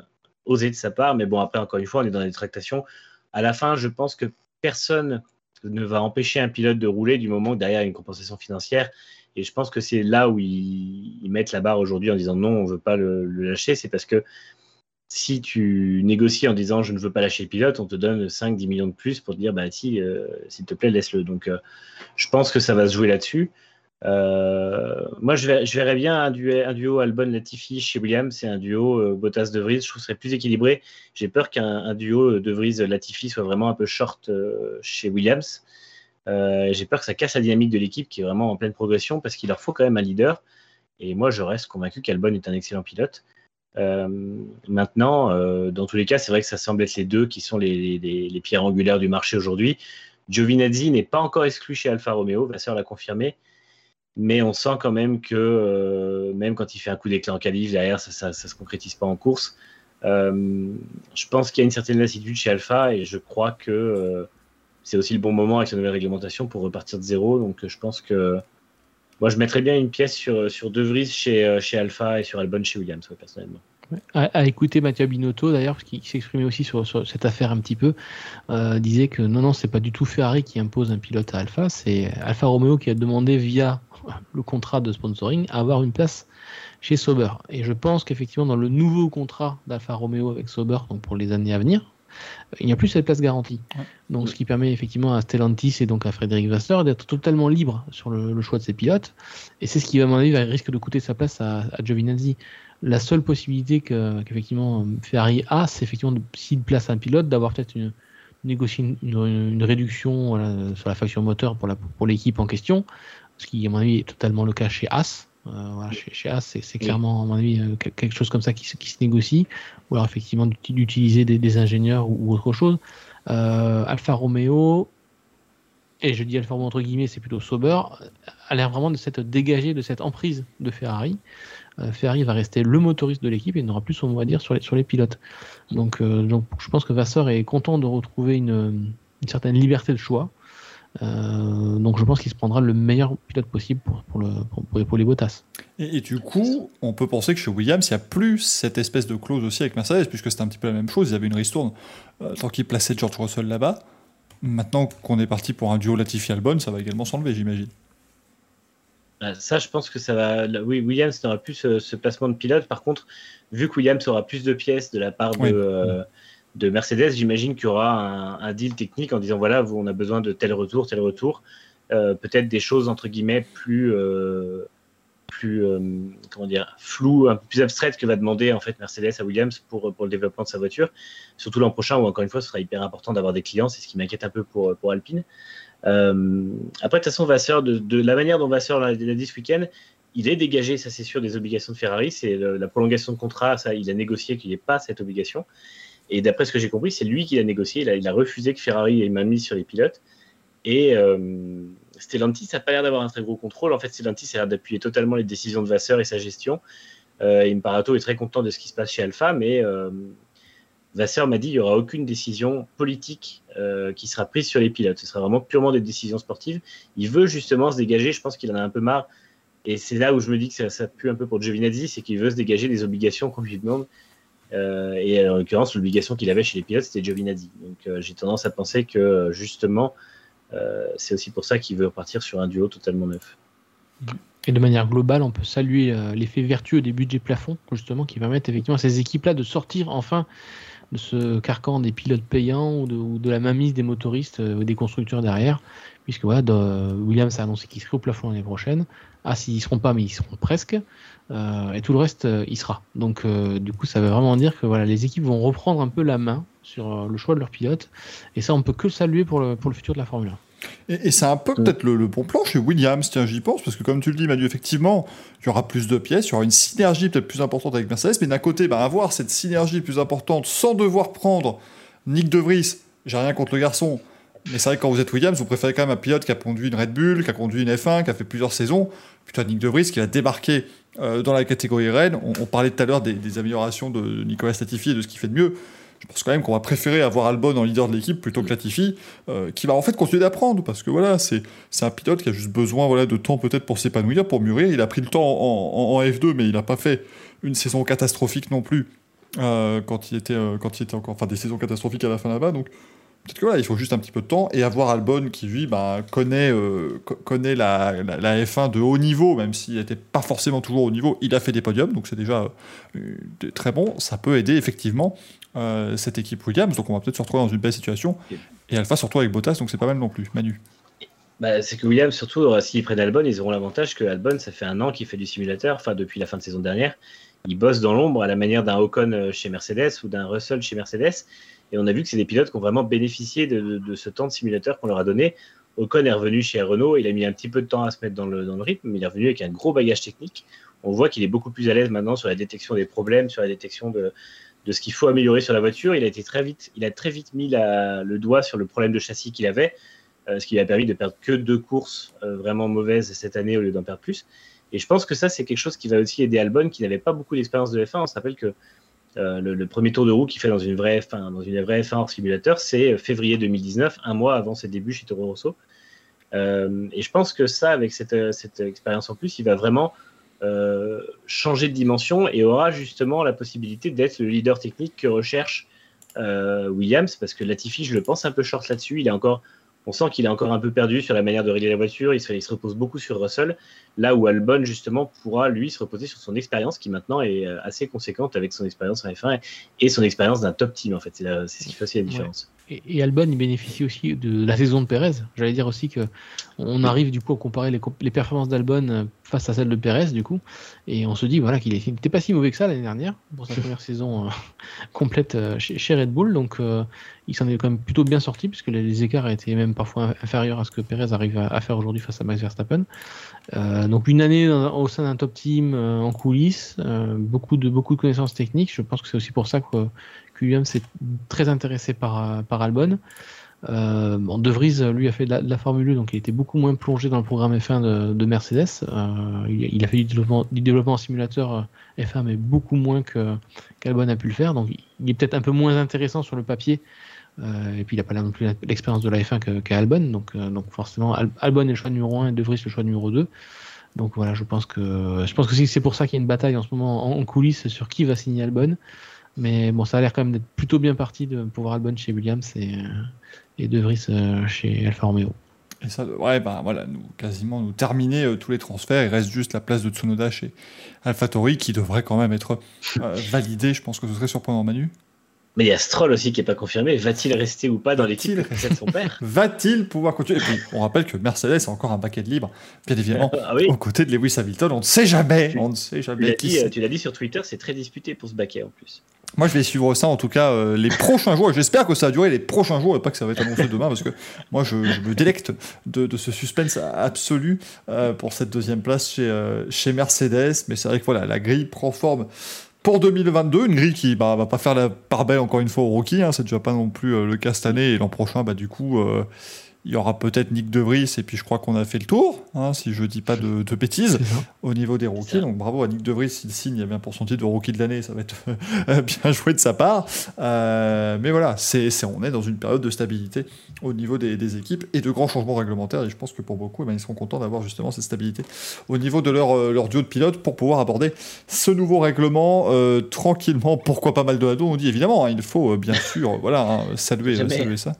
osé de sa part, mais bon, après, encore une fois, on est dans des tractations. À la fin, je pense que personne ne va empêcher un pilote de rouler du moment que derrière une compensation financière. Et je pense que c'est là où ils, mettent la barre aujourd'hui en disant non, on ne veut pas le, lâcher. C'est parce que si tu négocies en disant je ne veux pas lâcher le pilote, on te donne 5-10 millions de plus pour te dire bah si, euh, s'il te plaît, laisse-le. Donc euh, je pense que ça va se jouer là-dessus. Euh, moi, je, verrais bien un duo, Albon-Latifi chez Williams c'est un duo euh, Bottas-De Vries. Je trouve que ce serait plus équilibré. J'ai peur qu'un duo De Vries-Latifi soit vraiment un peu short euh, chez Williams. J'ai peur que ça casse la dynamique de l'équipe qui est vraiment en pleine progression parce qu'il leur faut quand même un leader. Et moi, je reste convaincu qu'Albon est un excellent pilote. maintenant, dans tous les cas, c'est vrai que ça semble être les deux qui sont les, les pierres angulaires du marché aujourd'hui. Giovinazzi n'est pas encore exclu chez Alfa Romeo, Vasseur l'a confirmé mais on sent quand même que euh, même quand il fait un coup d'éclat en qualif, derrière, ça ne se concrétise pas en course. Euh, je pense qu'il y a une certaine lassitude chez Alpha et je crois que euh, c'est aussi le bon moment avec la nouvelle réglementation pour repartir de zéro. Donc je pense que moi je mettrais bien une pièce sur, sur De Vries chez, chez Alpha et sur Albon chez Williams, personnellement. À, écouter Mathieu Binotto d'ailleurs, qui, s'exprimait aussi sur, cette affaire un petit peu, disait que non, non, c'est pas du tout Ferrari qui impose un pilote à Alpha, c'est Alfa Romeo qui a demandé via le contrat de sponsoring à avoir une place chez Sauber. Et je pense qu'effectivement, dans le nouveau contrat d'Alfa Romeo avec Sauber, donc pour les années à venir, il n'y a plus cette place garantie. Donc, ce qui permet effectivement à Stellantis et donc à Frédéric Vasseur d'être totalement libre sur le, choix de ses pilotes. Et c'est ce qui, à mon avis, risque de coûter sa place à, à Giovinazzi. La seule possibilité qu'effectivement Ferrari a, c'est effectivement, s'il place un pilote, d'avoir peut-être une, négocier une, réduction sur la faction moteur pour l'équipe en question, ce qui, à mon avis, est totalement le cas chez As. Euh, chez, As, c'est clairement, à mon avis, euh, quelque chose comme ça qui, se négocie, ou alors effectivement d'utiliser des, ingénieurs ou, autre chose. Euh, Alfa Romeo, et je dis Alfa Romeo entre guillemets, c'est plutôt Sauber, a l'air vraiment de s'être dégagé de cette emprise de Ferrari. Ferrari va rester le motoriste de l'équipe et n'aura plus son mot à dire sur les, sur les pilotes. Donc, donc je pense que Vasseur est content de retrouver une, certaine liberté de choix. Euh, donc je pense qu'il se prendra le meilleur pilote possible pour, pour, le, pour, Bottas. Et, du coup, on peut penser que chez Williams, il n'y a plus cette espèce de clause aussi avec Mercedes, puisque c'était un petit peu la même chose. Il y avait une ristourne euh, tant qu'il plaçait George Russell là-bas. Maintenant qu'on est parti pour un duo Latifi-Albon, ça va également s'enlever, j'imagine. Bah, ça, je pense que ça va. Oui, Williams n'aura plus ce, placement de pilote. Par contre, vu que Williams aura plus de pièces de la part de. Euh, de Mercedes, j'imagine qu'il y aura un, deal technique en disant voilà, on a besoin de tel retour, tel retour. Euh, peut-être des choses entre guillemets plus, euh, plus euh, comment dire, floues, un peu plus abstraites que va demander en fait Mercedes à Williams pour, pour le développement de sa voiture. Surtout l'an prochain où encore une fois ce sera hyper important d'avoir des clients, c'est ce qui m'inquiète un peu pour, pour Alpine. Après, de toute façon, Vasseur, de, la manière dont Vasseur l'a dit ce week-end, il est dégagé, ça c'est sûr, des obligations de Ferrari. C'est la prolongation de contrat, ça, il a négocié qu'il n'y ait pas cette obligation. Et d'après ce que j'ai compris, c'est lui qui l'a négocié. Il a, refusé que Ferrari ait main mise sur les pilotes. Et euh, Stellantis n'a pas l'air d'avoir un très gros contrôle. En fait, Stellantis a l'air d'appuyer totalement les décisions de Vasseur et sa gestion. Euh, Imparato est très content de ce qui se passe chez Alpha, mais euh, Vasseur m'a dit qu'il n'y aura aucune décision politique euh, qui sera prise sur les pilotes. Ce sera vraiment purement des décisions sportives. Il veut justement se dégager. Je pense qu'il en a un peu marre. Et c'est là où je me dis que ça, pue un peu pour Giovinazzi, c'est qu'il veut se dégager des obligations qu'on lui demande euh, et en l'occurrence, l'obligation qu'il avait chez les pilotes, c'était Giovinazzi. Donc euh, j'ai tendance à penser que justement, euh, c'est aussi pour ça qu'il veut repartir sur un duo totalement neuf. Et de manière globale, on peut saluer l'effet vertueux des budgets plafonds, justement, qui permettent effectivement à ces équipes-là de sortir enfin ce carcan des pilotes payants ou de, la mainmise des motoristes ou des constructeurs derrière, puisque voilà, Williams a annoncé qu'il serait au plafond l'année prochaine. Ah, s'ils ne seront pas, mais ils seront presque. Euh, et tout le reste, euh, il sera. Donc, euh, du coup, ça veut vraiment dire que voilà, les équipes vont reprendre un peu la main sur le choix de leur pilote. Et ça, on peut que saluer pour le, pour le futur de la Formule 1. Et, c'est un peu mm. peut-être le, bon plan chez Williams, tiens, j'y pense, parce que comme tu le dis, Manu, effectivement, il y aura plus de pièces, il y aura une synergie peut-être plus importante avec Mercedes, mais d'un côté, bah, avoir cette synergie plus importante sans devoir prendre Nick De Vries, j'ai rien contre le garçon, mais c'est vrai que quand vous êtes Williams, vous préférez quand même un pilote qui a conduit une Red Bull, qui a conduit une F1, qui a fait plusieurs saisons, plutôt Nick De Vries qui a débarqué euh, dans la catégorie Rennes. On, parlait tout à l'heure des, améliorations de Nicolas Latifi et de ce qu'il fait de mieux. Je pense quand même qu'on va préférer avoir Albon en leader de l'équipe plutôt que Latifi, euh, qui va en fait continuer d'apprendre, parce que voilà, c'est un pilote qui a juste besoin voilà, de temps peut-être pour s'épanouir, pour mûrir. Il a pris le temps en, F2, mais il n'a pas fait une saison catastrophique non plus euh, quand, il était, quand il était encore. Enfin, des saisons catastrophiques à la fin là-bas. Donc Peut-être que voilà, il faut juste un petit peu de temps et avoir Albon qui, lui, bah, connaît, euh, connaît la, F1 de haut niveau, même s'il n'était pas forcément toujours au niveau. Il a fait des podiums, donc c'est déjà euh, très bon. Ça peut aider effectivement euh, cette équipe Williams, donc on va peut-être se retrouver dans une belle situation. Et Alpha surtout avec Bottas, donc c'est pas mal non plus. Manu bah, c'est que Williams, surtout, s'ils prennent Albon, ils auront l'avantage que Albon, ça fait un an qu'il fait du simulateur, enfin depuis la fin de saison dernière. Il bosse dans l'ombre à la manière d'un Ocon chez Mercedes ou d'un Russell chez Mercedes. Et on a vu que c'est des pilotes qui ont vraiment bénéficié de, ce temps de simulateur qu'on leur a donné. Ocon est revenu chez Renault, il a mis un petit peu de temps à se mettre dans le, rythme, mais il est revenu avec un gros bagage technique. On voit qu'il est beaucoup plus à l'aise maintenant sur la détection des problèmes, sur la détection de, ce qu'il faut améliorer sur la voiture. Il a été très vite, il a très vite mis le doigt sur le problème de châssis qu'il avait, euh, ce qui lui a permis de perdre que deux courses euh, vraiment mauvaises cette année au lieu d'en perdre plus. Et je pense que ça, c'est quelque chose qui va aussi aider Albon, qui n'avait pas beaucoup d'expérience de F1. On se rappelle que euh, le, premier tour de roue qu'il fait dans une vraie F1, dans une vraie F1 hors simulateur, c'est février 2019, un mois avant ses débuts chez Toro Rosso. Euh, et je pense que ça, avec cette, expérience en plus, il va vraiment euh, changer de dimension et aura justement la possibilité d'être le leader technique que recherche Williams, parce que Latifi, je le pense un peu short là-dessus. Il est encore on sent qu'il est encore un peu perdu sur la manière de régler la voiture. Il se, repose beaucoup sur Russell, là où Albon, justement, pourra, lui, se reposer sur son expérience, qui maintenant est euh, assez conséquente avec son expérience en F1 et son expérience d'un top team, en fait. C'est ce qui fait aussi la différence. Et, Albon, il bénéficie aussi de la saison de Perez. J'allais dire aussi que on arrive du coup à comparer les, performances d'Albon euh, face à celles de Perez, du coup, et on se dit voilà qu'il n'était pas si mauvais que ça l'année dernière pour sa première saison euh, complète euh, chez, Red Bull. Donc il s'en est quand même plutôt bien sorti puisque les, écarts étaient même parfois inférieurs à ce que Perez arrive à, faire aujourd'hui face à Max Verstappen. donc une année au sein d'un top team en coulisses, beaucoup de beaucoup de connaissances techniques. Je pense que c'est aussi pour ça que Williams s'est très intéressé par, par Albon. Euh, de Vries, lui, a fait de la, Formule 1, donc il était beaucoup moins plongé dans le programme F1 de, Mercedes. Euh, il, a fait du développement, en simulateur euh, F1, mais beaucoup moins qu'Albon a pu le faire. Donc il est peut-être un peu moins intéressant sur le papier. et puis il n'a pas non plus l'expérience de la F1 qu'Albon. donc, donc forcément, Albon est le choix numéro 1 et De Vries le choix numéro 2. Donc voilà, je pense que je pense que c'est pour ça qu'il y a une bataille en ce moment en, en coulisses sur qui va signer Albon. Mais bon, ça a l'air quand même d'être plutôt bien parti de pouvoir Albon chez Williams et, euh, et De Vries euh, chez Alfa Romeo. Et ça devrait bah, voilà, nous, quasiment nous terminer euh, tous les transferts. Il reste juste la place de Tsunoda chez AlphaTauri qui devrait quand même être validé. Je pense que ce serait surprenant, Manu. Mais il y a Stroll aussi qui n'est pas confirmé. Va-t-il rester ou pas dans l'équipe de son père Va-t-il pouvoir continuer? Et puis, on rappelle que Mercedes a encore un paquet de libre, bien évidemment, ah aux côtés de Lewis Hamilton. On ne sait jamais. on ne sait jamais. Tu l'as dit, sur Twitter, c'est très disputé pour ce baquet en plus. Moi, je vais suivre ça en tout cas euh, les prochains jours. J'espère que ça va durer les prochains jours et pas que ça va être annoncé demain parce que moi, je, me délecte de, ce suspense absolu euh, pour cette deuxième place chez, euh, chez Mercedes. Mais c'est vrai que voilà, la grille prend forme pour 2022. Une grille qui bah, va pas faire la part belle encore une fois au rookie. Hein, c'est déjà pas non plus le cas cette année et l'an prochain, bah, du coup il y aura peut-être Nick De Vries, et puis je crois qu'on a fait le tour, hein, si je dis pas de, bêtises, au niveau des rookies. Donc bravo à Nick De Vries, s'il signe, il y a bien pour son titre de rookie de l'année, ça va être bien joué de sa part. Euh, mais voilà, c'est, on est dans une période de stabilité au niveau des, équipes et de grands changements réglementaires, et je pense que pour beaucoup, eh ben, ils seront contents d'avoir justement cette stabilité au niveau de leur, euh, leur duo de pilotes pour pouvoir aborder ce nouveau règlement euh, tranquillement. Pourquoi pas mal de dos On dit évidemment, hein, il faut bien sûr voilà, hein, saluer, saluer ça.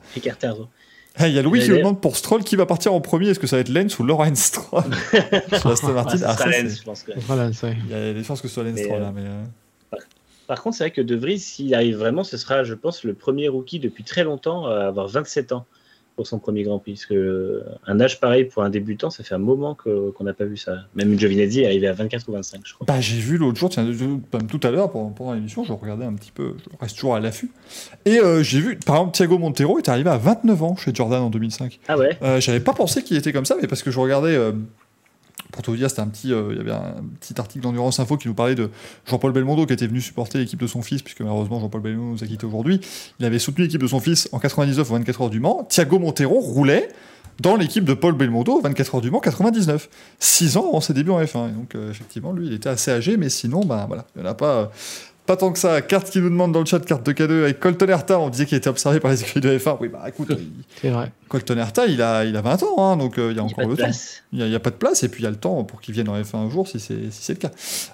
Il y a Louis qui me demande pour Stroll qui va partir en premier. Est-ce que ça va être Lens ou Lawrence Stroll Martin. Ah, ça, Lens, je pense que. Il y a des chances que ce soit Lens Stroll. Euh, mais, euh. par, contre, c'est vrai que De Vries, s'il arrive vraiment, ce sera, je pense, le premier rookie depuis très longtemps à avoir 27 ans pour son premier Grand Prix. Parce que un âge pareil pour un débutant, ça fait un moment qu'on n'a pas vu ça. Même Giovinazzi est arrivé à 24 ou 25, je crois. Bah, j'ai vu l'autre jour, tiens, même tout à l'heure pendant, pendant l'émission, je regardais un petit peu, je reste toujours à l'affût. Et euh, j'ai vu, par exemple, Thiago Montero est arrivé à 29 ans chez Jordan en 2005. Ah ouais? Euh, J'avais pas pensé qu'il était comme ça, mais parce que je regardais. euh, pour tout dire, c'était un petit, euh, il y avait un petit article d'Endurance Info qui nous parlait de Jean-Paul Belmondo qui était venu supporter l'équipe de son fils, puisque malheureusement Jean-Paul Belmondo nous a quitté aujourd'hui. Il avait soutenu l'équipe de son fils en 99 aux 24 heures du Mans. Thiago Montero roulait dans l'équipe de Paul Belmondo aux 24 heures du Mans 99. 6 ans avant ses débuts en F1. Et donc euh, effectivement, lui, il était assez âgé, mais sinon, ben voilà, il n'y en a pas. euh, pas tant que ça. Carte qui nous demande dans le chat, carte de K2 avec Colton Herta. On disait qu'il était observé par les écuries de F1. Oui, bah écoute, il- C'est vrai. Colton Herta, il a, il a 20 ans, hein, donc euh, il y a Il n'y a encore pas de le temps. place. Il n'y a, il y a pas de place, et puis il y a le temps pour qu'il vienne en F1 un jour si c'est si c'est le cas.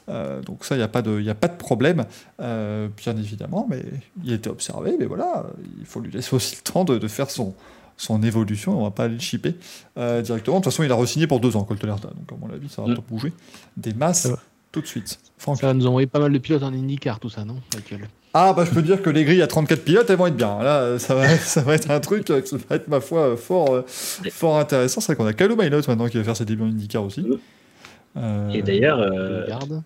Euh, donc ça, il n'y a, pas de- il y a pas de problème, euh, bien évidemment, mais il a été observé, mais voilà, il faut lui laisser aussi le temps de, de faire son, son évolution, on va pas aller le chipper euh, directement. De toute façon, il a re-signé pour deux ans, Colton Herta, donc à mon avis, ça va Mm. pas bouger. Des masses. Tout de suite. Franck. Ça va nous envoyer pas mal de pilotes en IndyCar, tout ça, non, Michael? Ah, bah je peux dire que les grilles à 34 pilotes, elles vont être bien. Là, euh, ça va, ça va être un truc, euh, ça va être, ma foi, euh, fort, fort intéressant. C'est vrai qu'on a Kylo Maynot maintenant qui va faire ses débuts en IndyCar aussi. Euh, Et d'ailleurs, euh, regarde.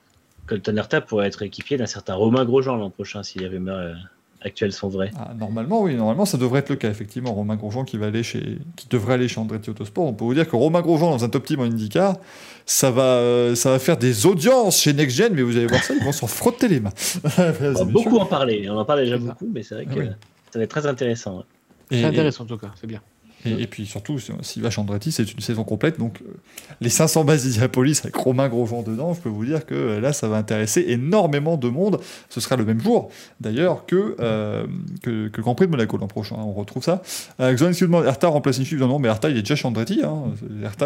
Colton Herta pourrait être équipier d'un certain Romain Grosjean l'an prochain si les rumeurs euh, actuelles sont vraies. ah, normalement, oui, normalement, ça devrait être le cas, effectivement. Romain Grosjean qui, va aller chez, qui devrait aller chez Andretti Autosport. On peut vous dire que Romain Grosjean dans un top team en IndyCar, ça va, euh, ça va faire des audiences chez Next Gen, mais vous allez voir ça, ils vont s'en frotter les mains. On va beaucoup en parler. On en parle déjà beaucoup, mais c'est vrai Ah que oui. ça va être très intéressant. ouais. C'est et- intéressant, en tout cas, c'est bien. Et, et puis surtout, si- s'il va chez Andretti, c'est une saison complète. Donc, euh, les 500 bases d'Indianapolis avec Romain Grosjean dedans, je peux vous dire que euh, là, ça va intéresser énormément de monde. Ce sera le même jour, d'ailleurs, que, euh, que, que le Grand Prix de Monaco l'an prochain. On retrouve ça. Euh, demande Hertha remplace Inchif. Non, non, mais Hertha, il est déjà chez Andretti. Hein.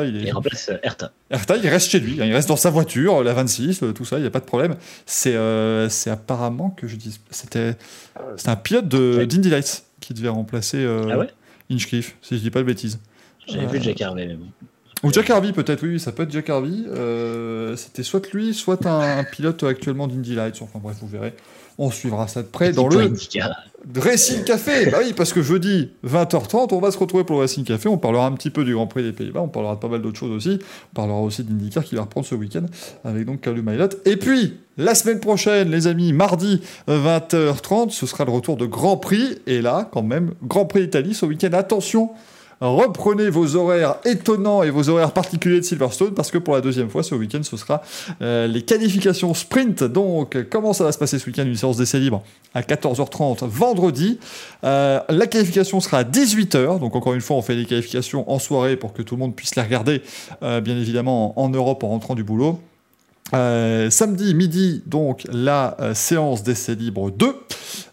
Il est. Il remplace euh, Herta. Hertha, il reste chez lui, hein, il reste dans sa voiture, la 26, euh, tout ça, il n'y a pas de problème. C'est euh, c'est apparemment que je dis. C'était un pilote d'Indy Lights qui devait remplacer euh, Ah ouais? Hinchcliffe, si je dis pas de bêtises. J'avais Euh, vu Jack Harvey, mais bon. Ou Jack Harvey, peut-être, oui, ça peut être Jack Harvey. Euh, C'était soit lui, soit un, un pilote actuellement d'Indy Lights. Enfin bref, vous verrez. On suivra ça de près dans le. Racing Café. bah oui, parce que jeudi, 20h30, on va se retrouver pour le Racing Café. On parlera un petit peu du Grand Prix des Pays-Bas. On parlera de pas mal d'autres choses aussi. On parlera aussi d'IndyCar qui va reprendre ce week-end avec donc Calum Mailot. Et puis, la semaine prochaine, les amis, mardi, euh, 20h30, ce sera le retour de Grand Prix. Et là, quand même, Grand Prix d'Italie ce week-end. Attention, reprenez vos horaires étonnants et vos horaires particuliers de Silverstone parce que pour la deuxième fois ce week-end, ce sera euh, les qualifications sprint. Donc, comment ça va se passer ce week-end Une séance d'essai libre à 14h30 vendredi? Euh, la qualification sera à 18h. Donc, encore une fois, on fait les qualifications en soirée pour que tout le monde puisse les regarder, euh, bien évidemment, en, Europe en rentrant du boulot. Samedi midi, donc la séance d'essai libre 2.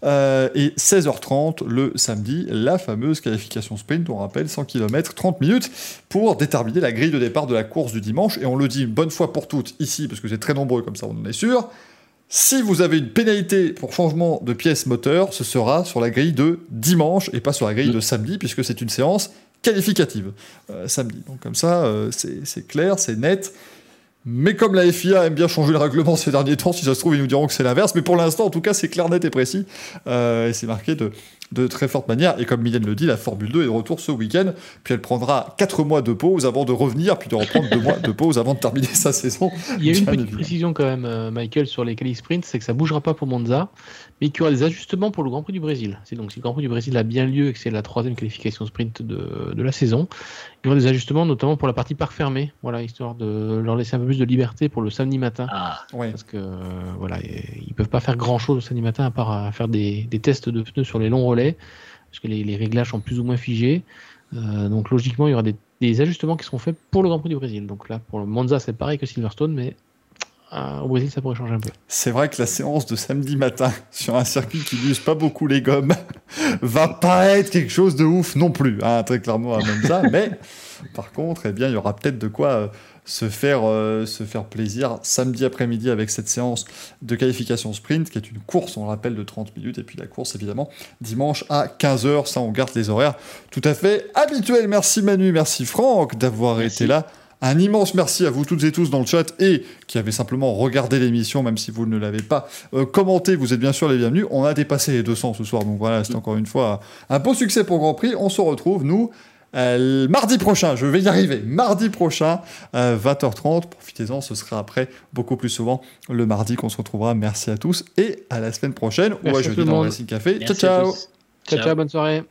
Euh, et 16h30 le samedi, la fameuse qualification sprint, on rappelle 100 km, 30 minutes, pour déterminer la grille de départ de la course du dimanche. Et on le dit une bonne fois pour toutes ici, parce que c'est très nombreux comme ça, on en est sûr. Si vous avez une pénalité pour changement de pièce moteur, ce sera sur la grille de dimanche et pas sur la grille de samedi, puisque c'est une séance qualificative euh, samedi. Donc comme ça, euh, c'est c'est clair, c'est net. Mais comme la FIA aime bien changer le règlement ces derniers temps, si ça se trouve, ils nous diront que c'est l'inverse. Mais pour l'instant, en tout cas, c'est clair, net et précis. Euh, et c'est marqué de, de très forte manière. Et comme Mylène le dit, la Formule 2 est de retour ce week-end. Puis elle prendra 4 mois de pause avant de revenir, puis de reprendre 2 mois de pause avant de terminer sa saison. Il y a une petite évidemment. précision quand même, euh, Michael, sur les qualifs sprint, c'est que ça bougera pas pour Monza, mais qu'il y aura des ajustements pour le Grand Prix du Brésil. C'est donc si le Grand Prix du Brésil a bien lieu et que c'est la troisième qualification sprint de, de la saison, il y aura des ajustements notamment pour la partie parc fermé, voilà, histoire de leur laisser un peu plus de liberté pour le samedi matin. Ah, Ouais. Parce que euh, voilà, ils peuvent pas faire grand chose le samedi matin à part à faire des, des tests de pneus sur les longs relais, parce que les, les réglages sont plus ou moins figés. Euh, donc logiquement, il y aura des, des ajustements qui seront faits pour le Grand Prix du Brésil. Donc là, pour le Monza, c'est pareil que Silverstone, mais euh, au Brésil, ça pourrait changer un peu. C'est vrai que la séance de samedi matin sur un circuit qui n'use pas beaucoup les gommes va pas être quelque chose de ouf non plus, hein, très clairement à Monza. mais par contre, eh bien, il y aura peut-être de quoi euh, se faire, euh, se faire plaisir samedi après-midi avec cette séance de qualification sprint qui est une course, on le rappelle, de 30 minutes. Et puis la course, évidemment, dimanche à 15h. Ça, on garde les horaires tout à fait habituels. Merci Manu, merci Franck d'avoir été là. Un immense merci à vous toutes et tous dans le chat et qui avez simplement regardé l'émission, même si vous ne l'avez pas euh, commenté. Vous êtes bien sûr les bienvenus. On a dépassé les 200 ce soir, donc voilà, c'est encore une fois un beau succès pour Grand Prix. On se retrouve, nous. Euh, mardi prochain, je vais y arriver, mardi prochain, euh, 20h30, profitez-en, ce sera après, beaucoup plus souvent, le mardi qu'on se retrouvera. Merci à tous et à la semaine prochaine, ou à jeudi dans le Racing Café. Merci ciao, ciao. ciao Ciao, ciao, bonne soirée